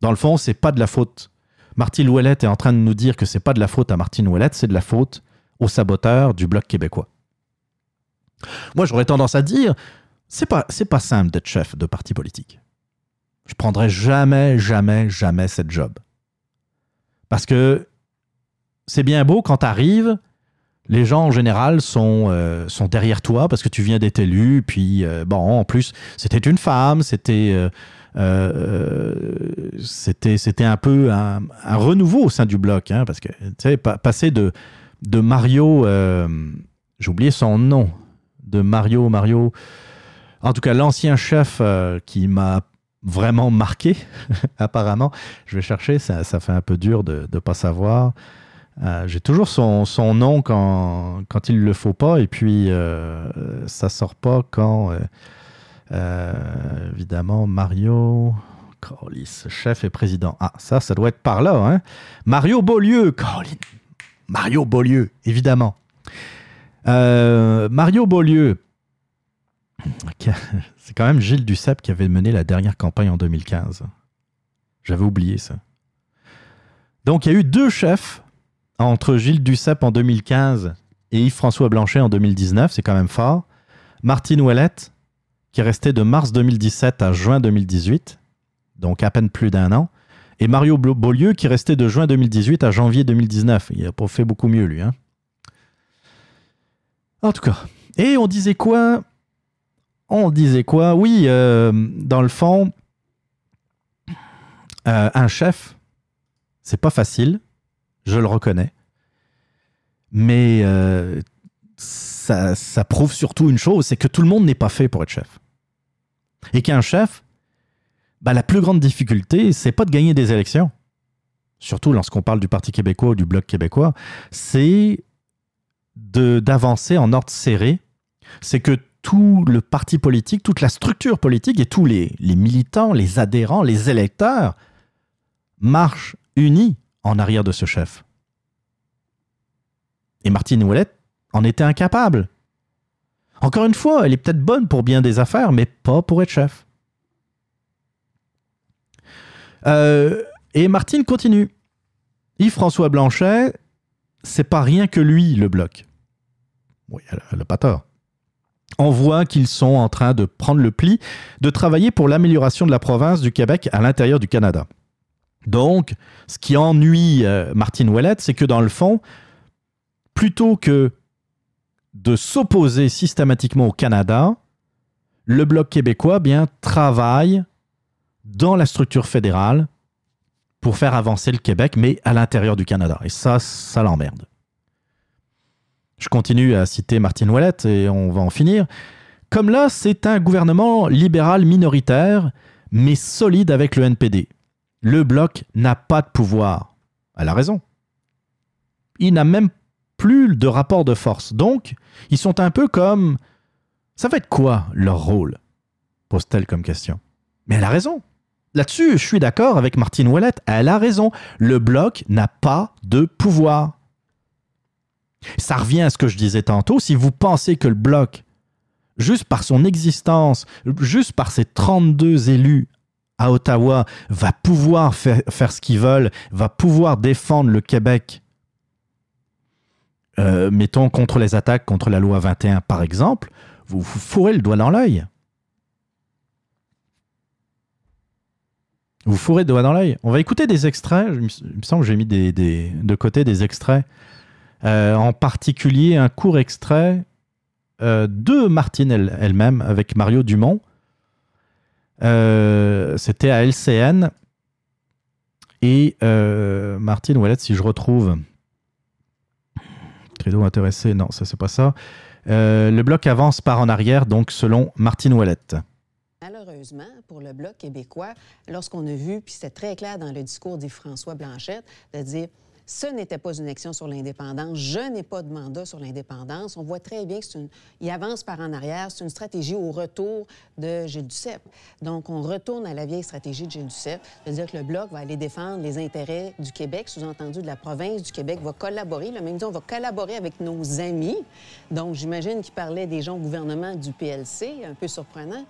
Dans le fond, c'est pas de la faute. Martine Ouellette est en train de nous dire que c'est pas de la faute à Martine Ouellette, c'est de la faute aux saboteurs du Bloc québécois. Moi, j'aurais tendance à dire, c'est pas, pas simple d'être chef de parti politique. Je prendrai jamais, jamais, jamais cette job. Parce que c'est bien beau quand tu arrives, les gens en général sont, euh, sont derrière toi parce que tu viens d'être élu. Puis, euh, bon, en plus, c'était une femme, c'était. euh, c'était un peu un, renouveau au sein du bloc, hein, parce que, tu sais, pa- passer de, de Mario, j'ai oublié son nom, de Mario, Mario, en tout cas, l'ancien chef qui m'a vraiment marqué, apparemment. Je vais chercher, ça, ça fait un peu dur de ne pas savoir. Euh, J'ai toujours son, nom quand, quand il ne le faut pas, et puis euh, ça sort pas quand, euh, euh, évidemment, Mario, Calice, chef et président. Ah, ça, ça doit être par là, hein. Mario Beaulieu, Colin. Mario Beaulieu, évidemment. Mario Beaulieu. C'est quand même Gilles Duceppe qui avait mené la dernière campagne en 2015. J'avais oublié ça. Donc, il y a eu deux chefs entre Gilles Duceppe en 2015 et Yves-François Blanchet en 2019. C'est quand même fort. Martine Ouellette, qui est resté de mars 2017 à juin 2018, donc à peine plus d'un an. Et Mario Beaulieu, qui est resté de juin 2018 à janvier 2019. Il n'a pas fait beaucoup mieux, lui. Hein. En tout cas. Et on disait quoi On disait quoi? Oui, euh, dans le fond, euh, un chef, c'est pas facile, je le reconnais. Mais euh, ça, ça prouve surtout une chose, c'est que tout le monde n'est pas fait pour être chef. Et qu'un chef, bah, la plus grande difficulté, c'est pas de gagner des élections. Surtout lorsqu'on parle du Parti québécois ou du Bloc québécois, c'est d'avancer en ordre serré. C'est que tout le parti politique, toute la structure politique et tous les, militants, les adhérents, les électeurs marchent unis en arrière de ce chef. Et Martine Ouellette en était incapable. Encore une fois, elle est peut-être bonne pour bien des affaires, mais pas pour être chef. Euh, et Martine continue. Yves-François Blanchet, c'est pas rien que lui, le bloc. Oui, elle n'a pas tort. On voit qu'ils sont en train de prendre le pli de travailler pour l'amélioration de la province du Québec à l'intérieur du Canada. Donc, ce qui ennuie euh, Martine Ouellette, c'est que dans le fond, plutôt que de s'opposer systématiquement au Canada, le Bloc québécois bien, travaille dans la structure fédérale pour faire avancer le Québec, mais à l'intérieur du Canada. Et ça, ça l'emmerde. Je continue à citer Martine Ouellette et on va en finir. Comme là, c'est un gouvernement libéral minoritaire, mais solide avec le NPD. Le Bloc n'a pas de pouvoir. Elle a raison. Il n'a même plus de rapport de force. Donc, ils sont un peu comme... Ça va être quoi leur rôle? Pose-t-elle comme question. Mais elle a raison. Là-dessus, je suis d'accord avec Martine Ouellette. Elle a raison. Le bloc n'a pas de pouvoir. Ça revient à ce que je disais tantôt. Si vous pensez que le bloc, juste par son existence, juste par ses 32 élus à Ottawa, va pouvoir faire, ce qu'ils veulent, va pouvoir défendre le Québec, euh, mettons contre les attaques contre la loi 21 par exemple, vous fourrez le doigt dans l'œil. Vous fourrez le doigt dans l'œil. On va écouter des extraits. Il me semble que j'ai mis de côté des extraits. Euh, en particulier un court extrait euh, de Martine elle- elle-même avec Mario Dumont. Euh, C'était à LCN. Et Martine Ouellette, si je retrouve. Credo intéressé, non, ça c'est pas ça. Le bloc avance par en arrière, donc selon Martine Ouellette. Malheureusement, pour le Bloc québécois, lorsqu'on a vu, puis c'était très clair dans le discours d'Yves-François Blanchette, de dire ce n'était pas une action sur l'indépendance, je n'ai pas de mandat sur l'indépendance. On voit très bien qu'il avance par en arrière. C'est une stratégie au retour de Gilles Duceppe. Donc, on retourne à la vieille stratégie de Gilles Duceppe, de dire que le Bloc va aller défendre les intérêts du Québec, sous-entendu de la province du Québec, va collaborer. A même dit on va collaborer avec nos amis. Donc, j'imagine qu'il parlait des gens au gouvernement du PLC, un peu surprenant,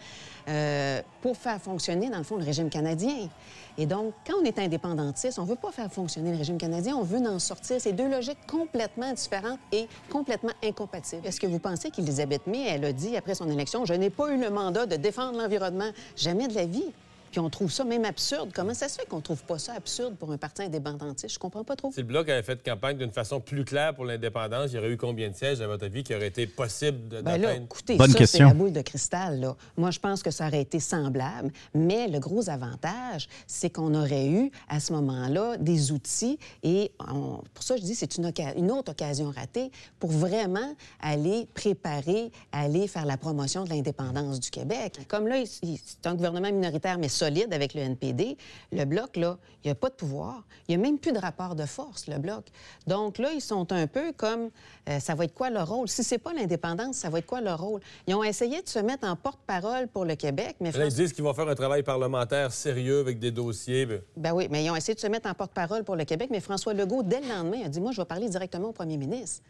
euh, pour faire fonctionner, dans le fond, le régime canadien. Et donc, quand on est indépendantiste, on ne veut pas faire fonctionner le régime canadien, on veut en sortir. C'est deux logiques complètement différentes et complètement incompatibles. Est-ce que vous pensez qu'Elisabeth May, elle a dit après son élection, je n'ai pas eu le mandat de défendre l'environnement? Jamais de la vie. Puis on trouve ça même absurde. Comment ça se fait qu'on trouve pas ça absurde pour un parti indépendantiste? Je comprends pas trop. Si le Bloc avait fait campagne d'une façon plus claire pour l'indépendance, il y aurait eu combien de sièges, à votre avis, qui aurait été possible de- Ben d'atteindre? écoutez, ça, c'est la boule de cristal. Là. Moi, je pense que ça aurait été semblable, mais le gros avantage, c'est qu'on aurait eu, à ce moment-là, des outils et on- pour ça, je dis, c'est une, oca- une autre occasion ratée pour vraiment aller préparer, aller faire la promotion de l'indépendance du Québec. Comme là, c'est un gouvernement minoritaire, mais solide avec le NPD, le Bloc, là, il n'y a pas de pouvoir. Il n'y a même plus de rapport de force, le Bloc. Donc là, ils sont un peu comme, euh, ça va être quoi leur rôle? Si c'est pas l'indépendance, ça va être quoi leur rôle? Ils ont essayé de se mettre en porte-parole pour le Québec, mais... Là, ils disent qu'ils vont faire un travail parlementaire sérieux avec des dossiers. ben, Ben oui, mais ils ont essayé de se mettre en porte-parole pour le Québec, mais François Legault, dès le lendemain, a dit Moi, je vais parler directement au premier ministre.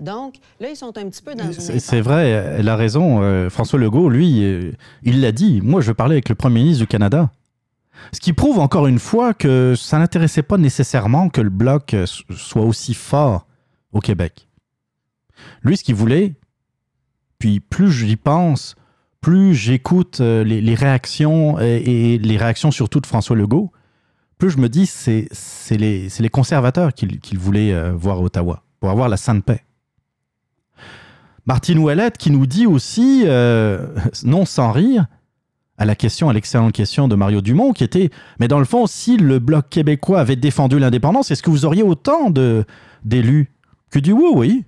Donc, là, ils sont un petit peu dans une. C'est c'est vrai, elle a raison. euh, François Legault, lui, euh, il l'a dit. Moi, je veux parler avec le Premier ministre du Canada. Ce qui prouve encore une fois que ça n'intéressait pas nécessairement que le bloc euh, soit aussi fort au Québec. Lui, ce qu'il voulait, puis plus j'y pense, plus j'écoute euh, les, réactions et, et les réactions surtout de François Legault, plus je me dis c'est c'est les, les conservateurs qu'il qu'il voulait euh, voir à Ottawa pour avoir la sainte paix. Martine Ouellette qui nous dit aussi, euh, non sans rire, à la question, à l'excellente question de Mario Dumont, qui était, mais dans le fond, si le Bloc québécois avait défendu l'indépendance, est-ce que vous auriez autant de d'élus que du oui, oui?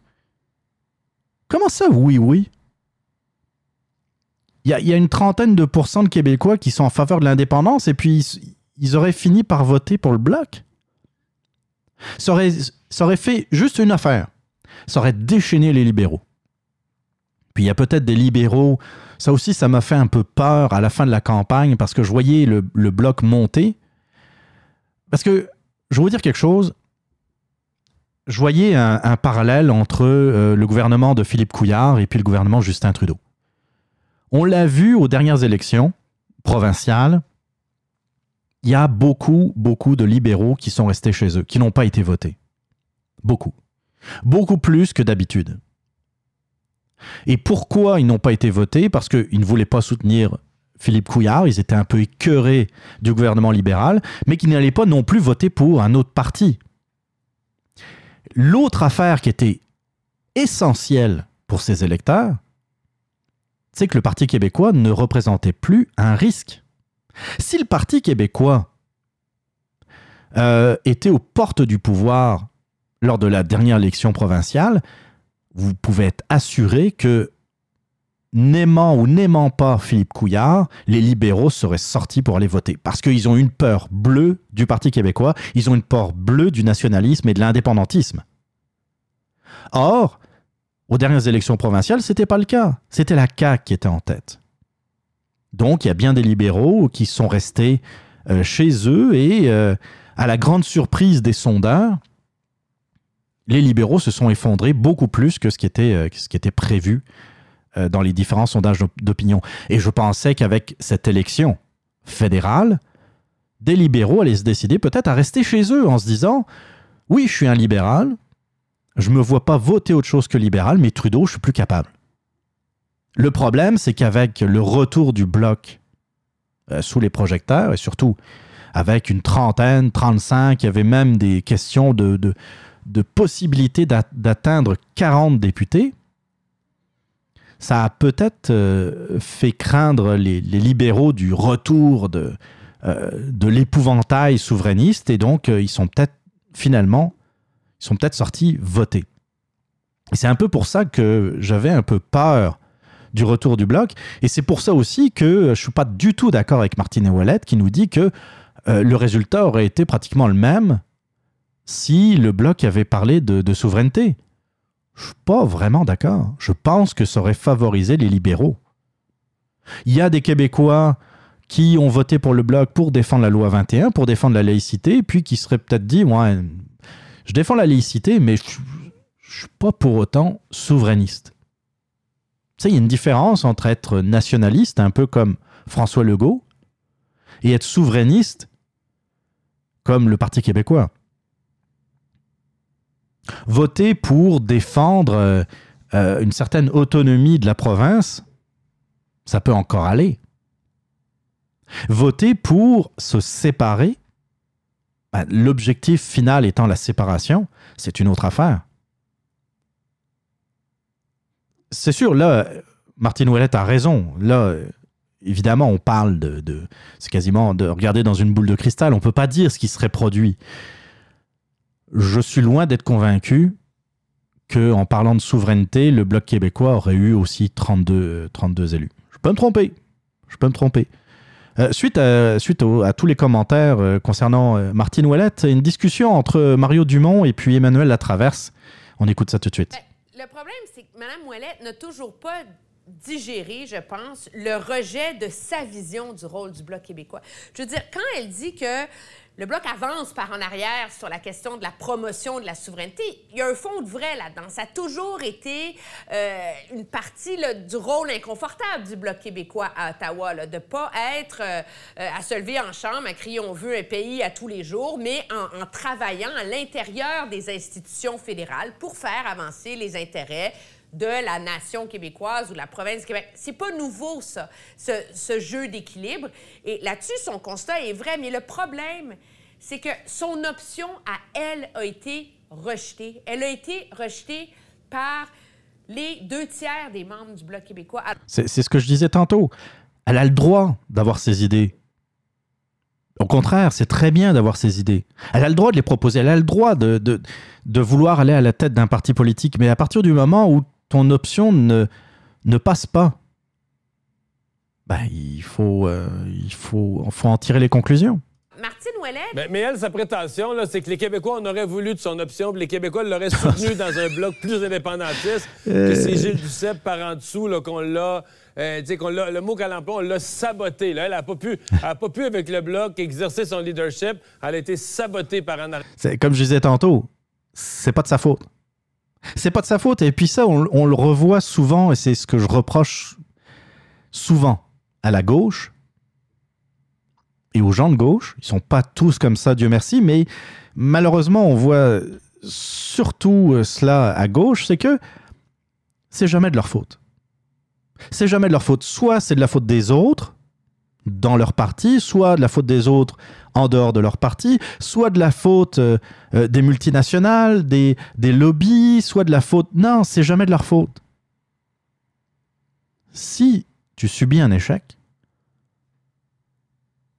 Comment ça, oui, oui? Il y a, une trentaine de pourcents de Québécois qui sont en faveur de l'indépendance et puis ils, auraient fini par voter pour le Bloc? Ça ça aurait fait juste une affaire. Ça aurait déchaîné les libéraux. Puis il y a peut-être des libéraux. Ça aussi, ça m'a fait un peu peur à la fin de la campagne parce que je voyais le, bloc monter. Parce que, je vais vous dire quelque chose. Je voyais un, parallèle entre euh, le gouvernement de Philippe Couillard et puis le gouvernement Justin Trudeau. On l'a vu aux dernières élections provinciales. Il y a beaucoup, beaucoup de libéraux qui sont restés chez eux, qui n'ont pas été votés. Beaucoup. Beaucoup plus que d'habitude. Et pourquoi ils n'ont pas été votés? Parce qu'ils ne voulaient pas soutenir Philippe Couillard, ils étaient un peu écœurés du gouvernement libéral, mais qu'ils n'allaient pas non plus voter pour un autre parti. L'autre affaire qui était essentielle pour ces électeurs, c'est que le Parti québécois ne représentait plus un risque. Si le Parti québécois euh, était aux portes du pouvoir lors de la dernière élection provinciale, vous pouvez être assuré que n'aimant ou n'aimant pas Philippe Couillard, les libéraux seraient sortis pour aller voter. Parce qu'ils ont une peur bleue du Parti québécois, ils ont une peur bleue du nationalisme et de l'indépendantisme. Or, aux dernières élections provinciales, ce n'était pas le cas. C'était la CAQ qui était en tête. Donc, il y a bien des libéraux qui sont restés euh, chez eux et, euh, à la grande surprise des sondeurs, les libéraux se sont effondrés beaucoup plus que ce qui était, euh, ce qui était prévu euh, dans les différents sondages d'op- d'opinion. Et je pensais qu'avec cette élection fédérale, des libéraux allaient se décider peut-être à rester chez eux en se disant Oui, je suis un libéral, je me vois pas voter autre chose que libéral, mais Trudeau, je suis plus capable. Le problème, c'est qu'avec le retour du bloc euh, sous les projecteurs, et surtout avec une trentaine, 35, il y avait même des questions de, de possibilité d'at- d'atteindre 40 députés, ça a peut-être euh, fait craindre les, libéraux du retour de, euh, de l'épouvantail souverainiste, et donc euh, ils sont peut-être finalement, ils sont peut-être sortis voter. Et c'est un peu pour ça que j'avais un peu peur du retour du bloc. Et c'est pour ça aussi que je suis pas du tout d'accord avec Martine Ouellette qui nous dit que le résultat aurait été pratiquement le même si le bloc avait parlé de, souveraineté. Je suis pas vraiment d'accord. Je pense que ça aurait favorisé les libéraux. Il y a des Québécois qui ont voté pour le bloc pour défendre la loi 21, pour défendre la laïcité, puis qui seraient peut-être dit, ouais, je défends la laïcité, mais je ne suis pas pour autant souverainiste. Tu il y a une différence entre être nationaliste, un peu comme François Legault, et être souverainiste, comme le Parti québécois. Voter pour défendre euh, euh, une certaine autonomie de la province, ça peut encore aller. Voter pour se séparer, ben, l'objectif final étant la séparation, c'est une autre affaire. C'est sûr, là, Martine Ouellette a raison. Là, évidemment, on parle de- c'est quasiment de regarder dans une boule de cristal. On ne peut pas dire ce qui serait produit. Je suis loin d'être convaincu que, en parlant de souveraineté, le Bloc québécois aurait eu aussi 32, euh, 32 élus. Je peux me tromper. Je peux me tromper. Euh, suite à, suite à tous les commentaires euh, concernant euh, Martine Ouellette, une discussion entre Mario Dumont et puis Emmanuel Latraverse. On écoute ça tout de suite. Le problème, c'est que Mme Ouellette n'a toujours pas digéré, je pense, le rejet de sa vision du rôle du Bloc québécois. Je veux dire, quand elle dit que le Bloc avance par en arrière sur la question de la promotion de la souveraineté, il y a un fond de vrai là-dedans. Ça a toujours été euh, une partie du rôle inconfortable du Bloc québécois à Ottawa, de ne pas être euh, euh, à se lever en chambre, à crier on veut un pays à tous les jours, mais en, en travaillant à l'intérieur des institutions fédérales pour faire avancer les intérêts de la nation québécoise ou de la province du Québec. C'est pas nouveau, ça, ce, jeu d'équilibre. Et là-dessus, son constat est vrai, mais le problème, c'est que son option à elle a été rejetée. Elle a été rejetée par les deux tiers des membres du Bloc québécois. C'est ce que je disais tantôt. Elle a le droit d'avoir ses idées. Au contraire, c'est très bien d'avoir ses idées. Elle a le droit de les proposer. Elle a le droit de, de vouloir aller à la tête d'un parti politique. Mais à partir du moment où ton option ne, ne passe pas, ben, il, faut, euh, il faut, faut en tirer les conclusions. Martine Ouellet, Mais, mais elle, sa prétention, là, c'est que les Québécois, on aurait voulu de son option, puis les Québécois l'auraient soutenu dans un bloc plus indépendantiste, Euh. que c'est Gilles Duceppe par en dessous, là, qu'on l'a. euh, tu sais, qu'on l'a- le mot qu'elle emploie, on l'a saboté. Là. Elle n'a pas, pu- elle a pas pu, avec le bloc, exercer son leadership. Elle a été sabotée par en arrière. C'est- Comme je disais tantôt, c'est pas de sa faute. C'est pas de sa faute. Et puis ça, on, le revoit souvent, et c'est ce que je reproche souvent à la gauche et aux gens de gauche. Ils sont pas tous comme ça, Dieu merci, mais malheureusement, on voit surtout euh, cela à gauche, c'est que c'est jamais de leur faute. C'est jamais de leur faute. Soit c'est de la faute des autres, dans leur parti, soit de la faute des autres en dehors de leur parti, soit de la faute euh, euh, des multinationales, des, des lobbies, soit de la faute... Non, c'est jamais de leur faute. Si tu subis un échec,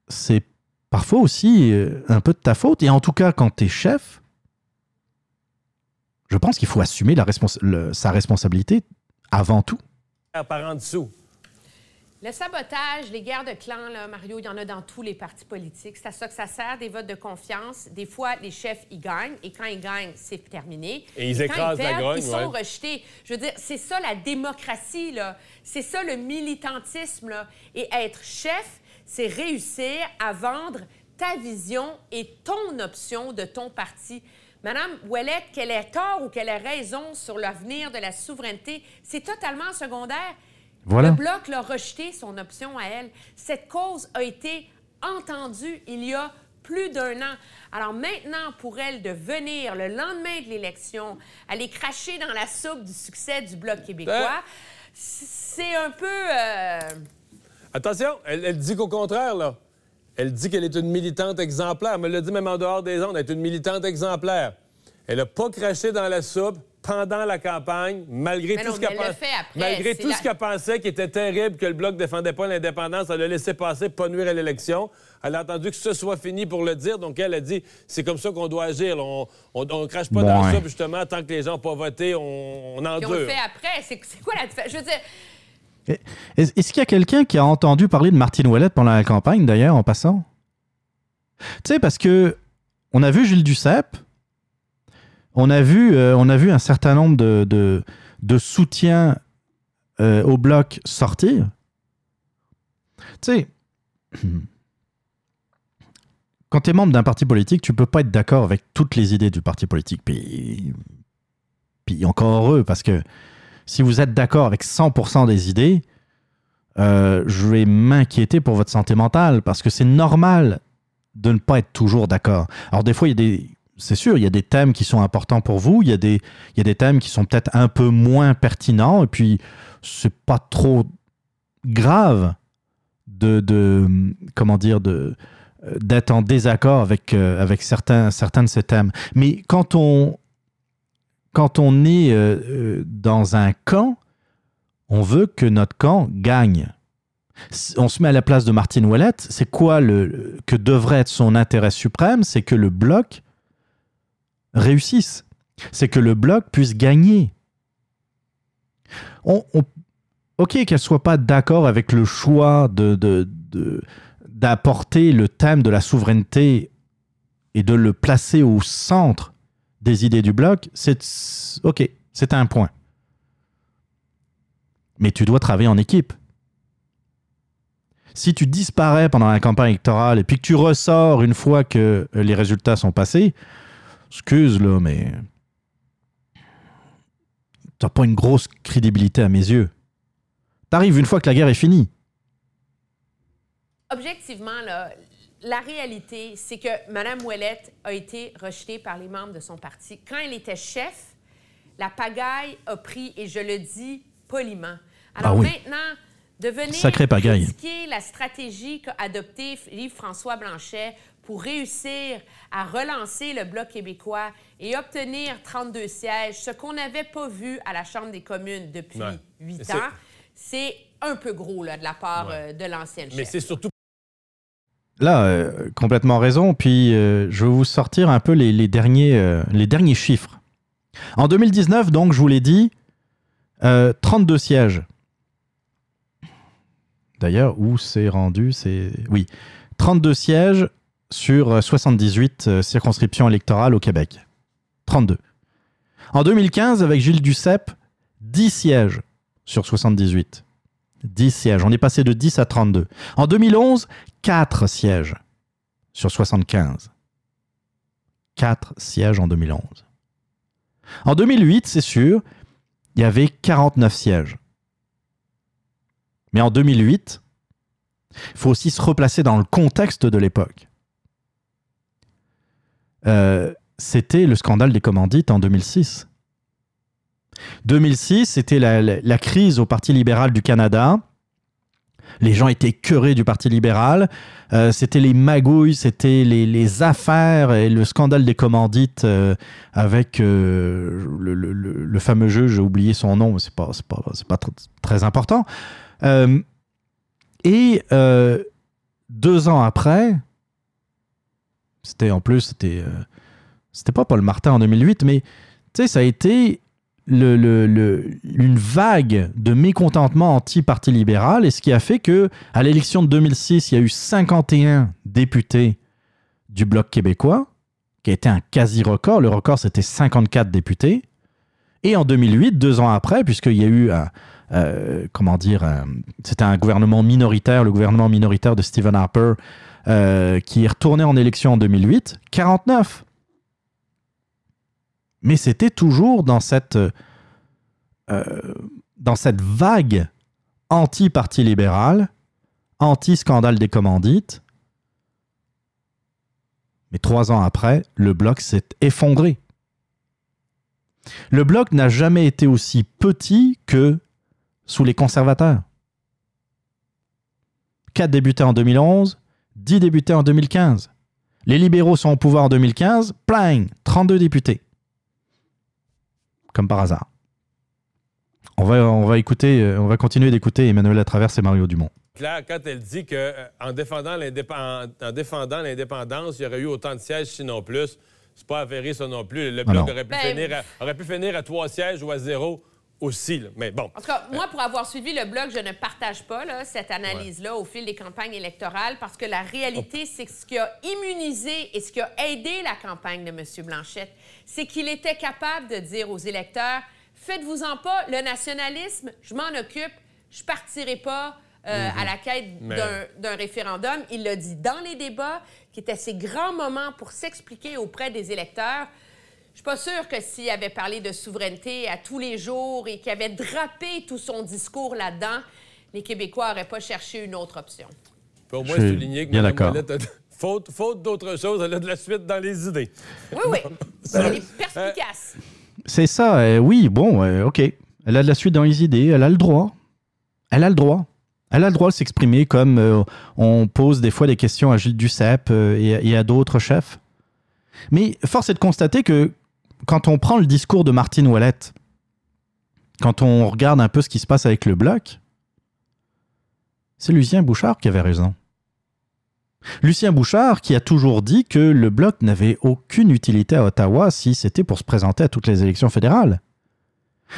c'est parfois aussi euh, un peu de ta faute. Et en tout cas, quand tu es chef, je pense qu'il faut assumer la respons- le- sa responsabilité avant tout. par en dessous. Le sabotage, les guerres de clans, là, Mario, il y en a dans tous les partis politiques. C'est à ça que ça sert, des votes de confiance. Des fois, les chefs, ils gagnent, et quand ils gagnent, c'est terminé. Et ils quand écrasent la perdent, grogne, Ils sont ouais. rejetés. Je veux dire, c'est ça la démocratie, là. C'est ça le militantisme, là. Et être chef, c'est réussir à vendre ta vision et ton option de ton parti. Madame Ouellette, qu'elle ait tort ou qu'elle ait raison sur l'avenir de la souveraineté, c'est totalement secondaire. Voilà. Le Bloc l'a rejeté, son option à elle. Cette cause a été entendue il y a plus d'un an. Alors maintenant, pour elle de venir le lendemain de l'élection, aller cracher dans la soupe du succès du Bloc québécois, c'est un peu... euh, Attention, elle, elle dit qu'au contraire, là. Elle dit qu'elle est une militante exemplaire. Elle me l'a dit même en dehors des ondes. Elle est une militante exemplaire. Elle n'a pas craché dans la soupe pendant la campagne, malgré Mais tout non, ce qu'elle elle le pen- fait après. Malgré tout la- ce qu'elle pensait qui était terrible, que le Bloc défendait pas l'indépendance, elle l'a laissé passer, pas nuire à l'élection. Elle a attendu que ce soit fini pour le dire. Donc, elle a dit c'est comme ça qu'on doit agir. là. On, on, on crache pas dans Ouais. soupe, justement, tant que les gens n'ont pas voté, on, on Puis on le endure. fait après. C'est quoi la différence? Je veux dire, Est- Est-ce qu'il y a quelqu'un qui a entendu parler de Martine Ouellette pendant la campagne, d'ailleurs, en passant? Tu sais, parce que on a vu Gilles Duceppe, on a vu, euh, on a vu un certain nombre de, de, soutiens euh, au bloc sortir. Tu sais, quand tu es membre d'un parti politique, tu peux pas être d'accord avec toutes les idées du parti politique. Puis, puis encore heureux, parce que si vous êtes d'accord avec 100% des idées, euh, je vais m'inquiéter pour votre santé mentale, parce que c'est normal de ne pas être toujours d'accord. Alors des fois, il y a des... C'est sûr, il y a des thèmes qui sont importants pour vous, il y a des, il y a des thèmes qui sont peut-être un peu moins pertinents, et puis c'est pas trop grave de, de comment dire, d'être en désaccord avec, euh, avec certains, certains de ces thèmes. Mais quand on, quand on est euh, euh, dans un camp, on veut que notre camp gagne. On se met à la place de Martine Ouellette. C'est quoi le, que devrait être son intérêt suprême C'est que le bloc réussisse. C'est que le bloc puisse gagner. Ok, qu'elle soit pas d'accord avec le choix de, d'apporter le thème de la souveraineté et de le placer au centre des idées du bloc, c'est ok, c'est un point. Mais tu dois travailler en équipe. Si tu disparais pendant la campagne électorale et puis que tu ressors une fois que les résultats sont passés, excuse là, mais t'as pas une grosse crédibilité à mes yeux. T'arrives une fois que la guerre est finie. Objectivement, là, la réalité, c'est que Mme Ouellette a été rejetée par les membres de son parti. Quand elle était chef, la pagaille a pris, et je le dis poliment. Alors Ah oui. maintenant, de venir Sacrée pagaille. critiquer la stratégie qu'a adoptée Yves-François Blanchet pour réussir à relancer le Bloc québécois et obtenir 32 sièges, ce qu'on n'avait pas vu à la Chambre des communes depuis huit ans, c'est un peu gros là, de la part Ouais. euh, de l'ancienne Mais c'est surtout Là, euh, complètement raison. Puis, euh, je vais vous sortir un peu les, les derniers, euh, les derniers chiffres. En 2019, donc, je vous l'ai dit, euh, 32 sièges. D'ailleurs, où c'est rendu C'est. Oui. 32 sièges sur euh, 78 euh, circonscriptions électorales au Québec. 32. En 2015, avec Gilles Duceppe, 10 sièges sur 78. 10 sièges. On est passé de 10 à 32. En 2011, 4 sièges sur 75. 4 sièges en 2011. En 2008, c'est sûr, il y avait 49 sièges. Mais en 2008, il faut aussi se replacer dans le contexte de l'époque. Euh, c'était le scandale des commandites en 2006. 2006, c'était la, crise au Parti libéral du Canada. Les gens étaient cœurés du Parti libéral. Euh, c'était les magouilles, c'était les, affaires et le scandale des commandites euh, avec le, fameux jeu, j'ai oublié son nom, mais c'est pas, pas, très important. Et deux ans après, c'était en plus, c'était euh, c'était pas Paul Martin en 2008, mais tu sais, ça a été le- le- le- une vague de mécontentement anti-parti libéral, et ce qui a fait que à l'élection de 2006, il y a eu 51 députés du Bloc québécois, qui a été un quasi-record. Le record, c'était 54 députés. Et en 2008, deux ans après, puisqu'il y a eu un, euh, comment dire, un- c'était un gouvernement minoritaire, le gouvernement minoritaire de Stephen Harper, euh, qui est retourné en élection en 2008, 49. Mais c'était toujours dans cette, euh, dans cette vague anti-parti libéral, anti-scandale des commandites. Mais trois ans après, le bloc s'est effondré. Le bloc n'a jamais été aussi petit que sous les conservateurs. 4 députés en 2011, 10 députés en 2015. Les libéraux sont au pouvoir en 2015, pling, 32 députés. Comme par hasard. On va, on va écouter, euh, on va continuer d'écouter Emmanuel Latraverse et Mario Dumont. clair quand elle dit que euh, en défendant l'indépen- en, en défendant l'indépendance, il y aurait eu autant de sièges, sinon plus. C'est pas avéré ça non plus. Le Ah bloc aurait pu, Ben, finir à, aurait pu finir à trois sièges ou à zéro aussi. là. Mais bon. En tout cas, moi, pour avoir suivi le blog, je ne partage pas là, cette analyse-là au fil des campagnes électorales parce que la réalité, c'est que ce qui a immunisé et ce qui a aidé la campagne de M. Blanchette, c'est qu'il était capable de dire aux électeurs Faites-vous-en pas, le nationalisme, je m'en occupe, je partirai pas. euh, Mhm. à la quête d'un- référendum. Il l'a dit dans les débats, qui étaient ces grands moments pour s'expliquer auprès des électeurs. Je suis pas sûre que s'il avait parlé de souveraineté à tous les jours et qu'il avait drapé tout son discours là-dedans, les Québécois n'auraient pas cherché une autre option. Je suis souligner que bien d'accord. Faute, faute d'autre chose, elle a de la suite dans les idées. Oui, oui. Elle est perspicace. C'est ça, euh, oui, bon, euh, ok. Elle a de la suite dans les idées, elle a le droit. Elle a le droit. Elle a le droit de s'exprimer comme euh, on pose des fois des questions à Gilles Duceppe euh, et, et à d'autres chefs. Mais force est de constater que quand on prend le discours de Martine Ouellette, quand on regarde un peu ce qui se passe avec le bloc, c'est Lucien Bouchard qui avait raison. Lucien Bouchard qui a toujours dit que le bloc n'avait aucune utilité à Ottawa si c'était pour se présenter à toutes les élections fédérales.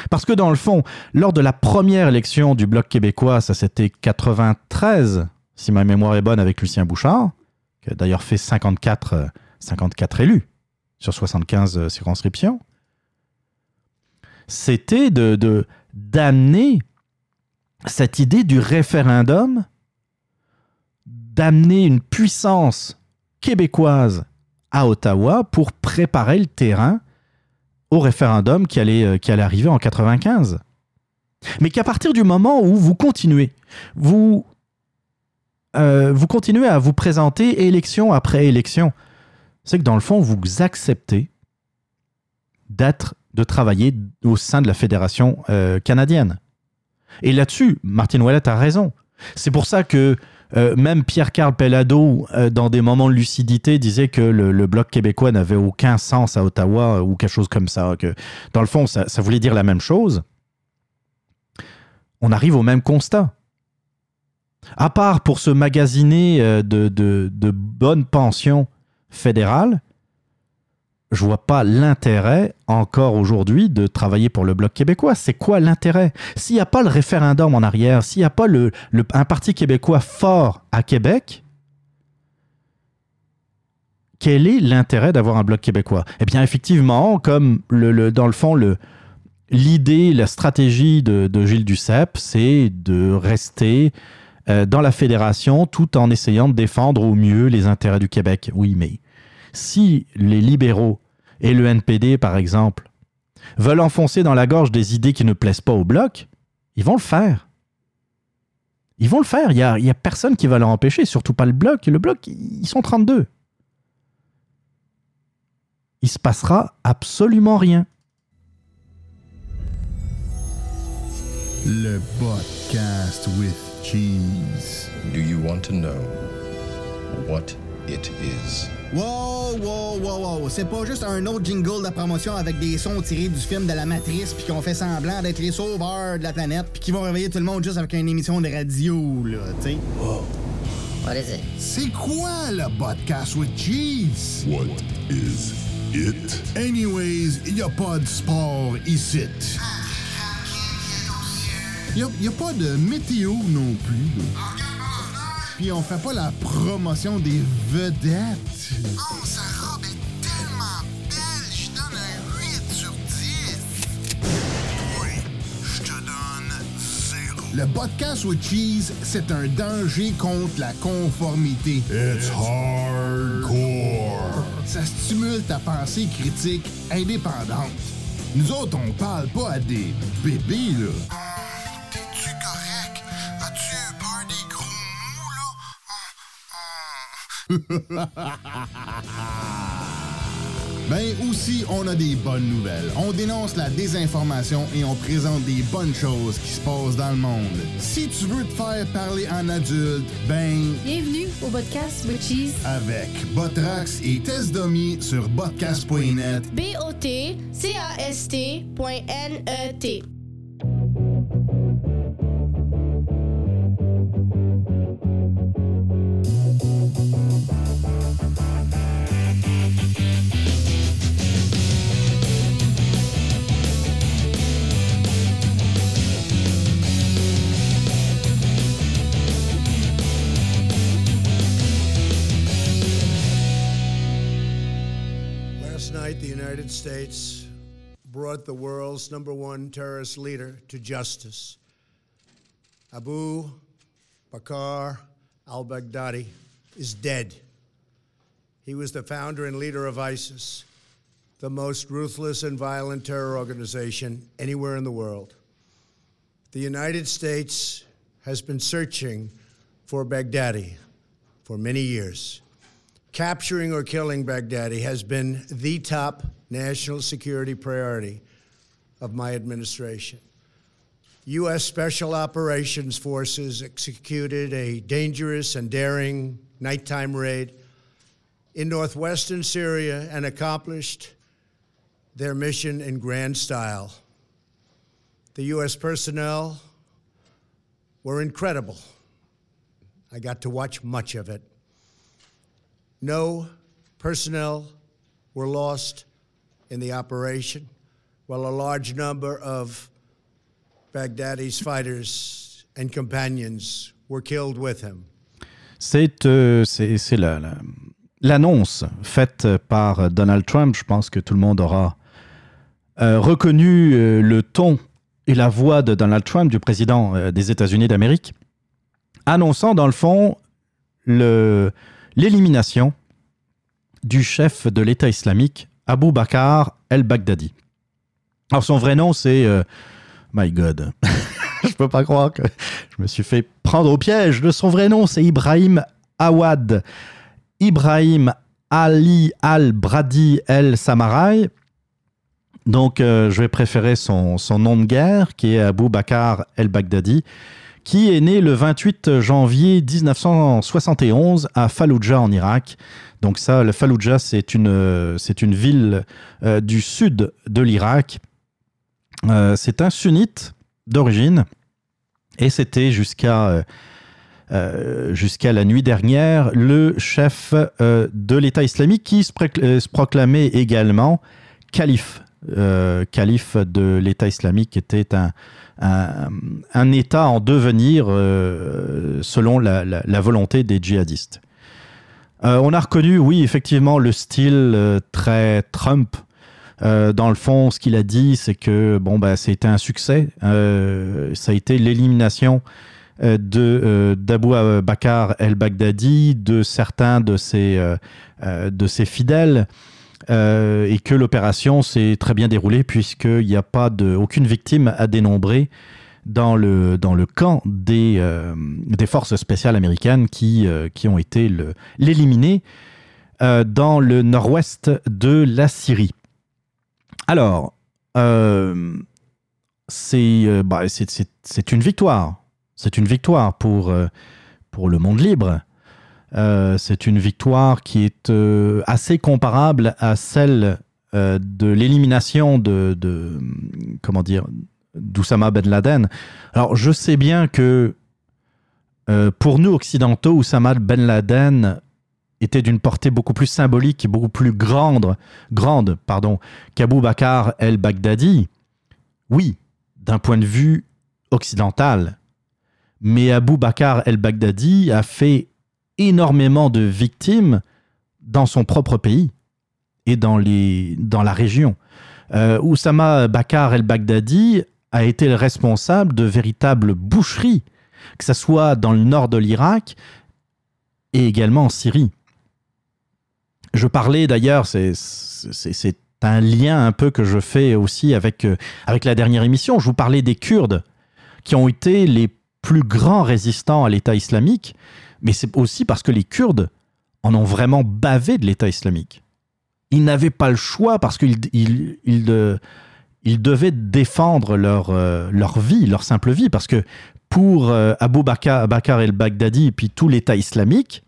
Parce que dans le fond, lors de la première élection du bloc québécois, ça c'était 93, si ma mémoire est bonne, avec Lucien Bouchard, qui a d'ailleurs fait 54, euh, 54 élus sur 75 euh, circonscriptions, c'était de, de- d'amener cette idée du référendum, d'amener une puissance québécoise à Ottawa pour préparer le terrain au référendum qui allait, euh, qui allait arriver en 95. Mais qu'à partir du moment où vous continuez, vous, euh, vous continuez à vous présenter élection après élection, c'est que dans le fond, vous acceptez d'être, de travailler au sein de la fédération euh, canadienne. Et là-dessus, Martine Ouellet a raison. C'est pour ça que euh, même Pierre-Carl Pellado, euh, dans des moments de lucidité, disait que le, Bloc québécois n'avait aucun sens à Ottawa ou quelque chose comme ça. Que, dans le fond, ça, voulait dire la même chose. On arrive au même constat. À part pour se magasiner de, de bonnes pensions fédérales, je vois pas l'intérêt encore aujourd'hui de travailler pour le Bloc québécois. C'est quoi l'intérêt? S'il n'y a pas le référendum en arrière, s'il n'y a pas le, un parti québécois fort à Québec, quel est l'intérêt d'avoir un Bloc québécois? Eh bien, effectivement, comme dans le fond, l'idée, la stratégie de, de Gilles Duceppe, c'est de rester dans la fédération tout en essayant de défendre au mieux les intérêts du Québec. Oui, mais si les libéraux et le NPD, par exemple, veulent enfoncer dans la gorge des idées qui ne plaisent pas au bloc, ils vont le faire. Ils vont le faire. Il n'y a, a personne qui va leur empêcher, surtout pas le bloc. Le bloc, ils sont 32. Il se passera absolument rien. Le podcast with cheese. Do you want to know what it is? Wow, wow, wow, wow. C'est pas juste un autre jingle de promotion avec des sons tirés du film de la Matrice puis qu'on fait semblant d'être les sauveurs de la planète puis qui vont réveiller tout le monde juste avec une émission de radio, là, tu sais. What is it? C'est quoi le podcast with cheese? What is it? Anyways, y a pas de sport ici. Y a, y a pas de météo non plus. Puis on fait pas la promotion des vedettes. Oh, sa robe est tellement belle, je donne un 8 sur 10. Oui, je te donne 0. Le podcast with cheese, c'est un danger contre la conformité. It's hardcore. Ça stimule ta pensée critique indépendante. Nous autres, on parle pas à des bébés, là. Ben aussi, on a des bonnes nouvelles. On dénonce la désinformation et on présente des bonnes choses qui se passent dans le monde. Si tu veux te faire parler en adulte, ben Bienvenue au podcast with Cheese. avec Botrax et Test Dummy sur botcast.net. B-O-T-C-A-S-T.N-E-T. States brought the world's number one terrorist leader to justice. Abu Bakr al Baghdadi is dead. He was the founder and leader of ISIS, the most ruthless and violent terror organization anywhere in the world. The United States has been searching for Baghdadi for many years. Capturing or killing Baghdadi has been the top national security priority of my administration. U.S. Special Operations Forces executed a dangerous and daring nighttime raid in northwestern Syria and accomplished their mission in grand style. The U.S. personnel were incredible. I got to watch much of it. No personnel were lost in the operation, while a large number of Baghdadi's fighters and companions were killed with him. C'est euh, l'annonce faite par Donald Trump. Je pense que tout le monde aura euh, reconnu euh, le ton et la voix de Donald Trump, du président euh, des États-Unis d'Amérique, annonçant dans le fond l'élimination du chef de l'État islamique, Abu Bakr el-Baghdadi. Alors son vrai nom, c'est... euh, my God. je peux pas croire que je me suis fait prendre au piège de son vrai nom, c'est Ibrahim Awad. Ibrahim Ali al-Bradi el-Samarai. Donc, euh, je vais préférer son, nom de guerre, qui est Abu Bakr el-Baghdadi, qui est né le 28 janvier 1971 à Fallujah en Irak. Donc ça, le Fallujah, c'est une, euh, ville euh, du sud de l'Irak. Euh, c'est un sunnite d'origine et c'était jusqu'à la nuit dernière le chef de l'État islamique qui se, proclamait également calife. Calife de l'État islamique était un, État en devenir selon la volonté des djihadistes. Euh, on a reconnu, oui, effectivement, le style euh, très Trump. Euh, dans le fond, ce qu'il a dit, c'est que bon, bah, c'était un succès. Ça a été l'élimination de d'Abu Bakr el-Baghdadi, de certains de ses, fidèles, et que l'opération s'est très bien déroulée puisqu'il n'y a pas de, aucune victime à dénombrer dans le, dans le camp des, euh, des forces spéciales américaines qui, euh, qui ont été l'éliminer euh, dans le nord-ouest de la Syrie. Alors, c'est bah, une victoire. C'est une victoire pour, pour le monde libre. C'est une victoire qui est assez comparable à celle de l'élimination de, de- comment dire d'Oussama Ben Laden. Alors je sais bien que euh, pour nous occidentaux, Oussama Ben Laden était d'une portée beaucoup plus symbolique, beaucoup plus grande, grande pardon, qu'Abu Bakr el-Baghdadi. Oui, d'un point de vue occidental. Mais Abu Bakr el-Baghdadi a fait énormément de victimes dans son propre pays et dans, les, dans la région. Euh, Oussama Bakr el-Baghdadi a été le responsable de véritables boucheries, que ce soit dans le nord de l'Irak et également en Syrie. Je parlais d'ailleurs, c'est un lien un peu que je fais aussi avec, euh, avec la dernière émission. Je vous parlais des Kurdes qui ont été les plus grands résistants à l'État islamique, mais c'est aussi parce que les Kurdes en ont vraiment bavé de l'État islamique. Ils n'avaient pas le choix parce qu'ils ils, ils, de- ils devaient défendre leur, euh, leur vie, leur simple vie, parce que pour euh, Abu Bakr, Bakr el-Baghdadi et puis tout l'État islamique,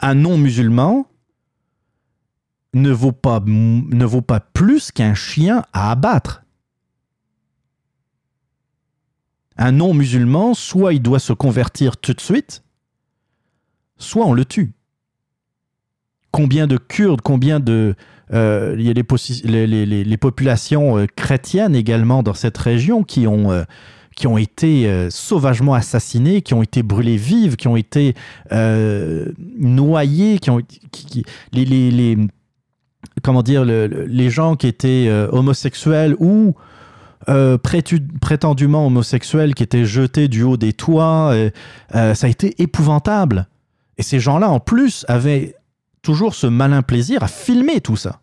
un non-musulman ne vaut pas plus qu'un chien à abattre. Un non-musulman, soit il doit se convertir tout de suite, soit on le tue. Combien de Kurdes, combien de... euh, il y a les, populations euh, chrétiennes également dans cette région qui ont, euh, qui ont été sauvagement assassinées, qui ont été brûlées vives, qui ont été noyées, qui ont, qui- les, comment dire, le- le- les gens qui étaient homosexuels ou prétendument homosexuels qui étaient jetés du haut des toits, ça a été épouvantable. Et ces gens-là, en plus, avaient toujours ce malin plaisir à filmer tout ça.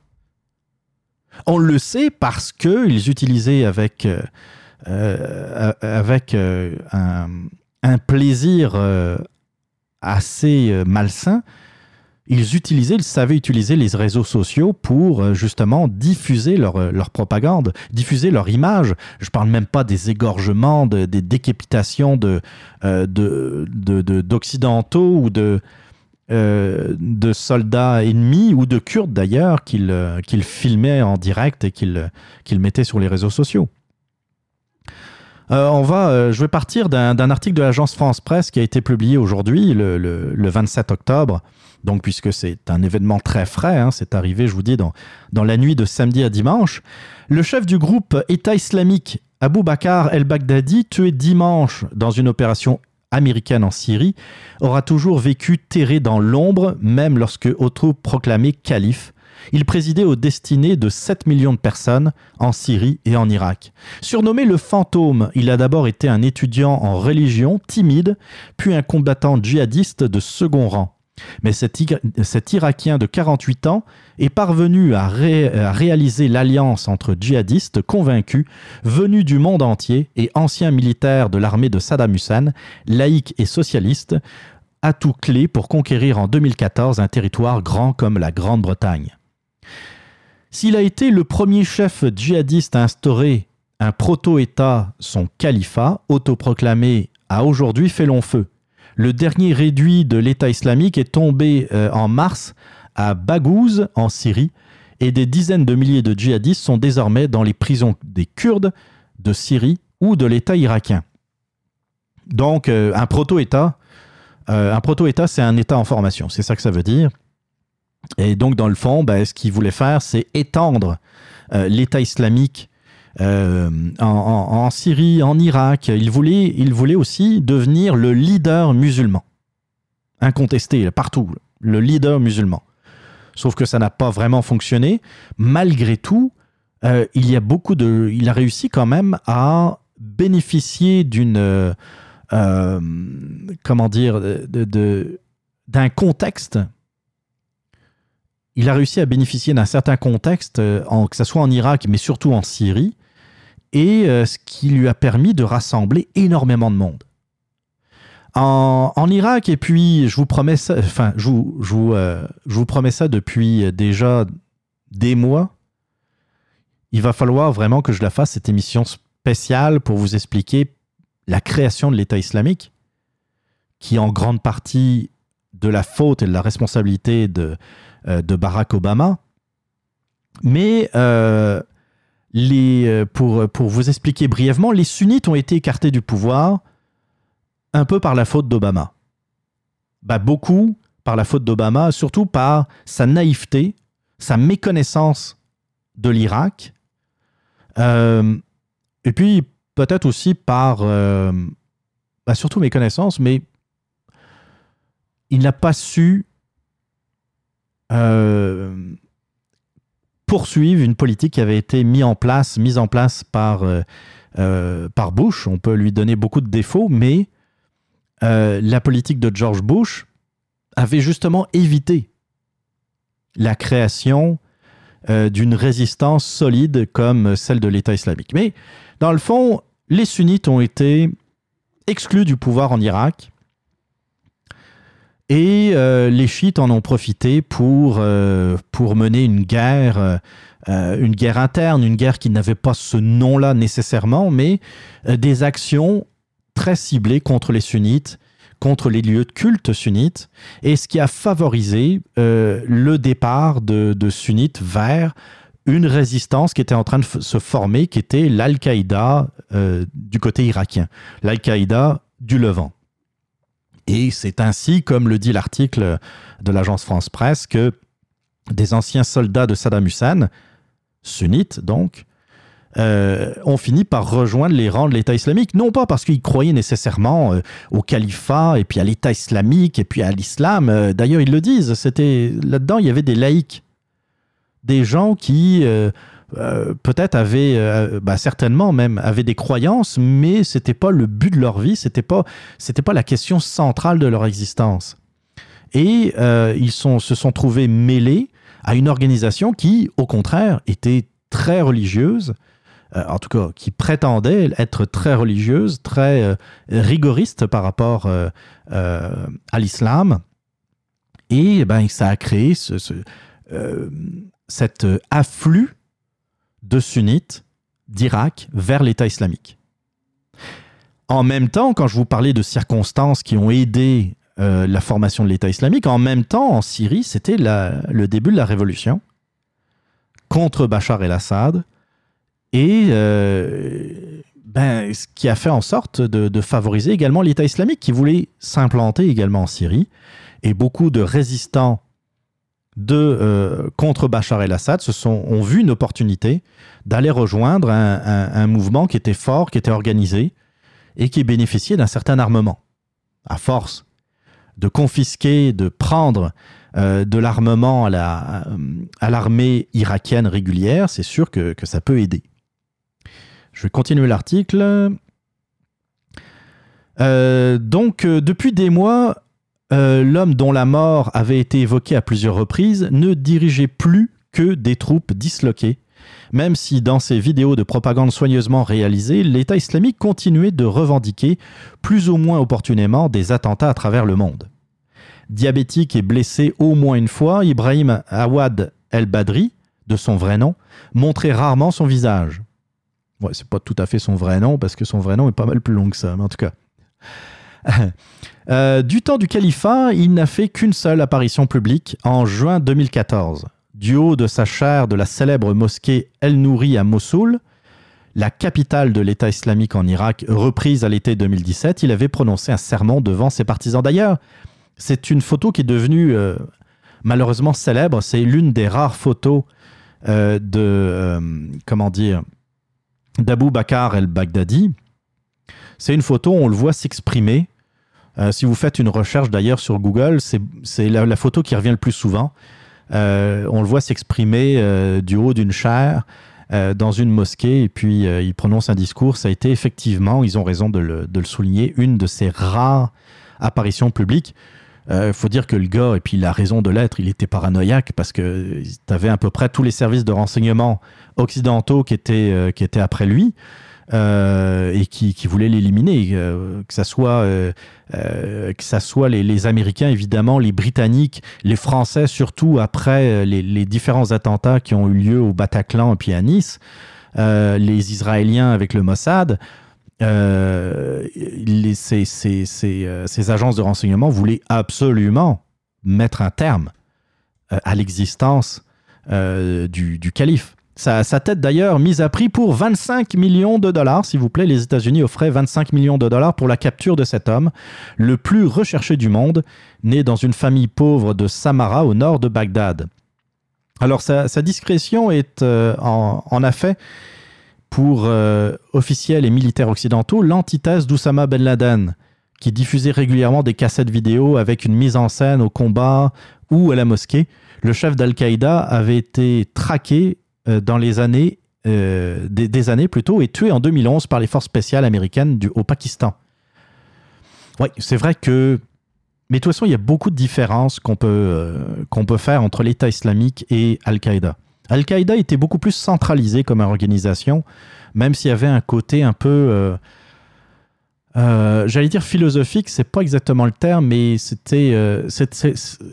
On le sait parce qu'ils utilisaient avec, euh, euh, avec euh, un, plaisir assez malsain, ils utilisaient, ils savaient utiliser les réseaux sociaux pour justement diffuser leur, leur propagande, diffuser leur image. Je parle même pas des égorgements, de- des décapitations de, euh, de, de- de- d'occidentaux ou de, euh, de soldats ennemis ou de Kurdes d'ailleurs qu'ils euh, qu'ils filmaient en direct et qu'ils qu'ils mettaient sur les réseaux sociaux. Euh, on va, je vais partir d'un article de l'agence France Presse qui a été publié aujourd'hui, le, le- le 27 octobre. Donc, puisque c'est un événement très frais, hein, c'est arrivé, je vous dis, dans, dans la nuit de samedi à dimanche. Le chef du groupe État islamique, Abu Bakr el-Baghdadi, tué dimanche dans une opération américaine en Syrie, aura toujours vécu terré dans l'ombre, même lorsque autoproclamé calife. Il présidait aux destinées de 7 millions de personnes en Syrie et en Irak. Surnommé le fantôme, il a d'abord été un étudiant en religion timide, puis un combattant djihadiste de second rang. Mais cet, Ira- cet Irakien de 48 ans est parvenu à, ré- à réaliser l'alliance entre djihadistes convaincus, venus du monde entier et anciens militaires de l'armée de Saddam Hussein, laïcs et socialistes, atout clé pour conquérir en 2014 un territoire grand comme la Grande-Bretagne. S'il a été le premier chef djihadiste à instaurer un proto-État, son califat, autoproclamé, a aujourd'hui fait long feu. Le dernier réduit de l'État islamique est tombé euh, en mars à Baghouz, en Syrie, et des dizaines de milliers de djihadistes sont désormais dans les prisons des Kurdes, de Syrie ou de l'État irakien. Donc, euh, un proto-État, euh, un proto-État, c'est un État en formation, c'est ça que ça veut dire. Et donc, dans le fond, ben, ce qu'il voulait faire, c'est étendre l'État islamique euh, en, Syrie, en Irak. Il voulait, il voulait aussi devenir le leader musulman. Incontesté, partout, le leader musulman. Sauf que ça n'a pas vraiment fonctionné. Malgré tout, euh, il y a beaucoup de. Il a réussi quand même à bénéficier d'une. euh, comment dire de- d'un contexte il a réussi à bénéficier d'un certain contexte, que ce soit en Irak, mais surtout en Syrie, et euh, ce qui lui a permis de rassembler énormément de monde. En, Irak, et puis je vous promets ça, enfin, je vous, euh, promets ça depuis euh, déjà des mois. Il va falloir vraiment que je la fasse, cette émission spéciale, pour vous expliquer la création de l'État islamique, qui en grande partie de la faute et de la responsabilité de, Barack Obama. Mais les, euh, pour, vous expliquer brièvement, les sunnites ont été écartés du pouvoir un peu par la faute d'Obama. Bah, beaucoup par la faute d'Obama, surtout par sa naïveté, sa méconnaissance de l'Irak, euh, et puis peut-être aussi par, euh, bah, surtout méconnaissance, mais il n'a pas su euh, poursuivre une politique qui avait été mise en place, mise en place par, euh, euh, Bush. On peut lui donner beaucoup de défauts, mais euh, la politique de George Bush avait justement évité la création d'une résistance solide comme celle de l'État islamique. Mais dans le fond, les sunnites ont été exclus du pouvoir en Irak et euh, les chiites en ont profité pour, euh, pour mener une guerre, euh, une guerre interne, une guerre qui n'avait pas ce nom-là nécessairement, mais des actions très ciblées contre les sunnites, contre les lieux de culte sunnites, et ce qui a favorisé le départ de, sunnites vers une résistance qui était en train de se former, qui était l'Al-Qaïda du côté irakien, l'Al-Qaïda du Levant. Et c'est ainsi, comme le dit l'article de l'agence France Presse, que des anciens soldats de Saddam Hussein, sunnites donc, euh, ont fini par rejoindre les rangs de l'État islamique, non pas parce qu'ils croyaient nécessairement euh, au califat et puis à l'État islamique et puis à l'islam. Euh, D'ailleurs, ils le disent. C'était là-dedans, il y avait des laïcs, des gens qui euh, peut-être avaient, euh, bah, certainement même, avaient des croyances, mais c'était pas le but de leur vie, c'était pas, pas la question centrale de leur existence. Et euh, ils sont, se sont trouvés mêlés à une organisation qui, au contraire, était très religieuse, en tout cas, qui prétendait être très religieuse, très rigoriste par rapport à l'islam. Et eh ben, ça a créé ce, ce, cet afflux de sunnites d'Irak vers l'État islamique. En même temps, quand je vous parlais de circonstances qui ont aidé euh, la formation de l'État islamique, en même temps, en Syrie, c'était le début de la révolution contre Bachar el-Assad. Et euh, ben, ce qui a fait en sorte de favoriser également l'État islamique qui voulait s'implanter également en Syrie. Et beaucoup de résistants de, euh, contre Bachar el-Assad se sont, ont vu une opportunité d'aller rejoindre un, un- mouvement qui était fort, qui était organisé et qui bénéficiait d'un certain armement. à force de confisquer, de prendre euh, de l'armement à la- à l'armée irakienne régulière, c'est sûr que, que ça peut aider. Je vais continuer l'article. Euh, donc, depuis des mois, euh, l'homme dont la mort avait été évoquée à plusieurs reprises ne dirigeait plus que des troupes disloquées, même si dans ses vidéos de propagande soigneusement réalisées, l'État islamique continuait de revendiquer, plus ou moins opportunément, des attentats à travers le monde. Diabétique et blessé au moins une fois, Ibrahim Awad El-Badri, de son vrai nom, montrait rarement son visage. Ouais, c'est pas tout à fait son vrai nom, parce que son vrai nom est pas mal plus long que ça, mais en tout cas. Euh, du temps du califat, il n'a fait qu'une seule apparition publique en juin 2014. Du haut de sa chaire de la célèbre mosquée El Nouri à Mossoul, la capitale de l'État islamique en Irak, reprise à l'été 2017, il avait prononcé un sermon devant ses partisans. D'ailleurs, c'est une photo qui est devenue euh, malheureusement célèbre. C'est l'une des rares photos euh, de, euh, comment dire, Bakr el-Baghdadi. C'est une photo où on le voit s'exprimer. Euh, si vous faites une recherche d'ailleurs sur Google, c'est la, la photo qui revient le plus souvent. Euh, on le voit s'exprimer euh, du haut d'une chaire dans une mosquée et puis il prononce un discours. Ça a été effectivement, ils ont raison de le, de le souligner, une de ses rares apparitions publiques. Il faut dire que le gars, et puis il a raison de l'être, il était paranoïaque parce que tu avais à peu près tous les services de renseignement occidentaux qui étaient, qui étaient après lui. Euh, et qui, voulaient l'éliminer, euh, que ça soit, euh, que ça soit les, Américains évidemment, les Britanniques, les Français surtout après les, différents attentats qui ont eu lieu au Bataclan et puis à Nice, les Israéliens avec le Mossad. les- ces, ces- ces, ces agences de renseignement voulaient absolument mettre un terme à l'existence du calife. Sa, tête d'ailleurs mise à prix pour 25 millions de dollars, s'il vous plaît. Les États-Unis offraient 25 millions de dollars pour la capture de cet homme, le plus recherché du monde, né dans une famille pauvre de Samara au nord de Bagdad. Alors sa, discrétion est euh, en, fait pour euh, officiels et militaires occidentaux l'antithèse d'Oussama Ben Laden, qui diffusait régulièrement des cassettes vidéo avec une mise en scène au combat ou à la mosquée. Le chef d'Al-Qaïda avait été traqué dans les années, euh, des, années plutôt, et tué en 2011 par les forces spéciales américaines au Pakistan. Oui, c'est vrai que. Mais de toute façon, il y a beaucoup de différences qu'on peut, euh, qu'on peut faire entre l'État islamique et Al-Qaïda. Al-Qaïda était beaucoup plus centralisé comme organisation, même s'il y avait un côté un peu. euh, euh, J'allais dire philosophique, c'est pas exactement le terme, mais c'était. euh,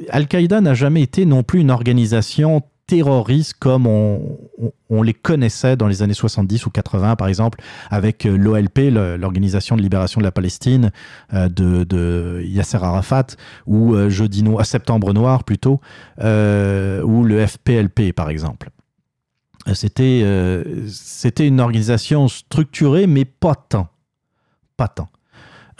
Al-Qaïda n'a jamais été non plus une organisation terroriste comme on, les connaissait dans les années 70 ou 80, par exemple, avec euh, l'OLP, l'Organisation de libération de la Palestine euh, de, de Yasser Arafat, ou euh, Jeudi Septembre Noir plutôt, ou le FPLP, par exemple. C'était une organisation structurée, mais pas tant. Pas tant.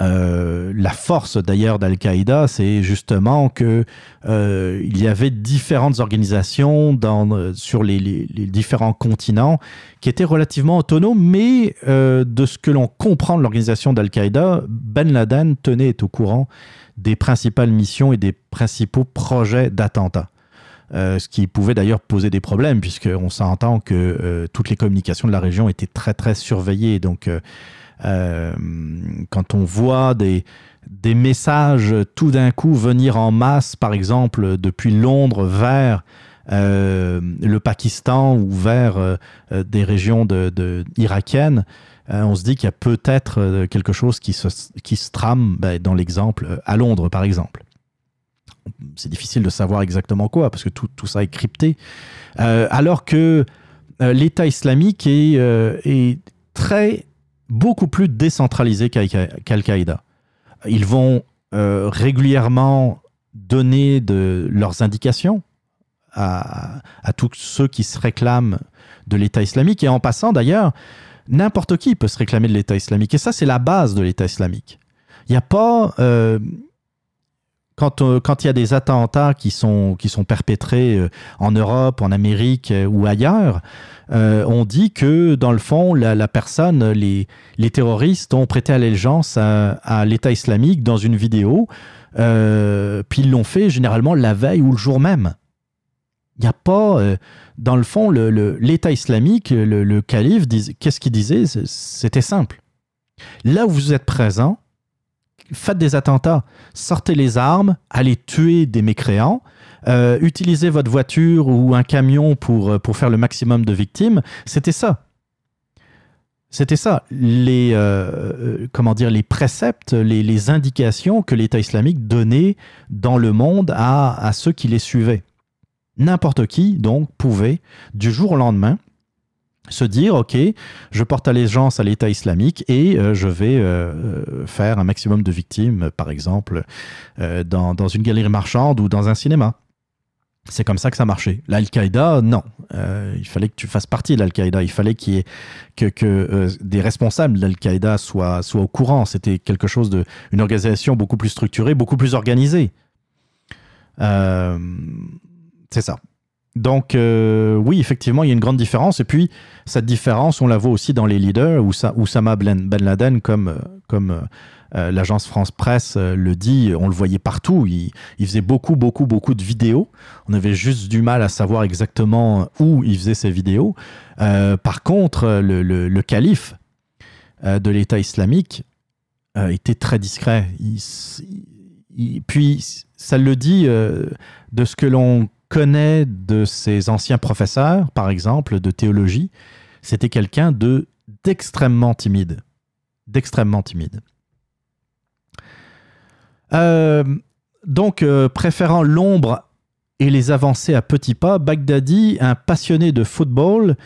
Euh, la force d'ailleurs d'Al-Qaïda, c'est justement que euh, il y avait différentes organisations euh, sur les, différents continents qui étaient relativement autonomes, mais de ce que l'on comprend de l'organisation d'Al-Qaïda, Ben Laden tenait au courant des principales missions et des principaux projets d'attentats. Ce qui pouvait d'ailleurs poser des problèmes, puisqu'on s'entend que toutes les communications de la région étaient très très surveillées. Donc, euh, quand on voit des, messages tout d'un coup venir en masse, par exemple, depuis Londres vers euh, le Pakistan ou vers euh, des régions irakiennes, on se dit qu'il y a peut-être quelque chose qui se, trame ben, dans l'exemple à Londres, par exemple c'est difficile de savoir exactement quoi, parce que tout, ça est crypté. Alors que l'État islamique est très, beaucoup plus décentralisé qu'Al- qu'Al-Qaïda. Ils vont euh, régulièrement donner de leurs indications à, à tous ceux qui se réclament de l'État islamique. Et en passant, d'ailleurs, n'importe qui peut se réclamer de l'État islamique. Et ça, c'est la base de l'État islamique. Il n'y a pas... euh, quand euh, quand il y a des attentats qui sont qui sont perpétrés euh, en Europe, en Amérique euh, ou ailleurs, on dit que dans le fond la, personne, les les terroristes ont prêté allégeance à, l'État islamique dans une vidéo, puis ils l'ont fait généralement la veille ou le jour même. Il n'y a pas, dans le fond, l'État islamique, le, le calife, qu'est-ce qu'il disait? C'était simple. Là où vous êtes présent, faites des attentats, sortez les armes, allez tuer des mécréants, euh, utilisez votre voiture ou un camion pour, euh, pour faire le maximum de victimes. C'était ça. C'était ça, les, euh, comment dire, les préceptes, les, indications que l'État islamique donnait dans le monde à ceux qui les suivaient. N'importe qui, donc, pouvait, du jour au lendemain, se dire, OK, je porte allégeance à l'État islamique et euh, je vais euh, euh, faire un maximum de victimes, par exemple, dans, dans une galerie marchande ou dans un cinéma. C'est comme ça que ça marchait. L'Al-Qaïda, non. Il fallait que tu fasses partie de l'Al-Qaïda. Il fallait qu'il y ait que, que des responsables de l'Al-Qaïda soient, au courant. C'était quelque chose de, une organisation beaucoup plus structurée, beaucoup plus organisée. C'est ça. Donc, euh, oui, effectivement, il y a une grande différence. Et puis, cette différence, on la voit aussi dans les leaders. Oussa- Oussama Ben Ben Laden, comme, euh, euh, l'agence France Presse le dit, on le voyait partout. Il, faisait beaucoup, beaucoup, beaucoup de vidéos. On avait juste du mal à savoir exactement où il faisait ces vidéos. Par contre, le, calife de l'État islamique était très discret. Il puis, ça le dit de ce que l'on connaît de ses anciens professeurs, par exemple, de théologie, c'était quelqu'un de d'extrêmement timide. D'extrêmement timide. Euh, donc, euh, préférant l'ombre et les avancées à petits pas, Baghdadi, un passionné de football,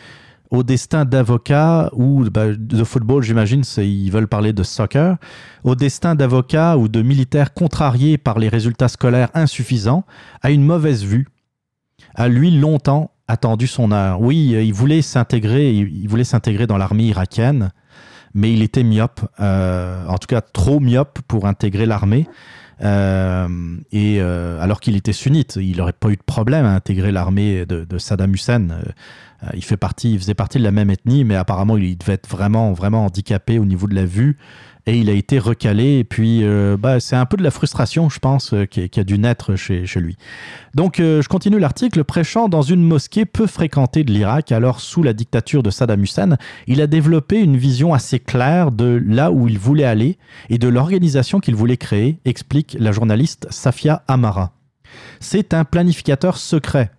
au destin d'avocat ou bah, de football, j'imagine, ils veulent parler de soccer, au destin d'avocat ou de militaire contrarié par les résultats scolaires insuffisants, a une mauvaise vue, a lui longtemps attendu son heure. Oui, euh, il voulait s'intégrer, il voulait s'intégrer dans l'armée irakienne, mais il était myope, euh, en tout cas trop myope pour intégrer l'armée. Euh, et alors qu'il était sunnite, il n'aurait pas eu de problème à intégrer l'armée de, Saddam Hussein. Il faisait partie de la même ethnie, mais apparemment il devait être vraiment, vraiment handicapé au niveau de la vue. Et il a été recalé. Et puis, euh, bah, c'est un peu de la frustration, je pense, euh, qui, a dû naître chez, chez lui. Donc, euh, je continue l'article. Prêchant dans une mosquée peu fréquentée de l'Irak, alors sous la dictature de Saddam Hussein, il a développé une vision assez claire de là où il voulait aller et de l'organisation qu'il voulait créer, explique la journaliste Safia Amara. C'est un planificateur secret,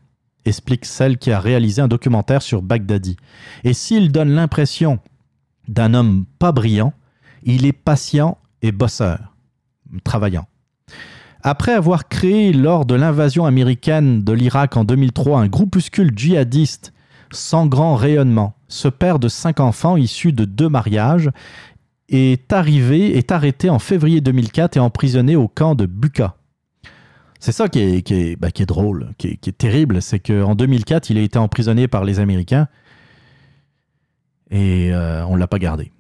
explique celle qui a réalisé un documentaire sur Baghdadi. Et s'il donne l'impression d'un homme pas brillant, il est patient et bosseur, travaillant. Après avoir créé lors de l'invasion américaine de l'Irak en 2003 un groupuscule djihadiste sans grand rayonnement, ce père de cinq enfants issus de deux mariages est arrivé, est arrêté en février 2004 et emprisonné au camp de Buka. C'est ça qui est, bah, drôle, qui est, qui est terrible, c'est qu'en 2004, il a été emprisonné par les Américains et euh, on ne l'a pas gardé.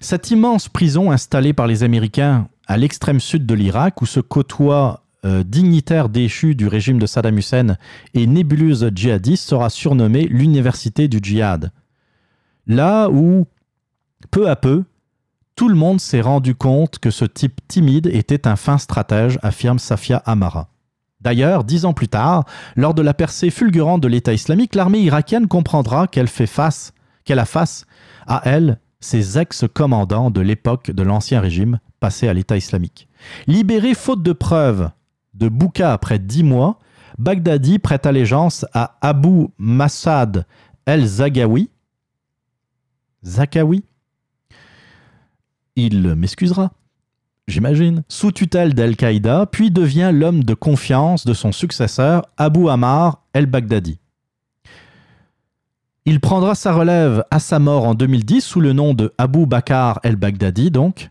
Cette immense prison installée par les Américains à l'extrême sud de l'Irak, où se côtoient euh, dignitaires déchus du régime de Saddam Hussein et nébuleuses djihadistes, sera surnommée l'université du djihad. Là où, peu à peu, tout le monde s'est rendu compte que ce type timide était un fin stratège, affirme Safia Amara. D'ailleurs, dix ans plus tard, lors de la percée fulgurante de l'État islamique, l'armée irakienne comprendra qu'elle fait face, qu'elle a face à elle ses ex-commandants de l'époque de l'Ancien Régime passés à l'État islamique. Libéré faute de preuves de Bouka après dix mois, Baghdadi prête allégeance à Abu Massad el-Zagawi. Zakawi Il m'excusera, j'imagine, sous tutelle d'Al-Qaïda, puis devient l'homme de confiance de son successeur, Abu Ammar el-Baghdadi. Il prendra sa relève à sa mort en 2010 sous le nom de Abu Bakr el-Baghdadi, donc,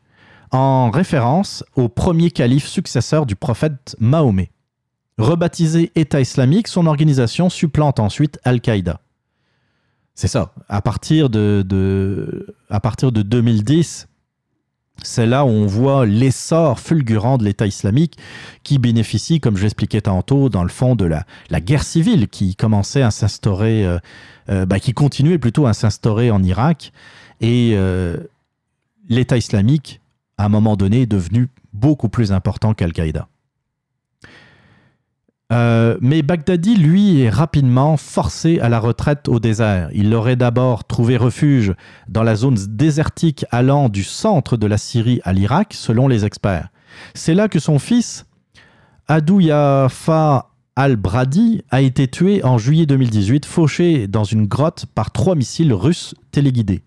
en référence au premier calife successeur du prophète Mahomet. Rebaptisé État islamique, son organisation supplante ensuite Al-Qaïda. C'est ça. À partir de, de- à partir de 2010, C'est là où on voit l'essor fulgurant de l'État islamique qui bénéficie, comme je l'expliquais tantôt, dans le fond de la, guerre civile qui commençait à s'instaurer, euh, bah, qui continuait plutôt à s'instaurer en Irak. Et euh, l'État islamique, à un moment donné, est devenu beaucoup plus important qu'Al-Qaïda. Euh, mais Baghdadi, lui, est rapidement forcé à la retraite au désert. Il aurait d'abord trouvé refuge dans la zone désertique allant du centre de la Syrie à l'Irak, selon les experts. C'est là que son fils, Adouyafa al-Bradi, a été tué en juillet 2018, fauché dans une grotte par trois missiles russes téléguidés.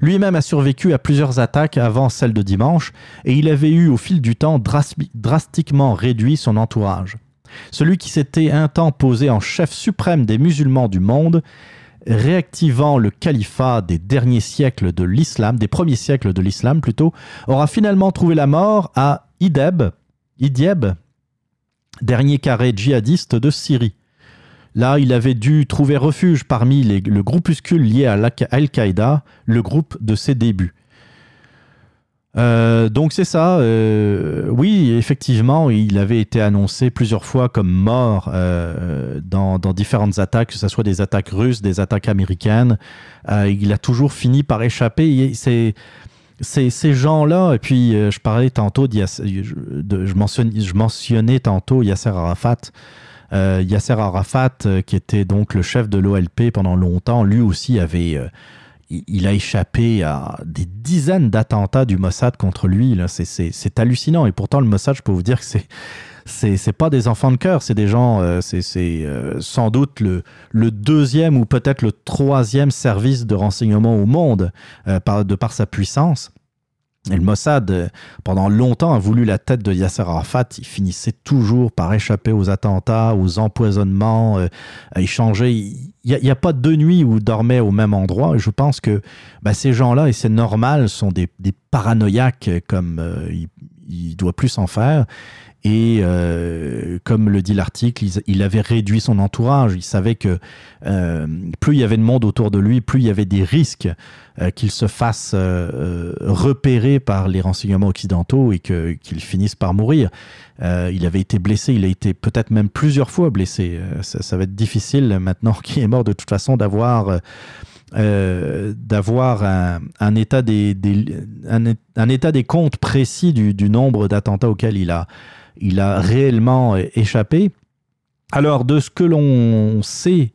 Lui-même a survécu à plusieurs attaques avant celle de dimanche, et il avait eu au fil du temps dras- drastiquement réduit son entourage. Celui qui s'était un temps posé en chef suprême des musulmans du monde, réactivant le califat des derniers siècles de l'islam, des premiers siècles de l'islam plutôt, aura finalement trouvé la mort à Ideb, Idieb, dernier carré djihadiste de Syrie. Là, il avait dû trouver refuge parmi le groupuscule lié à Al-Qaïda, le groupe de ses débuts. Euh, donc c'est ça. euh, oui, effectivement, il avait été annoncé plusieurs fois comme mort euh, dans, dans différentes attaques, que ce soit des attaques russes, des attaques américaines. Il a toujours fini par échapper. C'est ces, ces gens-là, et puis euh, je parlais tantôt, de, je, mentionnais, je mentionnais tantôt Yasser Arafat. Euh, Yasser Arafat, euh, qui était donc le chef de l'OLP pendant longtemps, lui aussi avait, il, il a échappé à des dizaines d'attentats du Mossad contre lui. c'est hallucinant. Et pourtant, le Mossad, je peux vous dire que c'est c'est pas des enfants de cœur, c'est des gens, euh, c'est euh, sans doute le, le deuxième ou peut-être le troisième service de renseignement au monde euh, par, de par sa puissance. Et le Mossad, pendant longtemps, a voulu la tête de Yasser Arafat. Il finissait toujours par échapper aux attentats, aux empoisonnements, euh, à échanger. Il n'y a, il pas deux nuits où il dormait au même endroit. Je pense que bah, ces gens-là, et c'est normal, sont des, des paranoïaques comme il, il doit plus s'en faire. Et euh, comme le dit l'article, il, avait réduit son entourage. Il savait que euh, plus il y avait de monde autour de lui, plus il y avait des risques euh, qu'il se fasse repérer par les renseignements occidentaux et qu'il finisse par mourir. Il avait été blessé, il a été peut-être même plusieurs fois blessé. Ça, va être difficile maintenant qu'il est mort de toute façon d'avoir... d'avoir un, état des, un, état des comptes précis du nombre d'attentats auxquels il a, il a réellement euh, échappé. Alors, de ce que l'on sait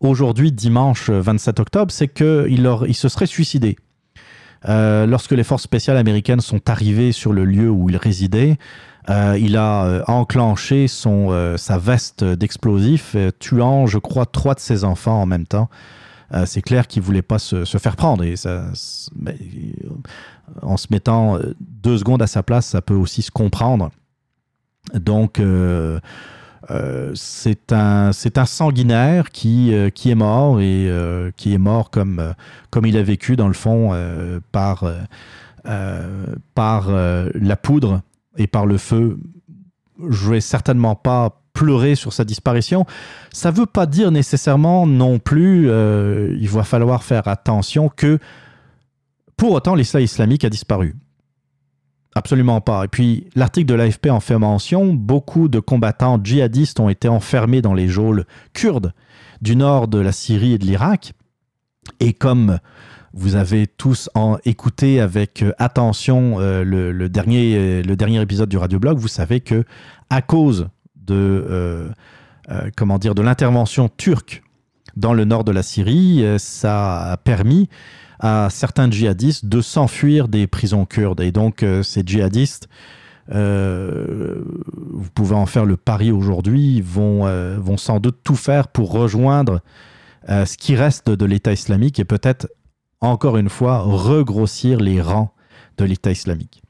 aujourd'hui, dimanche 27 octobre, c'est qu'il il se serait suicidé. Euh, lorsque les forces spéciales américaines sont arrivées sur le lieu où il résidait, euh, il a euh, enclenché son, euh, sa veste d'explosifs, euh, tuant, je crois, trois de ses enfants en même temps. Euh, c'est clair qu'il voulait pas se, faire prendre. Et euh, en se mettant euh, deux secondes à sa place, ça peut aussi se comprendre. Donc, euh, euh, c'est un, sanguinaire qui, euh, qui est mort et euh, qui est mort comme, euh, comme il a vécu, dans le fond, par, par la poudre et par le feu. Je vais certainement pas pleurer sur sa disparition. Ça veut pas dire nécessairement non plus, il va falloir faire attention que pour autant l'Islam islamique a disparu. Absolument pas. Et puis, l'article de l'AFP en fait mention, beaucoup de combattants djihadistes ont été enfermés dans les geôles kurdes du nord de la Syrie et de l'Irak. Et comme vous avez tous écouté avec euh, attention euh, le, le dernier, euh, le dernier épisode du radioblog, vous savez que à cause de, comment dire, de l'intervention turque dans le nord de la Syrie, ça a permis à certains djihadistes de s'enfuir des prisons kurdes. Et donc, euh, ces djihadistes, euh, vous pouvez en faire le pari aujourd'hui, vont, euh, vont sans doute tout faire pour rejoindre ce qui reste de l'État islamique et peut-être, encore une fois, regrossir les rangs de l'État islamique.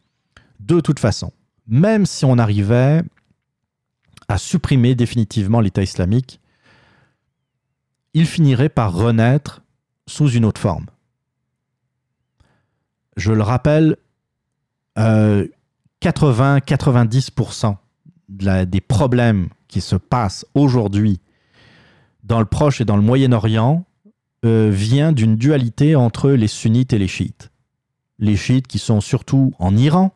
De toute façon, même si on arrivait à supprimer définitivement l'État islamique, il finirait par renaître sous une autre forme. Je le rappelle, euh, 80-90% de la- des problèmes qui se passent aujourd'hui dans le Proche et dans le Moyen-Orient euh, vient d'une dualité entre les sunnites et les chiites. les chiites qui sont surtout en Iran,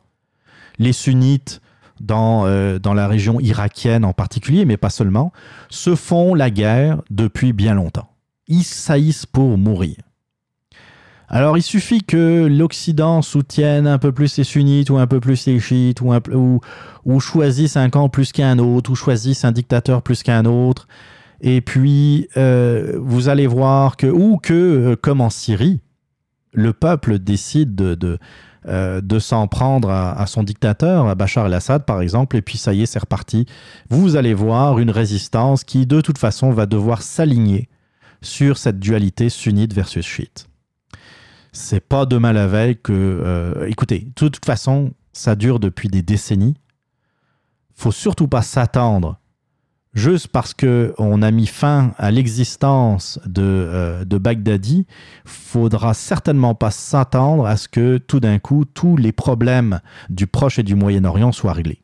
les sunnites dans, euh, dans la région irakienne en particulier, mais pas seulement, se font la guerre depuis bien longtemps. Ils saillissent pour mourir. Alors il suffit que l'Occident soutienne un peu plus les sunnites ou un peu plus les chiites ou, choisisse un camp plus qu'un autre ou choisisse un dictateur plus qu'un autre. Et puis euh, vous allez voir que, ou que, euh, comme en Syrie, le peuple décide de, de, euh, de s'en prendre à, à son dictateur, à Bachar el-Assad par exemple, et puis ça y est, c'est reparti. Vous allez voir une résistance qui de toute façon va devoir s'aligner sur cette dualité sunnite versus chiite. C'est pas demain la veille que. euh, écoutez, de toute façon, ça dure depuis des décennies. Faut surtout pas s'attendre juste parce que on a mis fin à l'existence de, euh, de Baghdadi, faudra certainement pas s'attendre à ce que tout d'un coup tous les problèmes du Proche et du Moyen-Orient soient réglés.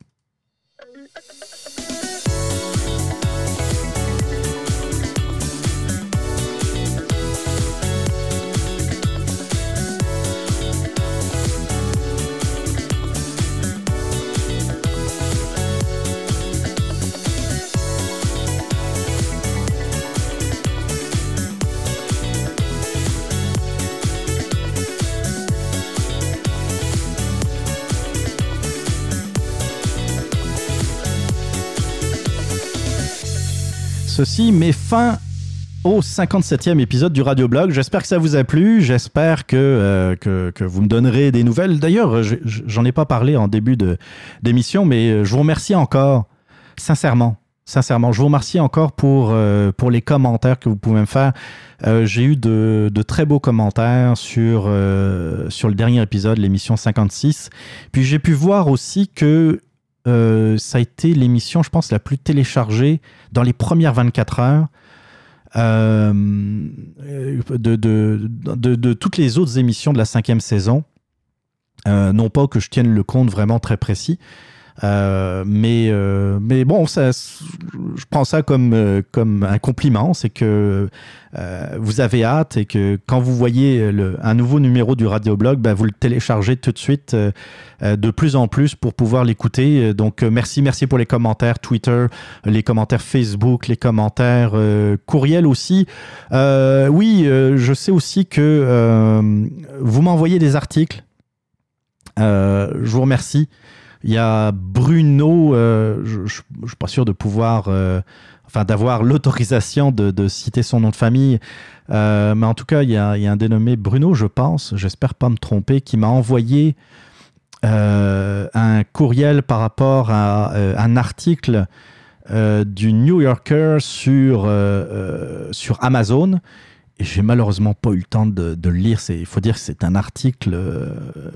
Ceci met fin au 57e épisode du Radioblog. J'espère que ça vous a plu. J'espère que, euh, que, vous me donnerez des nouvelles. D'ailleurs, je- je- j'en ai pas parlé en début d'émission, mais euh, je vous remercie encore, sincèrement. Sincèrement, je vous remercie encore pour, euh, pour les commentaires que vous pouvez me faire. J'ai eu de, de très beaux commentaires sur, sur le dernier épisode, l'émission 56. Puis j'ai pu voir aussi que euh, ça a été l'émission, je pense, la plus téléchargée dans les premières 24 heures euh, de, toutes les autres émissions de la cinquième saison. Euh, non pas que je tienne le compte vraiment très précis, euh, mais, euh, mais bon, je prends ça comme, euh, comme un compliment. C'est que vous avez hâte et que quand vous voyez un nouveau numéro du Radioblog, ben, vous le téléchargez tout de suite de plus en plus pour pouvoir l'écouter. Donc merci, merci pour les commentaires Twitter, les commentaires Facebook, les commentaires courriel aussi. Oui, je sais aussi que vous m'envoyez des articles. Je vous remercie. Il y a Bruno, euh, je ne suis pas sûr de pouvoir, euh, enfin d'avoir l'autorisation de, citer son nom de famille, Euh, mais en tout cas, il y, a, il y a un dénommé Bruno, je pense, j'espère pas me tromper, qui m'a envoyé un courriel par rapport à un article du New Yorker sur, sur Amazon. Et j'ai malheureusement pas eu le temps de, le lire. Il faut dire que c'est un article euh,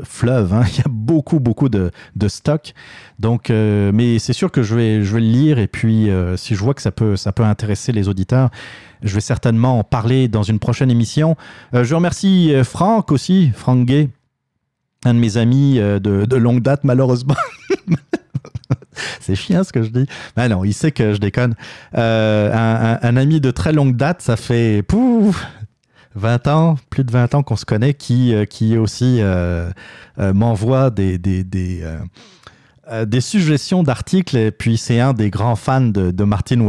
fleuve. hein. Il y a beaucoup, beaucoup de, de stock. Donc, euh, mais c'est sûr que je vais, je vais le lire. Et puis, euh, si je vois que ça peut, ça peut intéresser les auditeurs, je vais certainement en parler dans une prochaine émission. Je remercie Franck aussi, Franck Gay, un de mes amis de longue date, malheureusement. C'est chiant ce que je dis. Mais non, il sait que je déconne. Euh, un, ami de très longue date, ça fait pouf, 20 ans, plus de 20 ans qu'on se connaît, qui, euh, qui aussi euh, m'envoie des, des, suggestions d'articles. Et puis, c'est un des grands fans de, de Martine.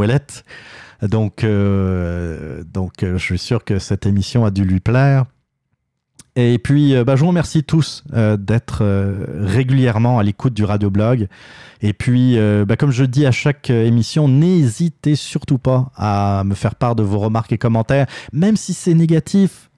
Donc, donc je suis sûr que cette émission a dû lui plaire. Et puis, euh, bah, je vous remercie tous euh, d'être euh, régulièrement à l'écoute du radioblog. Et puis, bah, comme je dis à chaque émission, n'hésitez surtout pas à me faire part de vos remarques et commentaires, même si c'est négatif.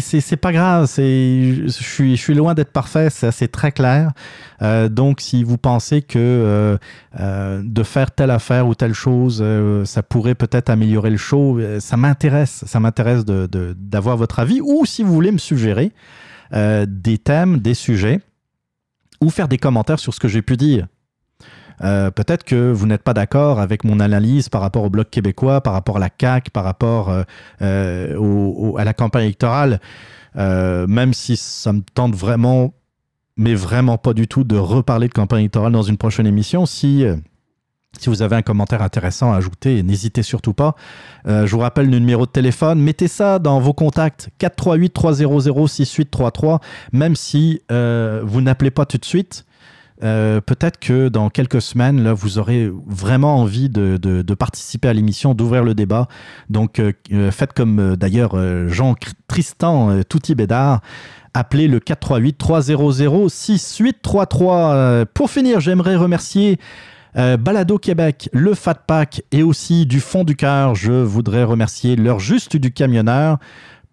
C'est, pas grave, je, suis, je suis loin d'être parfait, c'est, très clair. Euh, donc, si vous pensez que euh, euh, de faire telle affaire ou telle chose, ça pourrait peut-être améliorer le show, ça m'intéresse, ça m'intéresse de, de- d'avoir votre avis. Ou si vous voulez me suggérer des thèmes, des sujets, ou faire des commentaires sur ce que j'ai pu dire. Euh, peut-être que vous n'êtes pas d'accord avec mon analyse par rapport au Bloc québécois, par rapport à la CAQ, par rapport euh, euh, à la campagne électorale, même si ça me tente vraiment, mais vraiment pas du tout, de reparler de campagne électorale dans une prochaine émission. Si, Si vous avez un commentaire intéressant à ajouter, n'hésitez surtout pas. Je vous rappelle le numéro de téléphone. Mettez ça dans vos contacts 438 300 6833. Même si vous n'appelez pas tout de suite, euh, peut-être que dans quelques semaines, là, vous aurez vraiment envie de, participer à l'émission, d'ouvrir le débat. Donc, euh, euh, faites comme d'ailleurs Jean Tristan Touti Bédard. Appelez le 438 300 6833. Euh, Pour finir, j'aimerais remercier Balado Québec, le Fat Pack et aussi du fond du cœur, je voudrais remercier leur juste du camionneur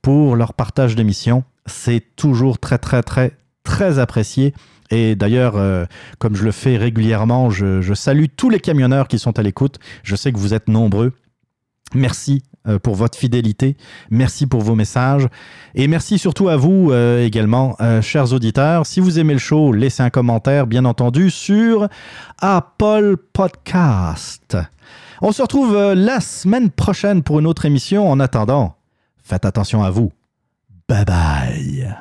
pour leur partage d'émission. C'est toujours très, très, très, très apprécié. Et d'ailleurs, euh, comme je le fais régulièrement, je, salue tous les camionneurs qui sont à l'écoute. Je sais que vous êtes nombreux. Merci euh, pour votre fidélité. Merci pour vos messages. Et merci surtout à vous euh, également, chers auditeurs. Si vous aimez le show, laissez un commentaire, bien entendu, sur Apple Podcast. On se retrouve la semaine prochaine pour une autre émission. En attendant, faites attention à vous. Bye bye.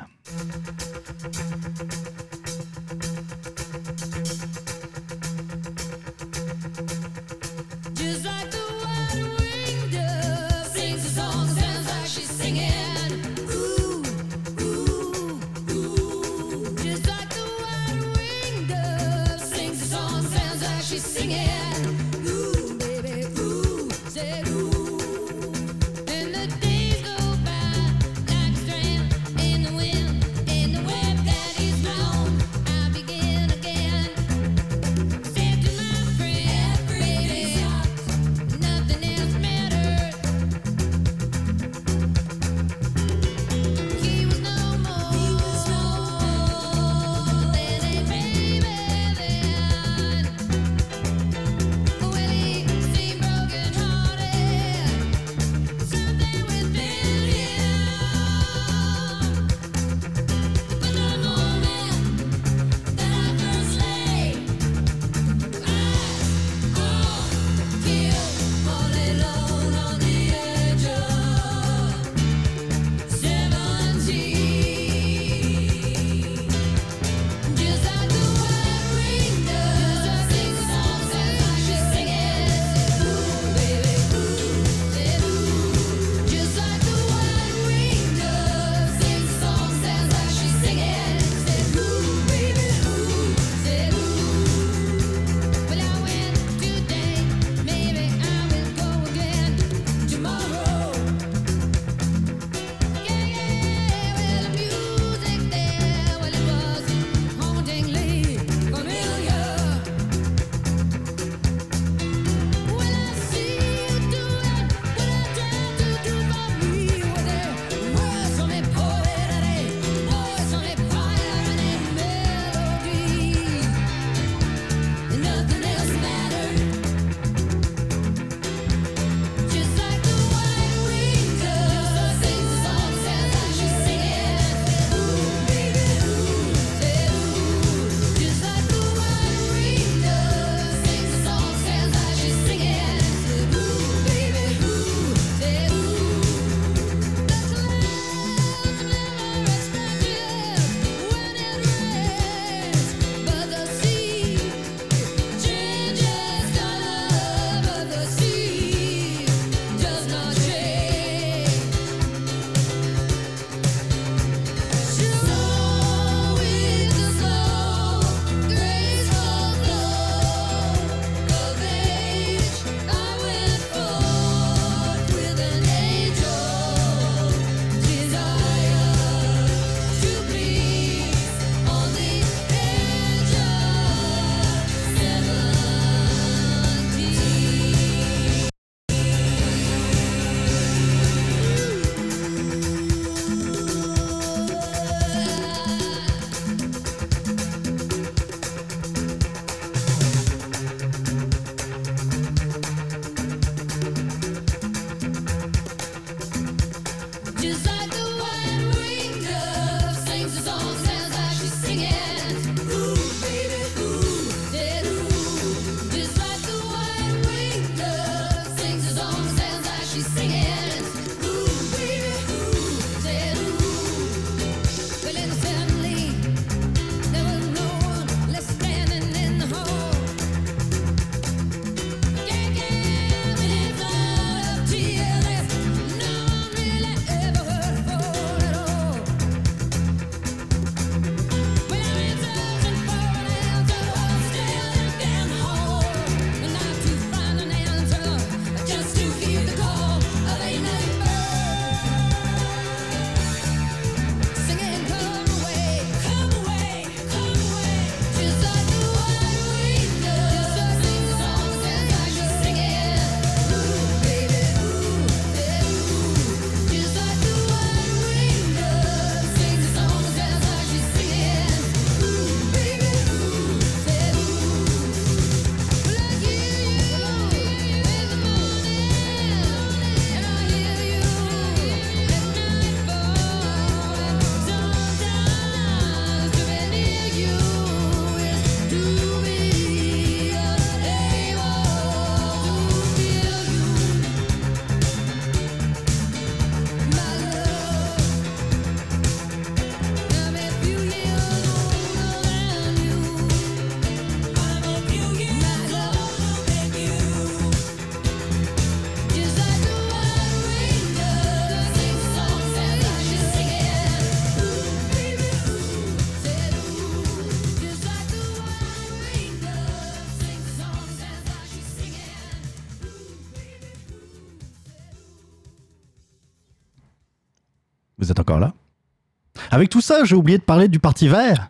Avec tout ça, j'ai oublié de parler du Parti vert.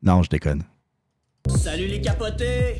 Non, je déconne. Salut les capotés!